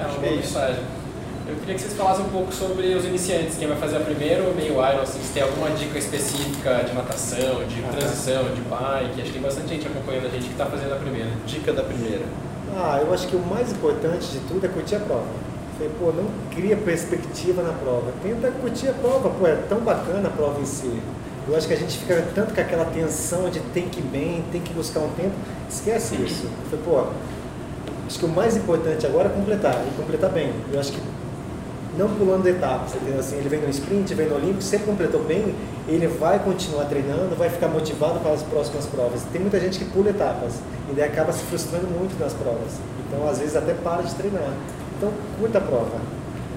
[SPEAKER 4] É
[SPEAKER 2] Acho
[SPEAKER 4] uma
[SPEAKER 2] que é
[SPEAKER 4] boa
[SPEAKER 2] isso.
[SPEAKER 4] mensagem. Eu queria que vocês falassem um pouco sobre os iniciantes, quem vai fazer a primeira ou meio Iron, assim, se tem alguma dica específica de natação, de transição, de bike, acho que tem bastante gente acompanhando a gente que está fazendo a primeira.
[SPEAKER 2] Dica da primeira.
[SPEAKER 5] Ah, eu acho que o mais importante de tudo é curtir a prova. Falei, pô, não cria perspectiva na prova. Tenta curtir a prova, pô, é tão bacana a prova em si. Eu acho que a gente fica tanto com aquela tensão de tem que ir bem, tem que buscar um tempo, esquece isso. Eu falei, pô, acho que o mais importante agora é completar, e completar bem. Eu acho que não pulando etapas, entendeu? Assim, ele vem no sprint, vem no olímpico, se ele completou bem, ele vai continuar treinando, vai ficar motivado para as próximas provas. Tem muita gente que pula etapas e daí acaba se frustrando muito nas provas. Então, às vezes, até para de treinar. Então, curta a prova.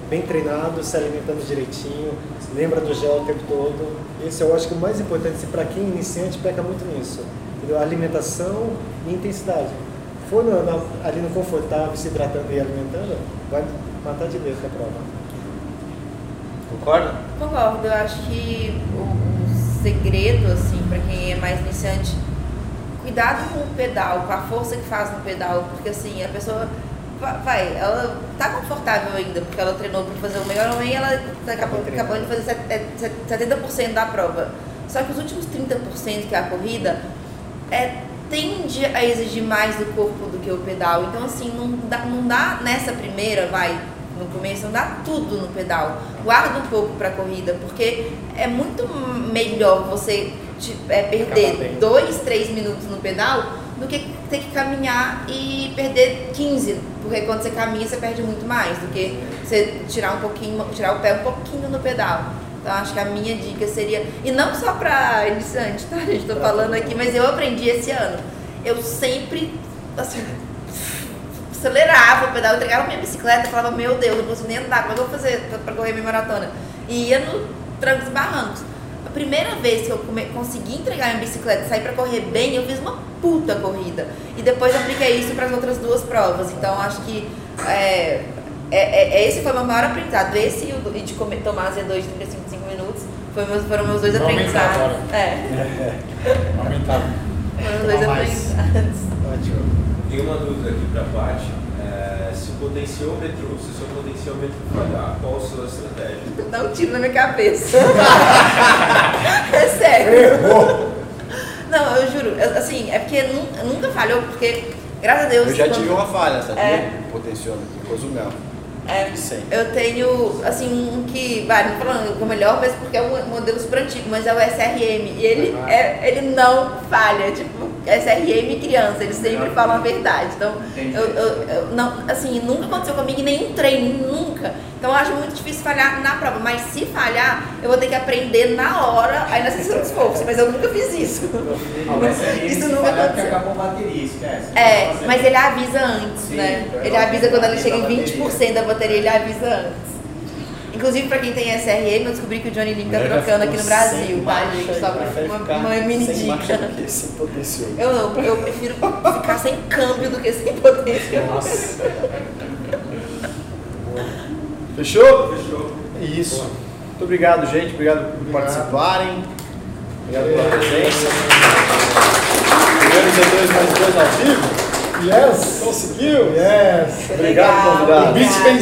[SPEAKER 5] Bem treinado, se alimentando direitinho, lembra do gel o tempo todo. Esse eu acho que o mais importante, para quem é iniciante, peca muito nisso. Entendeu? Alimentação e intensidade. For no, na, ali no confortável, se hidratando e alimentando, vai matar de vez a prova.
[SPEAKER 2] Concorda?
[SPEAKER 3] Concordo, eu acho que o, o segredo, assim, para quem é mais iniciante, cuidado com o pedal, com a força que faz no pedal, porque assim, a pessoa va- vai, ela tá confortável ainda, porque ela treinou para fazer o melhor homem e ela acabou, acabou de fazer set- é, set- 70% da prova. Só que os últimos 30% que é a corrida é, tende a exigir mais do corpo do que o pedal. Então, assim, não dá, não dá nessa primeira, vai, no começo, não dá tudo no pedal. Guarda um pouco para corrida, porque é muito melhor você é, perder
[SPEAKER 5] bem.
[SPEAKER 3] dois, três minutos no pedal do que ter que caminhar e perder 15. Porque quando você caminha, você perde muito mais do que você tirar um pouquinho, tirar o pé um pouquinho no pedal. Então acho que a minha dica seria, e não só para iniciante, tá? A gente tô falando aqui, mas eu aprendi esse ano. Eu sempre, assim, acelerava o pedal, eu entregava minha bicicleta e falava, meu Deus, eu não consigo nem andar, como é que eu vou fazer pra, pra correr minha maratona? E ia no trancos e barrancos. A primeira vez que eu come- consegui entregar minha bicicleta e sair pra correr bem, eu fiz uma puta corrida. E depois eu apliquei isso para as outras duas provas. Então acho que é, é, é- esse foi o meu maior aprendizado. Esse e e de comer, tomar Z2 de 35 5 minutos foi meus, foram meus dois
[SPEAKER 1] Vai aumentar
[SPEAKER 3] aprendizados.
[SPEAKER 1] agora.
[SPEAKER 3] É, [LAUGHS]
[SPEAKER 1] Aumentado.
[SPEAKER 3] foram os dois aprendizados.
[SPEAKER 5] Ótimo.
[SPEAKER 8] Tem uma dúvida aqui para a Paty. É, se o potenciômetro, se o seu potenciômetro falhar, qual a sua estratégia? [LAUGHS]
[SPEAKER 3] Dá um tiro na minha cabeça. [LAUGHS] é sério. Não, eu juro. eu- assim, é porque nu- nunca falhou, porque, graças a Deus.
[SPEAKER 2] Eu já
[SPEAKER 3] quando-
[SPEAKER 2] tive uma falha, sabia?
[SPEAKER 3] É.
[SPEAKER 2] Potenciômetro, Cozumel.
[SPEAKER 3] É,
[SPEAKER 2] Sim.
[SPEAKER 3] eu tenho, assim, um que, vai, não falando que é o melhor, mas porque é um modelo super antigo, mas é o SRM. E ele, é, ele não falha, tipo, SRM criança, eles sempre falam a verdade. Então, eu, eu- eu não, assim, nunca aconteceu comigo em nenhum treino, nunca. Então, eu acho muito difícil falhar na prova, mas se falhar, eu vou ter que aprender na hora, aí na sessão de esforço, mas eu nunca fiz isso.
[SPEAKER 6] Mas [LAUGHS] é
[SPEAKER 3] Isso
[SPEAKER 6] isso
[SPEAKER 3] nunca aconteceu.
[SPEAKER 6] acabou a bateria, esquece.
[SPEAKER 3] É, mas ele avisa antes,
[SPEAKER 6] Sim,
[SPEAKER 3] né?
[SPEAKER 6] então é
[SPEAKER 3] Ele avisa quando ele chega em
[SPEAKER 6] bateria.
[SPEAKER 3] 20% da bateria, ele avisa antes. Inclusive, pra quem tem SRM, eu descobri que o Johnny Link tá trocando aqui no Brasil, tá, gente? Só pra uma, uma mini dica. Eu não, eu prefiro ficar sem câmbio do que sem potência. [LAUGHS]
[SPEAKER 2] Fechou?
[SPEAKER 8] Fechou.
[SPEAKER 2] Isso. Muito obrigado, gente. Obrigado por participarem. Obrigado pela presença. Primeiro Z2 mais dois ao vivo.
[SPEAKER 1] Yes!
[SPEAKER 2] Conseguiu?
[SPEAKER 1] Yes!
[SPEAKER 2] Obrigado, convidado.
[SPEAKER 1] O beat bem